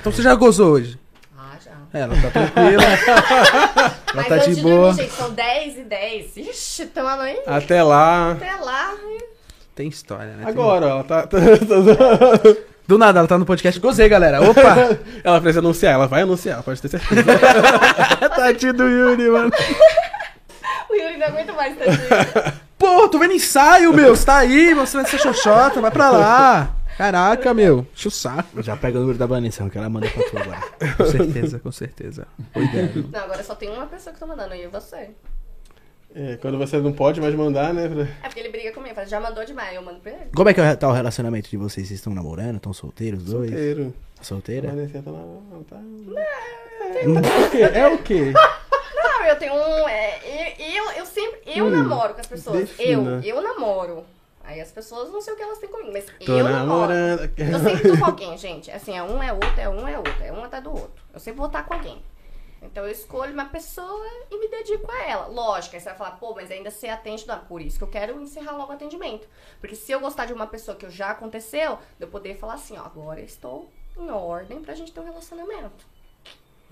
Então você já gozou hoje? Ah, já. É, ela tá tranquila. Mas tá de de boa. dormir, gente, são 10 e 10. Ixi, tamo aí Até lá. até lá. Tem história, né? Agora, ó, ela tá. tá- Do nada, ela tá no podcast. Gozei, galera. Opa! ela precisa anunciar, ela vai anunciar, pode ter certeza. Tadinho do Yuri, mano. O Yuri não aguenta mais, tadinho. Pô, tô vendo ensaio, meu. Você tá aí mostrando essa xoxota. Vai pra lá. Caraca, meu. Enche o saco. Já pega o número da Vanessa, que ela manda pra tu agora. Com certeza, com certeza. Viu? Não, agora só tem uma pessoa que tá mandando, e você. É, quando você não pode mais mandar, né? pra- É porque ele briga comigo, fala, já mandou demais, eu mando pra ele. Como é que tá o relacionamento de vocês? Vocês estão namorando? Estão solteiros, os dois? Solteiro. Solteira? Vanessa tá lá, não tá. É o quê? É o quê? Não, eu tenho um. é, eu, eu, eu sempre. Eu Hum, namoro com as pessoas. Eu, defina. eu namoro. Aí as pessoas não sei o que elas têm comigo, mas Tô eu namorando. Eu sempre tô com alguém, gente. Assim, é um é outro, é um é outro, é um atrás do outro. Eu sempre vou estar com alguém. Então eu escolho uma pessoa e me dedico a ela. Lógico, aí você vai falar, pô, mas ainda você atende. Não, por isso que eu quero encerrar logo o atendimento. Porque se eu gostar de uma pessoa que já aconteceu, eu poder falar assim, ó, agora eu estou em ordem pra gente ter um relacionamento.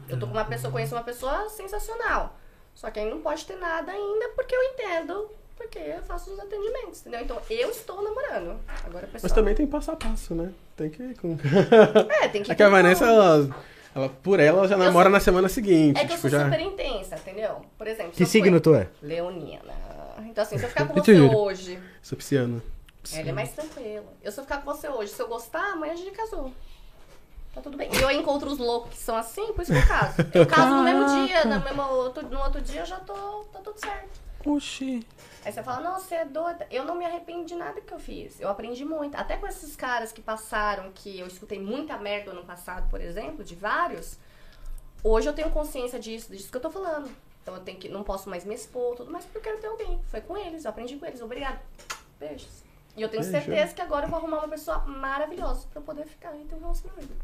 Eu tô com uma pessoa, conheço uma pessoa sensacional. Só que aí não pode ter nada ainda porque eu entendo. Porque eu faço os atendimentos, entendeu? Então eu estou namorando. Agora a pessoa. Mas também tem passo a passo, né? Tem que ir com. É, tem que É que a Vanessa, ela, ela, por ela, ela já Eu namora sou- na semana seguinte. É que eu tipo, sou já. super intensa, entendeu? Por exemplo, Que eu signo for- tu é? Leonina. Então, assim, se eu ficar com você hoje, Sou pisciano. ele é mais tranquilo. Eu se eu ficar com você hoje, se eu gostar, amanhã a gente casou. Tá tudo bem. E eu encontro os loucos que são assim, por isso que eu caso. Eu caso no mesmo dia, no, mesmo, outro, no outro dia eu já tô, tá tudo certo. Oxi. Aí você fala, não, você é doida. Eu não me arrependo de nada que eu fiz. Eu aprendi muito. Até com esses caras que passaram, que eu escutei muita merda ano passado, por exemplo, de vários. Hoje eu tenho consciência disso, disso que eu tô falando. Então eu tenho que, não posso mais me expor, tudo mais, porque eu quero ter alguém. Foi com eles, eu aprendi com eles. Obrigada. Beijos. E eu tenho Beijo. certeza que agora eu vou arrumar uma pessoa maravilhosa pra eu poder ficar e ter um relacionamento.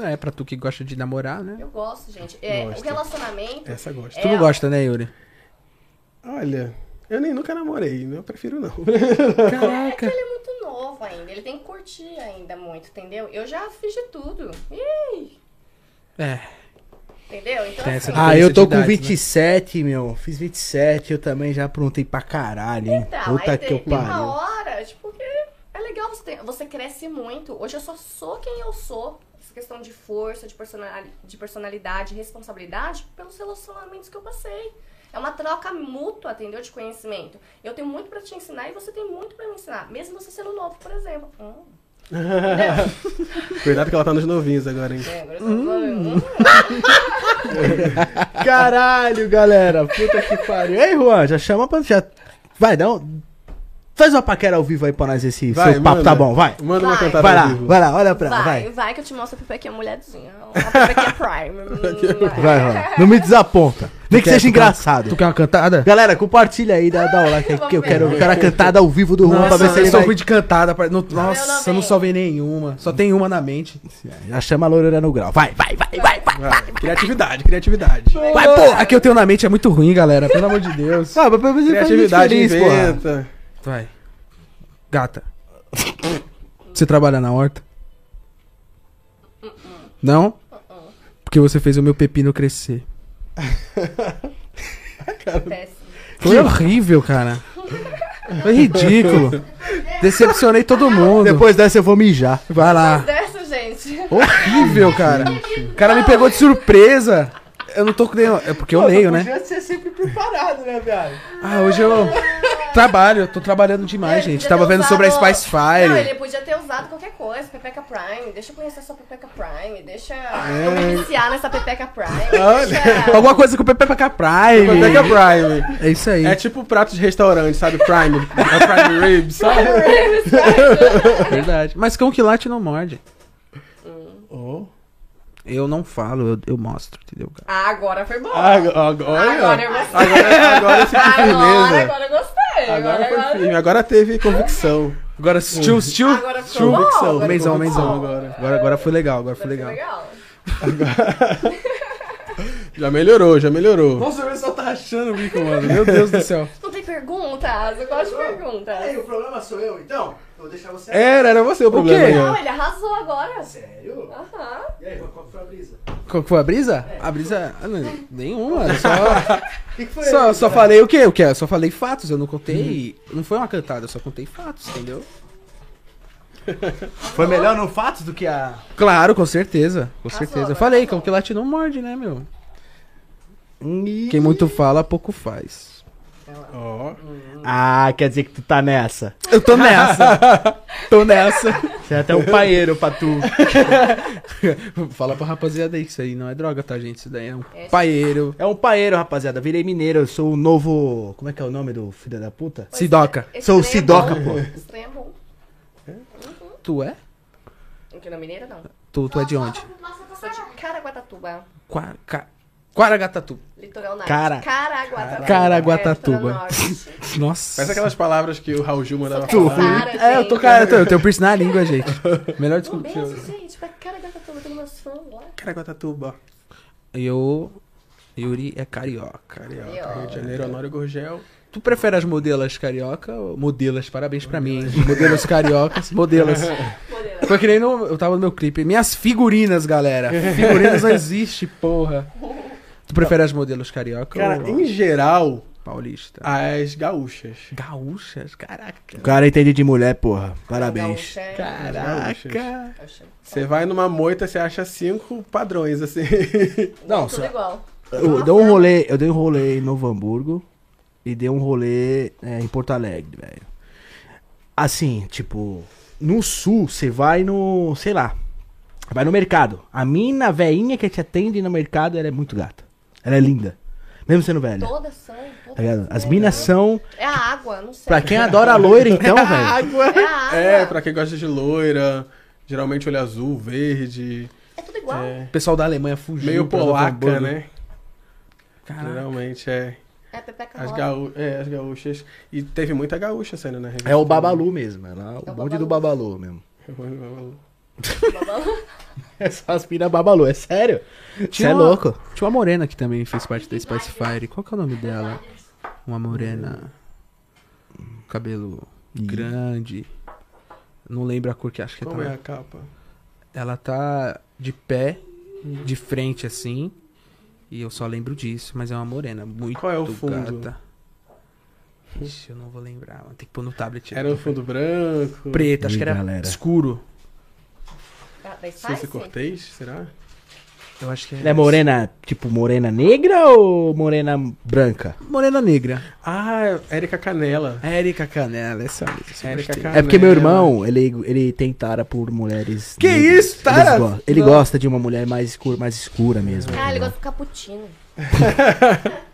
É, pra tu que gosta de namorar, né? Eu gosto, gente. É, Gosto. o relacionamento. Essa gosta. É, Tu não gosta, né, Yuri? Olha, eu nem nunca namorei, né? eu prefiro não. Caraca. Ele é muito novo ainda, ele tem que curtir ainda muito, entendeu? Eu já fiz de tudo. Ih, É. entendeu? Então, assim, Ah, eu tô com idades, né? 27, meu. Fiz 27, eu também já aprontei pra caralho, hein? Então, Puta aí que tem, eu tem uma pariu. hora, tipo, que é legal, você, tem- você cresce muito. Hoje eu só sou quem eu sou. Essa questão de força, de, personali- de personalidade, responsabilidade, pelos relacionamentos que eu passei. É uma troca mútua, entendeu? De conhecimento. Eu tenho muito pra te ensinar e você tem muito pra me ensinar. Mesmo você sendo novo, por exemplo. Hum. Cuidado que ela tá nos novinhos agora, hein? É, agora hum. Caralho, galera. Puta que pariu. Ei, Juan, já chama pra. Já... Vai, dá um... Faz uma paquera ao vivo aí pra nós esse Vai, seu papo, manda. tá bom, vai. Manda uma Vai. cantada Vai ao lá, vivo. vai lá, olha pra ela, Vai, vai. vai que eu te mostro a pepequinha mulherzinha. Uma pepequinha prime. Hum, Vai, Juan. Não me desaponta. Nem que quer- seja tu quer- engraçado. Tu quer uma cantada? Galera, compartilha aí, dá, dá o like aí, que eu quero, eu quero a cantada ao vivo do Juan pra ver se eu ele vai... ruim de cantada. pra- não- nossa, eu não salvei nenhuma. Só tem uma na mente. Já chama a loira no grau. Vai, vai, vai, vai, vai. Vai. Criatividade, criatividade. Vai, pô! A que eu tenho na mente é muito ruim, galera. Pelo amor de Deus. Ah, mas pra você fazer Criatividade feliz, porra. Vai. Gata. Você trabalha na horta? Não? Porque você fez o meu pepino crescer. Péssimo. Foi horrível, cara. Foi ridículo. Decepcionei todo mundo. Depois dessa eu vou mijar. Vai lá. Dessa, gente. Horrível, cara. O cara me pegou de surpresa. Eu não tô com nenhum. É porque eu leio, né? Podia ser sempre preparado, né, viado? Ah, hoje eu trabalho, eu tô trabalhando demais, Ele gente. Tava vendo sobre a usado- Spice Não, Fire. ele podia ter usado qualquer coisa. Pepeca Prime. Deixa eu conhecer a sua Pepeca Prime. Deixa eu me viciar nessa Pepeca Prime. Olha. Deixa... Alguma coisa com o PPK Prime. Pega Prime. É isso aí. É tipo prato de restaurante, sabe? Prime. É Prime Ribs, sabe? verdade. Mas cão que late não morde. Oh. Eu não falo, eu, eu mostro, entendeu, cara? Ah, agora foi bom. Agora, Agora eu gostei. agora, agora Agora, agora eu gostei. Agora foi agora, firme. Agora teve convicção. Agora, assistiu, assistiu? agora bom. Convicção, Agora Menzão, menzão. agora. Agora, agora foi legal, agora foi Agora legal. Já melhorou, já melhorou. Nossa, o pessoal tá rachando o bico, mano. Meu Deus do céu. Não tem perguntas? Eu gosto de perguntas. o problema sou eu, então. Eu vou deixar você. Era, era você o problema quê? Não, ele arrasou agora. Sério? Aham. E aí, qual foi a brisa? Qual que foi a brisa? A brisa. ah, não, nenhuma. Só, O que, que foi? só, só falei o quê? O quê? Eu só falei fatos, eu não contei. Não foi uma cantada, eu só contei fatos, entendeu? Foi melhor no fatos do que a. Claro, com certeza. Com certeza. Eu falei, cão que late não morde, né, meu? Quem muito fala, pouco faz. Ó. Ah, quer dizer que tu tá nessa. Eu tô nessa. tô nessa. Você é até um paeiro pra tu. Fala pra rapaziada aí que isso aí não é droga, tá, gente? Isso daí é um É. paeiro. É um paeiro, rapaziada. Virei mineiro. Eu sou o novo. Como é que é o nome do filho da puta? Sidoca. Sou o é Sidoca, bom. pô. Estranho é bom. Tu é? Aqui na Mineira, não. Tu, tu é de onde? Sou de Caraguatatuba. Qua, ca, Quaragatatu. Litoral Norte. Cara- Caraguatatuba. Caraguatatuba. É. Nossa. Parece aquelas palavras que o Raul Gil mandava falar. Cara, É, eu tô cara, eu, tô, eu tenho piercing na língua, gente. Melhor Um desculpa. beijo, gente, pra Caraguatatuba, tem meus fãs lá. Caraguatatuba. Eu. Yuri é carioca. Carioca, Carioca. Rio de Janeiro, Honório Gorgel. Tu prefere as modelas carioca ou modelas? Parabéns pra mim, hein? Modelos cariocas, modelas. Foi que nem no, eu tava no meu clipe. Minhas figurinas, galera. Figurinas não existe, porra. Tu prefere as modelos carioca Cara, ou em geral, paulista? as gaúchas. Gaúchas? Caraca. O cara entende de mulher, porra. Parabéns. Gaúcha, é- Caraca. gaúcha. Você vai numa moita, você acha cinco padrões, assim. Não, Tudo só- igual. Eu dei um rolê, eu dei um rolê em Novo Hamburgo e dei um rolê é, em Porto Alegre, velho. Assim, tipo, no sul, você vai no, sei lá, vai no mercado. A mina veinha que te atende no mercado, ela é muito gata. Ela é linda. Mesmo sendo velha. Todas são. Tá Todas ligado? As minas são, É a água, não sei. pra quem adora loira então, velho. É a água. É, pra quem gosta de loira, geralmente olho azul, verde. É tudo igual. É. O pessoal da Alemanha fugiu. Meio polaca, né? Caraca. Geralmente é. É Pepeca As, gaú é, as gaúchas. E teve muita gaúcha saindo na revista. É o Babalu mesmo, é lá, o É o bonde do Babalu. Babalu mesmo. Babalu. Babalu. Essa aspira Babalu, é sério? Você Tinha é louco. Tinha uma morena que também fez parte da Spice Fire. Qual que é o nome dela? Uma morena. Cabelo grande. Não lembro a cor que acho que Como tá. é a capa? Ela tá de pé, de frente assim. E eu só lembro disso, mas é uma morena muito Qual é o fundo? gata. Ixi, eu não vou lembrar. Tem que pôr no tablet. Era o fundo branco? preto, acho Ih, que era galera. escuro. Da, da Spice? Cortez, será? Eu acho que é. Ela é morena, tipo, morena negra ou morena branca? Morena negra. Ah, Érica Canela. Érica Canela, essa mesmo. Érica gostei. Canela. É porque meu irmão, ele, ele tem tara por mulheres. Que negras. isso, tara? Eles go- Ele gosta de uma mulher mais escura, mais escura mesmo. Ah, ele gosta do cappuccino.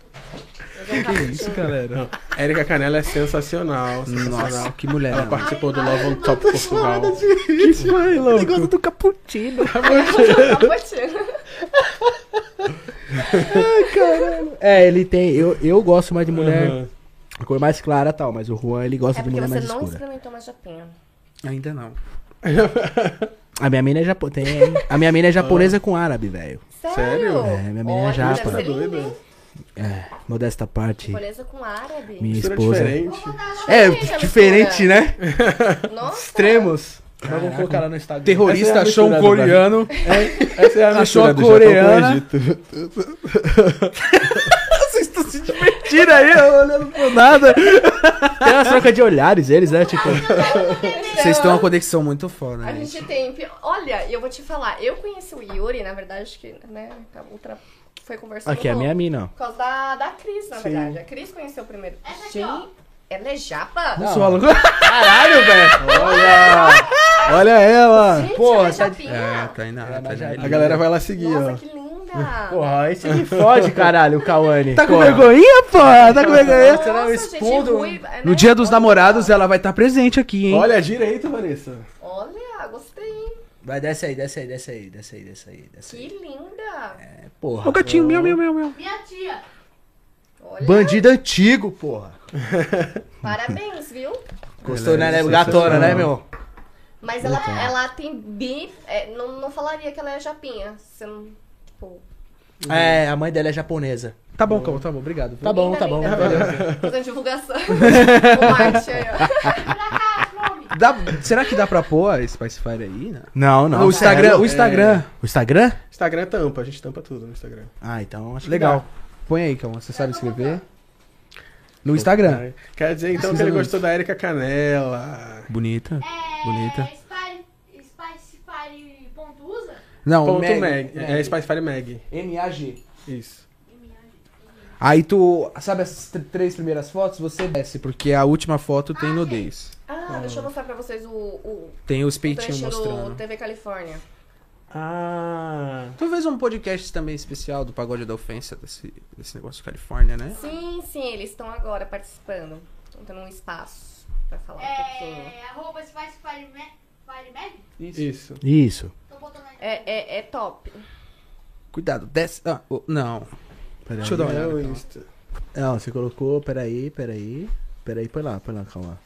Que isso, galera? Érica Canela é sensacional. sensacional. Nossa, que mulher. Ela não. participou do Love on Top Portugal. Que foi, louco? Ele gosta do cappuccino. cappuccino. É, ele tem. Eu, eu gosto mais de mulher. A cor mais clara e tal, mas o Juan ele gosta É de mulher você mais não escura. experimentou uma japinha. Ainda não. A minha mina é japonesa. A minha mina é japonesa com árabe, velho. Sério? Sério? É, minha menina Olha, japa. deve ser Tá hein? É, modesta parte. Japonesa com árabe. Minha esposa. diferente. É, diferente, né? Nossa. Extremos. Vamos colocar lá no Instagram. Terrorista é achou um coreano. Essa é a Achou mistura a do coreana. Vocês estão se divertindo aí, olhando pro nada. Tem umas trocas de olhares, eles, né? Tipo, Vocês têm uma conexão muito foda, A né? gente tem. Olha, eu vou te falar, eu conheci o Yuri, na verdade, acho que, né, a outra foi conversando. aqui é a minha mina, ó. Por causa da, da Cris, na verdade. A Cris conheceu primeiro. Essa aqui, Gente, ó. Ela é japa? Não. Solo. Caralho, velho! Olha! Olha ela! Gente, Porra, ela é tá- japinha. É, tá indo. É, tá mas já- indo. A galera vai lá seguir, Nossa, ó. que linda. Porra, esse me fode, caralho, o Cauane. Tá com Porra. vergonha, pô? Tá com vergonha? Nossa, será eu gente, expondo? ruiva, né? No dia dos Olha, namorados, ela vai estar presente aqui, hein? Olha direito, Vanessa. Olha, gostei. Vai, desce aí, desce aí, desce aí, desce aí, desce aí, desce aí. Que linda. É, porra. O gatinho, meu, meu, meu, meu. Minha tia. Olha, Bandido antigo, porra. parabéns, viu? Gostou, Ela é né? né? sensacional. Gatona, né, meu? Mas ela, ela tem bi... é, não, não falaria que ela é japinha. Você não, tipo... É, a mãe dela é japonesa. Tá bom, Cão, tá bom, obrigado. viu? Tá bom, linda, tá bom. linda. beleza. Fazendo divulgação. aí, ó. Dá- será que dá pra pôr a Spice Fire aí? Né? Não, não. o Instagram, sério? o Instagram. O Instagram? Instagram tampa, a gente tampa tudo no Instagram. Ah, então acho que Legal. dá. Põe aí, Cão. Você sabe escrever? No Instagram. Quer dizer então que ele gostou da Erika Canela. Bonita. É. Bonita. Spice, Spice Fire ponto usa? Não, Ponto Mag. Mag. É Spice Fire Mag. M-A-G. Isso. Aí tu, sabe essas tr- três primeiras fotos? Você desce, porque a última foto tem nudez. Ah, deixa eu mostrar pra vocês o, o, Tem os o peitinhos mostrando. TV Califórnia. Ah. Tu fez um podcast também especial do Pagode da Ofensa, desse, desse negócio de Califórnia, né? Sim, sim, eles estão agora participando. Estão tendo um espaço pra falar um pouquinho. É. Arroba Spice Fire, Ma- Fire Mag? Isso. Isso. Aí. É, é, é top. Cuidado, desce. Ah, oh, não. Peraí. Deixa eu dar uma É olhada. o então. Insta. Não, você colocou, peraí, peraí. Peraí, põe lá, põe lá, calma.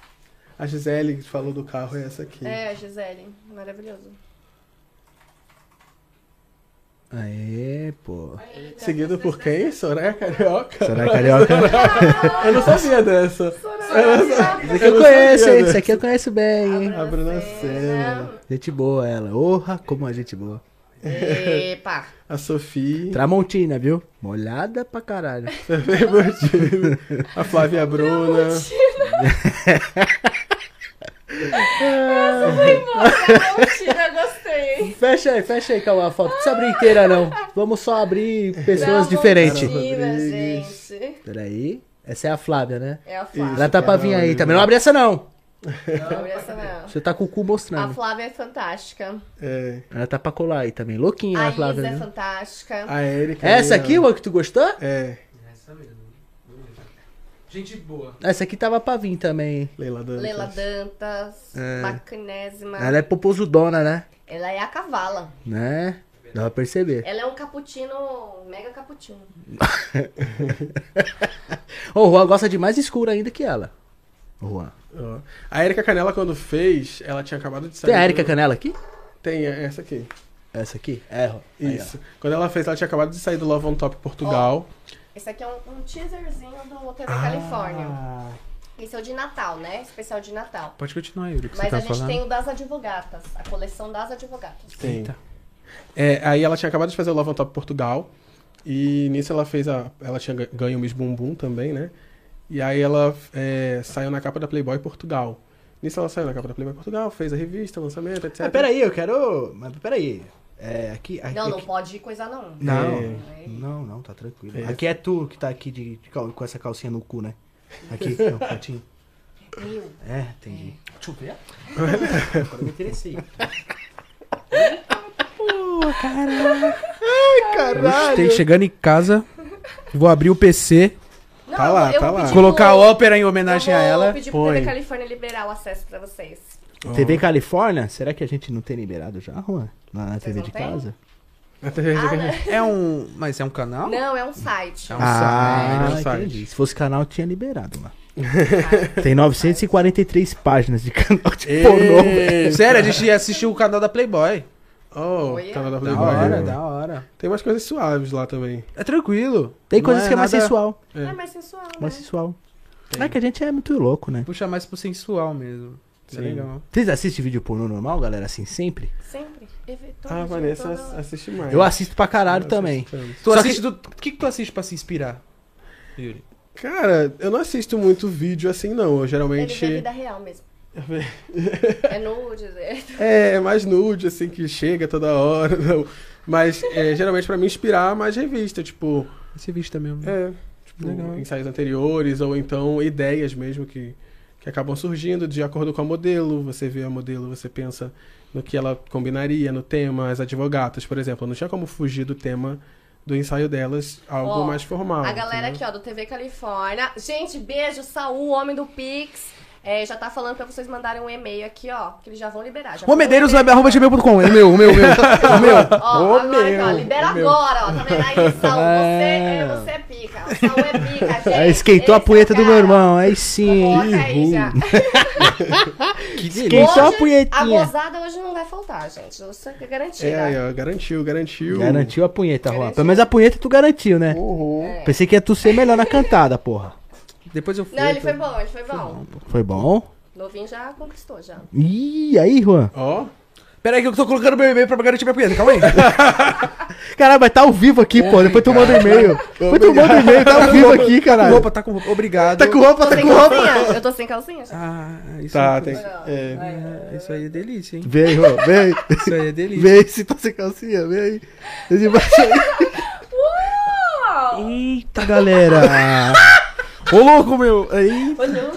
A Gisele que falou do carro é essa aqui. É, Gisele. Maravilhoso. Aê, pô. Seguido por quem? Soraya Carioca? Será carioca? Eu não sabia dessa. Esse aqui Eu eu conheço, hein? Esse aqui eu conheço bem, hein? A Bruna Senna. Gente boa ela. Orra, como a gente boa. Epa! A Sofia. Tramontina, viu? Molhada pra caralho. a Flávia Bruna. Mentira, gostei, hein? Fecha aí, fecha aí, calma, a foto. Não precisa abrir inteira, não. Vamos só abrir pessoas Não, diferentes. Rodrigues. gente. Peraí. Essa é a Flávia, né? É a Flávia. Ela tá pra vir aí também. Não abre essa, não. Não, essa não. Você tá com o cu A mostrando. Flávia é fantástica. É. Ela tá pra colar aí também. Louquinha A a Flávia, Isa é né? fantástica. A Erika. Essa aqui, o que tu gostou? É. Essa mesmo. Gente boa. Essa aqui tava pra vir também. Leila Dantas. Leila Dantas, É. bacanésima. Ela é poposudona, né? Ela é a cavala. Né? Dá pra perceber. Ela é um cappuccino, mega cappuccino. Ô, o Juan gosta de mais escuro ainda que ela. O Juan. A Erika Canela, quando fez, ela tinha acabado de sair. Tem a Erika do- Canela aqui? Tem, é essa aqui. Essa aqui? É, ó. Aí, Isso. Quando ela fez, ela tinha acabado de sair do Love on Top Portugal. Esse aqui é um, um teaserzinho do TV ó. Califórnia. Ah, Esse é o de Natal, né? Especial de Natal. Pode continuar, Yuri, que Mas você a tá gente falando. tem o das advogatas, a coleção das advogatas. Tem. Eita. É, aí ela tinha acabado de fazer o Love on Top Portugal. E nisso ela fez a. Ela tinha ga- ganho o Miss Bumbum também, né? E aí ela é, saiu na capa da Playboy Portugal. Nisso ela saiu na capa da Playboy Portugal, fez a revista, lançamento, etc. Mas peraí, eu quero. Mas peraí. É, aqui. aqui Não, não aqui- pode coisar não. Não. É. Não, não, tá tranquilo. É. Aqui é tu que tá aqui de, de com essa calcinha no cu, né? Aqui, no cantinho. Mil. É, entendi. Deixa eu ver. Agora eu me interessei. Pô, caralho. Ai, Tem chegando em casa, vou abrir o PC, Não, Tá lá, eu tá vou lá. pedir colocar a pro- ópera em eu homenagem a vou ela. pedir pro põe. TV Califórnia liberar o acesso pra vocês. TV Califórnia? Será que a gente não tem liberado já, Juan? Lá na TV de têm? casa? A TV Ah, né? É um. Mas é um canal? Não, é um site. É um Ah, site, é um site. entendi. Se fosse canal, tinha liberado lá. Tem 943 páginas de canal de pornô. velho. Sério, a gente assistiu o canal da Playboy. Oh, Olha. canal da Da Playboy. hora, da hora. Tem umas coisas suaves lá também. É tranquilo. Tem Não coisas que é mais nada- sensual. É. É mais sensual, né? Mais sensual. Tem. É que a gente é muito louco, né? Puxa mais pro sensual mesmo. É Sim. legal. Vocês assistem vídeo pornô normal, galera? Assim, sempre? Sempre. Todo Ah, Vanessa toda- assiste mais. Eu assisto pra caralho Eu também. Tu Só assiste do... O que, que tu assiste pra se inspirar? Yuri. Cara, eu não assisto muito vídeo assim, não. Eu Ele vê geralmente. vida real mesmo. É é... É, é mais nude, assim, que chega toda hora. Não. Mas é, geralmente pra me inspirar, mais revista, tipo. Vídeo também. É, tipo, Legal. ensaios anteriores, ou então ideias mesmo que, que acabam surgindo de acordo com a modelo. Você vê a modelo, você pensa no que ela combinaria, no tema, as advogatas, por exemplo. Não tinha como fugir do tema do ensaio delas, algo Ó, mais formal. A galera entendeu? aqui, ó, do TV Califórnia. Gente, beijo, Saul, homem do Pix. É, já tá falando pra vocês mandarem um e-mail aqui, ó, que eles já vão liberar. Já Ô, vão Medeiros, liberar. arroba gmail.com. O meu, o meu, o meu. O meu. Ó, Ô, agora aqui, ó, meu, libera meu. agora, ó. Tá vendo aí, Saul? Você é, É. você é pica. O Saul é pica, gente. Aí esquentou a Esse punheta é o do meu cara. irmão, aí sim. Coloca aí já. Que Esquentou a Hoje, punhetinha. A gozada hoje não vai faltar, gente. Isso é garantida. É, aí, ó, garantiu, garantiu. Garantiu a punheta, Juan. Pelo menos a punheta tu garantiu, né? Uhum. É. Pensei que ia tu ser melhor na cantada, porra. Depois eu fui. Não, ele foi bom, ele foi bom. Foi bom? Novinho já conquistou, já. Ih, aí, Juan. Ó, Pera aí que eu tô colocando meu e-mail pra garantir minha punheta. Calma aí. Caralho, mas tá ao vivo aqui, pô. Depois tu manda o e-mail. Depois tu manda o e-mail, tá ao vivo aqui, Tá com caralho. roupa, tá com roupa. Obrigado. Tá com roupa, tá sem com roupa. calcinha? Eu tô sem calcinha já. Ah, isso tá, é tem. É. Ah, Isso aí é delícia, hein? Vem, Juan, vem. Isso aí é delícia. Vem, se tá sem calcinha, vem. Vem de baixo aí. Uau! Eita, galera. Ô, louco, meu. Aí. Ô, louco,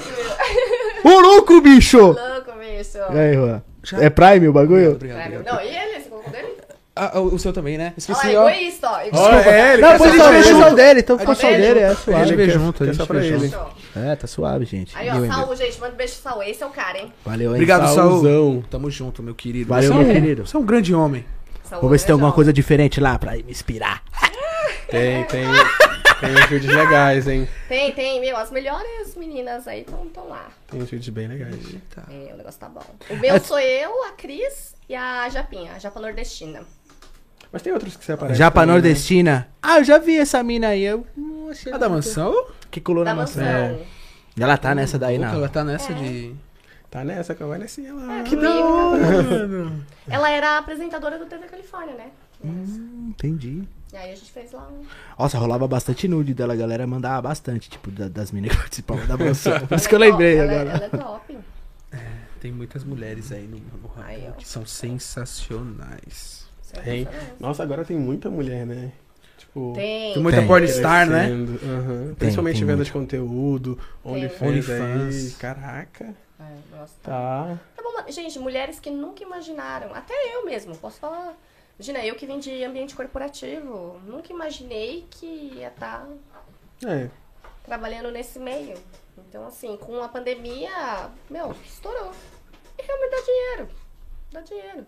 meu. Ô, louco, bicho. Louco, bicho. E aí, Juan? É Prime o bagulho? Obrigado, Vai, obrigado. Não, e ele? Você colocou dele? Ah, o seu também, né? Esqueci, ó. egoísta, ó. Ó, Egoísta. é, ele Não, põe só só o dele, então A gente só o dele, é A suave. gente vê junto, a gente vê ele. junto. É, tá suave, gente. Aí, ó? Saul, gente, manda um beijo pro Saul. Esse é o cara, hein? Valeu, hein? Obrigado, Saul. Saulzão. Tamo junto, meu querido. Valeu, é meu querido. Você é um grande homem. Saul, Vou ver se tem alguma coisa diferente lá pra me inspirar. Tem, tem. Tem uns vídeos legais, hein? Tem, tem, meu. As melhores meninas aí estão lá. Tem uns vídeos bem legais. Tá. É, o negócio tá bom. O meu sou eu, a Cris e a Japinha, a Japa Nordestina. Mas tem outros que você aparece. Já pra também, né? nordestina. Ah, eu já vi essa mina aí. Eu... Nossa, A da mansão? Que colou na Da maçã. mansão. É. Ela tá nessa daí, não. Ela tá nessa É. de... Tá nessa com a Vanessinha lá. Que da hora. Ela era a apresentadora do TV Califórnia, né? Hum, entendi. E aí a gente fez lá um... Nossa, rolava bastante nude dela, a galera mandava bastante, tipo, da- das meninas que participavam da mansão. Por isso que eu é lembrei ela, agora. Ela é top. Tem muitas mulheres aí no, no que são sensacionais. Tem. Nossa, agora tem muita mulher, né? Tipo. Tem. Tem muita Tem. pornstar, né? crescendo, aham. Principalmente tem venda muito. de conteúdo, OnlyFans OnlyFans. aí. Caraca. É, Tá. Tá bom, gente, mulheres que nunca imaginaram, até eu mesmo, posso falar. Imagina, eu que vim de ambiente corporativo, nunca imaginei que ia estar É. trabalhando nesse meio. Então, assim, com a pandemia, meu, estourou. E realmente dá dinheiro. Dá dinheiro.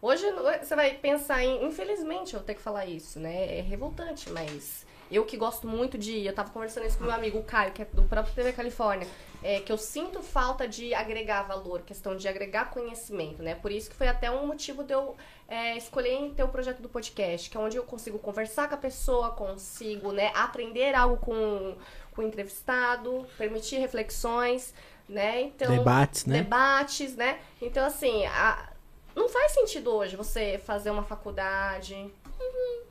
Hoje você vai pensar em. Infelizmente, eu tenho que falar isso, né? É revoltante, mas. Eu que gosto muito de. Eu tava conversando isso com meu amigo o Caio, que é do próprio TV Califórnia. É, que eu sinto falta de agregar valor, questão de agregar conhecimento, né? Por isso que foi até um motivo de eu é, escolher ter o projeto do podcast, que é onde eu consigo conversar com a pessoa, consigo né, aprender algo com, com o entrevistado, permitir reflexões, né? Então, Debates, né? debates, né? Então, assim, a- não faz sentido hoje você fazer uma faculdade, uhum,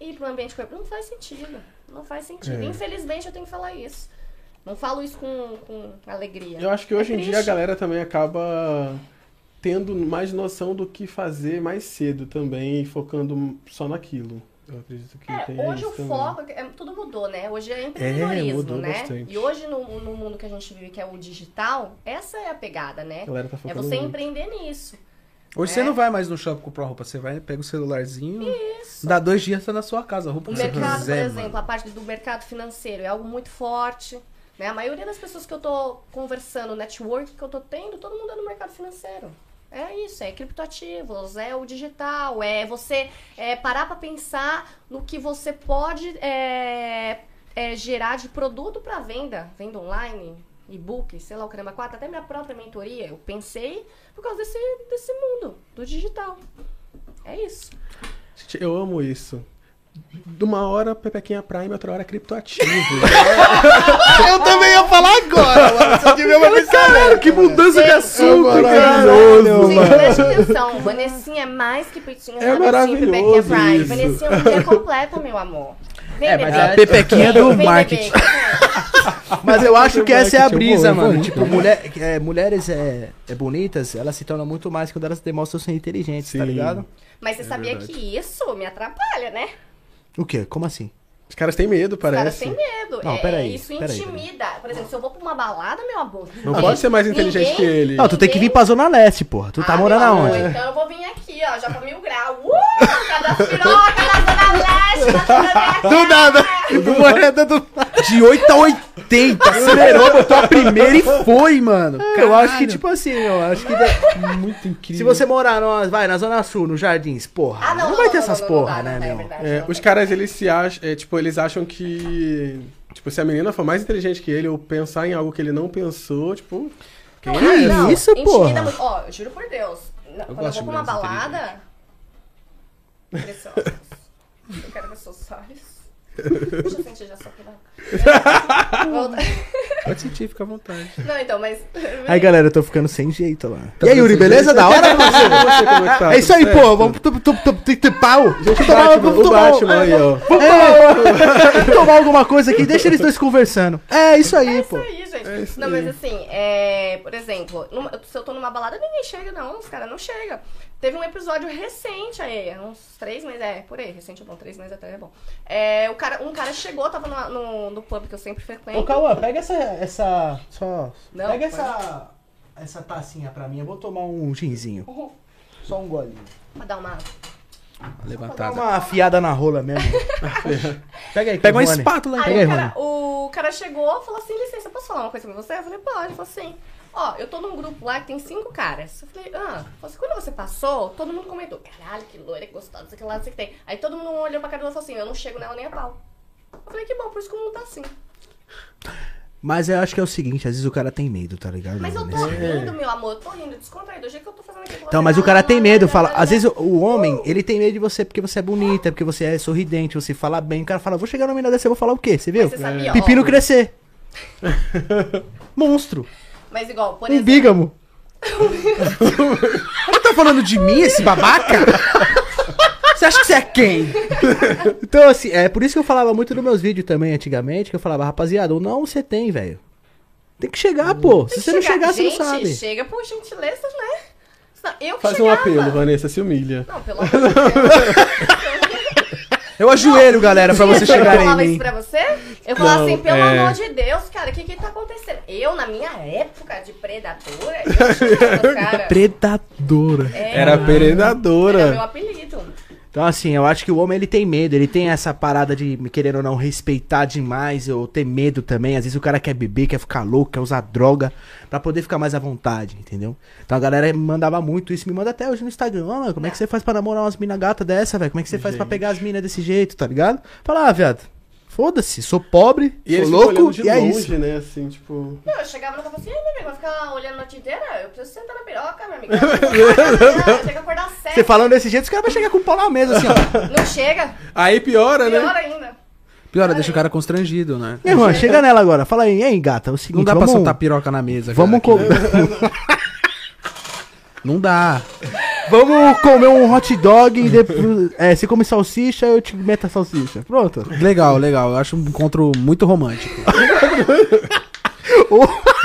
ir para um ambiente corporativo. Não faz sentido. Não faz sentido. É. Infelizmente, eu tenho que falar isso. Não falo isso com, com alegria. Eu acho que É hoje em dia a galera também acaba tendo mais noção do que fazer mais cedo também e focando só naquilo. Eu acredito que É, tem hoje isso o também. foco, é, tudo mudou, né? Hoje é empreendedorismo, mudou né? bastante. E hoje no, no mundo que a gente vive, que é o digital, essa é a pegada, né? A galera tá É você muito. empreender nisso. Hoje É. você não vai mais no shopping comprar roupa, você vai, pega o celularzinho, Isso. dá dois dias, tá na sua casa, a roupa O que você mercado, por quiser, exemplo, mano. a parte do mercado financeiro é algo muito forte. Né? A maioria das pessoas que eu tô conversando, network que eu tô tendo, todo mundo é no mercado financeiro. É isso, é criptoativos, é o digital, é você é, parar pra pensar no que você pode é, é, gerar de produto para venda, venda online, e-book, sei lá o caramba, quatro, até minha própria mentoria, eu pensei por causa desse, desse mundo, do digital. É isso. Eu amo isso. De uma hora Pepequinha Prime, outra hora criptoativo. Eu também ia falar agora, mano. Você devia uma Caralho, que mudança de Gente, assunto, é maravilhoso, Gente, mano. preste atenção. Vanessinha é mais que Pitinha É Sabatinho, Pepequinha maravilhoso Prime. isso. Vanessinha é um dia completo, meu amor. Vem, É, mas bebê. é a pepequinha do Vem, marketing. Mas eu acho que essa é a brisa, mano. Tipo, mulher, é, mulheres é, é bonitas, elas se tornam muito mais quando elas demonstram ser inteligentes, tá Sim. ligado? Mas você sabia verdade. que isso me atrapalha, né? O quê? Como assim? Os caras têm medo, Os caras parece. têm medo. Não, é, peraí, isso peraí, intimida. Por exemplo, se eu vou pra uma balada, meu amor. Não ninguém- pode ser mais inteligente ninguém- que ele. Não, tu tem que vir pra Zona Leste, porra. Tu tá Ah, morando meu amor, aonde? Então eu vou vir aqui, ó, já pra mil graus. Uh! Cada piroca na Zona Leste, na Zona Do nada. Tipo, moeda do... De 8 a 80, acelerou, botou a primeira e foi, mano. Eu acho que, tipo assim, eu acho que... de- Muito incrível. Se você morar no, vai, na Zona Sul, no Jardins, porra, Ah, não, não, vai não, ter não, essas não, porra, né, não, é meu? verdade, É, não. os caras, eles se acham, é, tipo, eles acham que, tipo, se a menina for mais inteligente que ele ou pensar em algo que ele não pensou, tipo, Não, é não, isso, muito. Ó, eu juro por Deus. na- quando eu gosto vou pra uma balada. Eu quero ver seus olhos. Deixa eu sentir já só. Pode sentir, fica à vontade. Não, então, mas. Aí, galera, eu tô ficando sem jeito lá. Tá e aí, Yuri, beleza? Da hora? É tá? É isso aí, pô. Vamos tu, tu, tu, tu, tu, pau. Vamos tomar alguma coisa aqui, deixa eles dois conversando. É isso aí, É isso pô. aí, gente. É não, mas assim, é, por exemplo, se eu tô numa balada, ninguém chega, não. Os caras não chegam. Teve um episódio recente aí, uns três meses, é, por aí, recente é bom, três meses atrás é bom. É, o cara, um cara chegou, tava no, no, no pub que eu sempre frequento. Ô, Cauã, pega essa. essa só. Não, pega pode. essa. Essa tacinha pra mim. Eu vou tomar um ginzinho. Só um golinho. Pra dar uma. Dá Levantada. uma afiada na rola mesmo. Pega aí, Pega uma espátula aí. Pega Aí o cara, o cara chegou e falou assim, licença, posso falar uma coisa pra você? Eu falei, pode. Ele falou assim, ó, eu tô num grupo lá que tem cinco caras. Eu falei, ah, assim, quando você passou, todo mundo comentou, caralho, que loira, que gostosa, não sei que lá, não sei o que tem. Aí todo mundo olhou pra cara dela e falou assim, eu não chego nela nem a pau. Eu falei, que bom, por isso que o mundo tá assim. Mas eu acho que é o seguinte, às vezes o cara tem medo, tá ligado? Mas eu tô Nesse- rindo, meu amor, eu tô rindo, descontraído. Do jeito que eu tô fazendo aqui Então, você, mas o cara tem medo, fala. lá, Às vezes o- o homem, ele tem medo de você porque você é bonita, porque você é sorridente, você fala bem. O cara fala, vou chegar no menino desse, eu vou falar o quê? Você viu? Mas você sabia, ó, Pepino crescer. Monstro. Mas igual, por Um exemplo... bígamo. Ele tá falando de mim, esse babaca? Você acha que você é quem? Então, assim, é por isso que eu falava muito nos meus vídeos também, antigamente, que eu falava, rapaziada, ou não você tem, velho. Tem que chegar, pô. Se você não Chegar- chegar, você não Gente, sabe. chega por gentileza, né? Senão Eu que Faz um chegava. apelo, Vanessa, se humilha. Não, pelo amor de Deus. Eu ajoelho, galera, pra você Eu chegar falava em isso mim. pra você? Eu falava Não, assim, pelo é. amor de Deus, cara, o que que tá acontecendo? Eu, na minha época de predadora, eu chegava, cara. Predadora. É, Era Era meu apelido. Então, assim, eu acho que o homem ele tem medo, ele tem essa parada de querer ou não respeitar demais, ou ter medo também. Às vezes o cara quer beber, quer ficar louco, quer usar droga, pra poder ficar mais à vontade, entendeu? Então a galera mandava muito isso, me manda até hoje no Instagram. Ó, mano, como é que você faz pra namorar umas mina gata dessa, velho? Como é que você faz pra pegar as minas desse jeito, tá ligado? Fala, ah, viado, foda-se, sou pobre, E sou louco, de e é longe, isso. né? Assim, tipo. Não, eu chegava no café assim, meu amigo, vai ficar olhando a noite inteira? Eu preciso sentar na piroca, meu amigo. Eu tenho que acordar às Você falando desse jeito, os caras vão chegar com o pau na mesa, assim, ó. Não chega, Aí piora, né? pior ainda. Pior, deixa o cara constrangido, né? Meu irmão, chega nela agora. Fala aí, hein, gata, é o seguinte, Não dá vamos... pra soltar piroca na mesa. Vamos, cara, co- Não dá. Vamos comer um hot dog e depois... É, você come salsicha, eu te meto a salsicha. Pronto. Legal, legal. Eu acho um encontro muito romântico.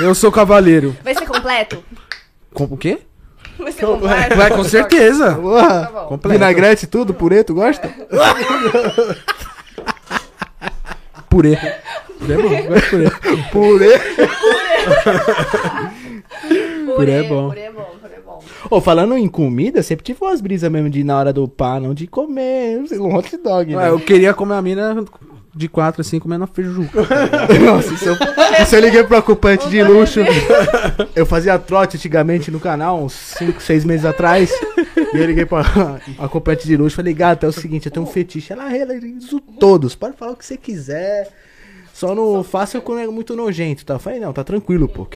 Eu sou cavaleiro. Vai ser completo? Com o quê? Vai ser completo? Vai, com certeza. Tá bom. Completo. Vinagrete e tudo, purê, tu gosta? Purê. Purê é bom. gosto de Purê. Purê. Purê é bom. Purê é bom, bom. Ô, falando em comida, sempre tive umas brisas mesmo de na hora do pá, não de comer um hot dog, né? Ué, eu queria comer a mina de quatro assim, comendo a feijuca. Nossa, isso eu, isso eu liguei pro ocupante de luxo. Eu fazia trote antigamente no canal, uns 5, 6 meses atrás. E eu liguei pro ocupante de luxo. Falei, gata, é o seguinte, eu tenho um fetiche. Ela realizo todos. Pode falar o que você quiser. Só não faça com muito nojento, tá? Eu falei, não, tá tranquilo, pô.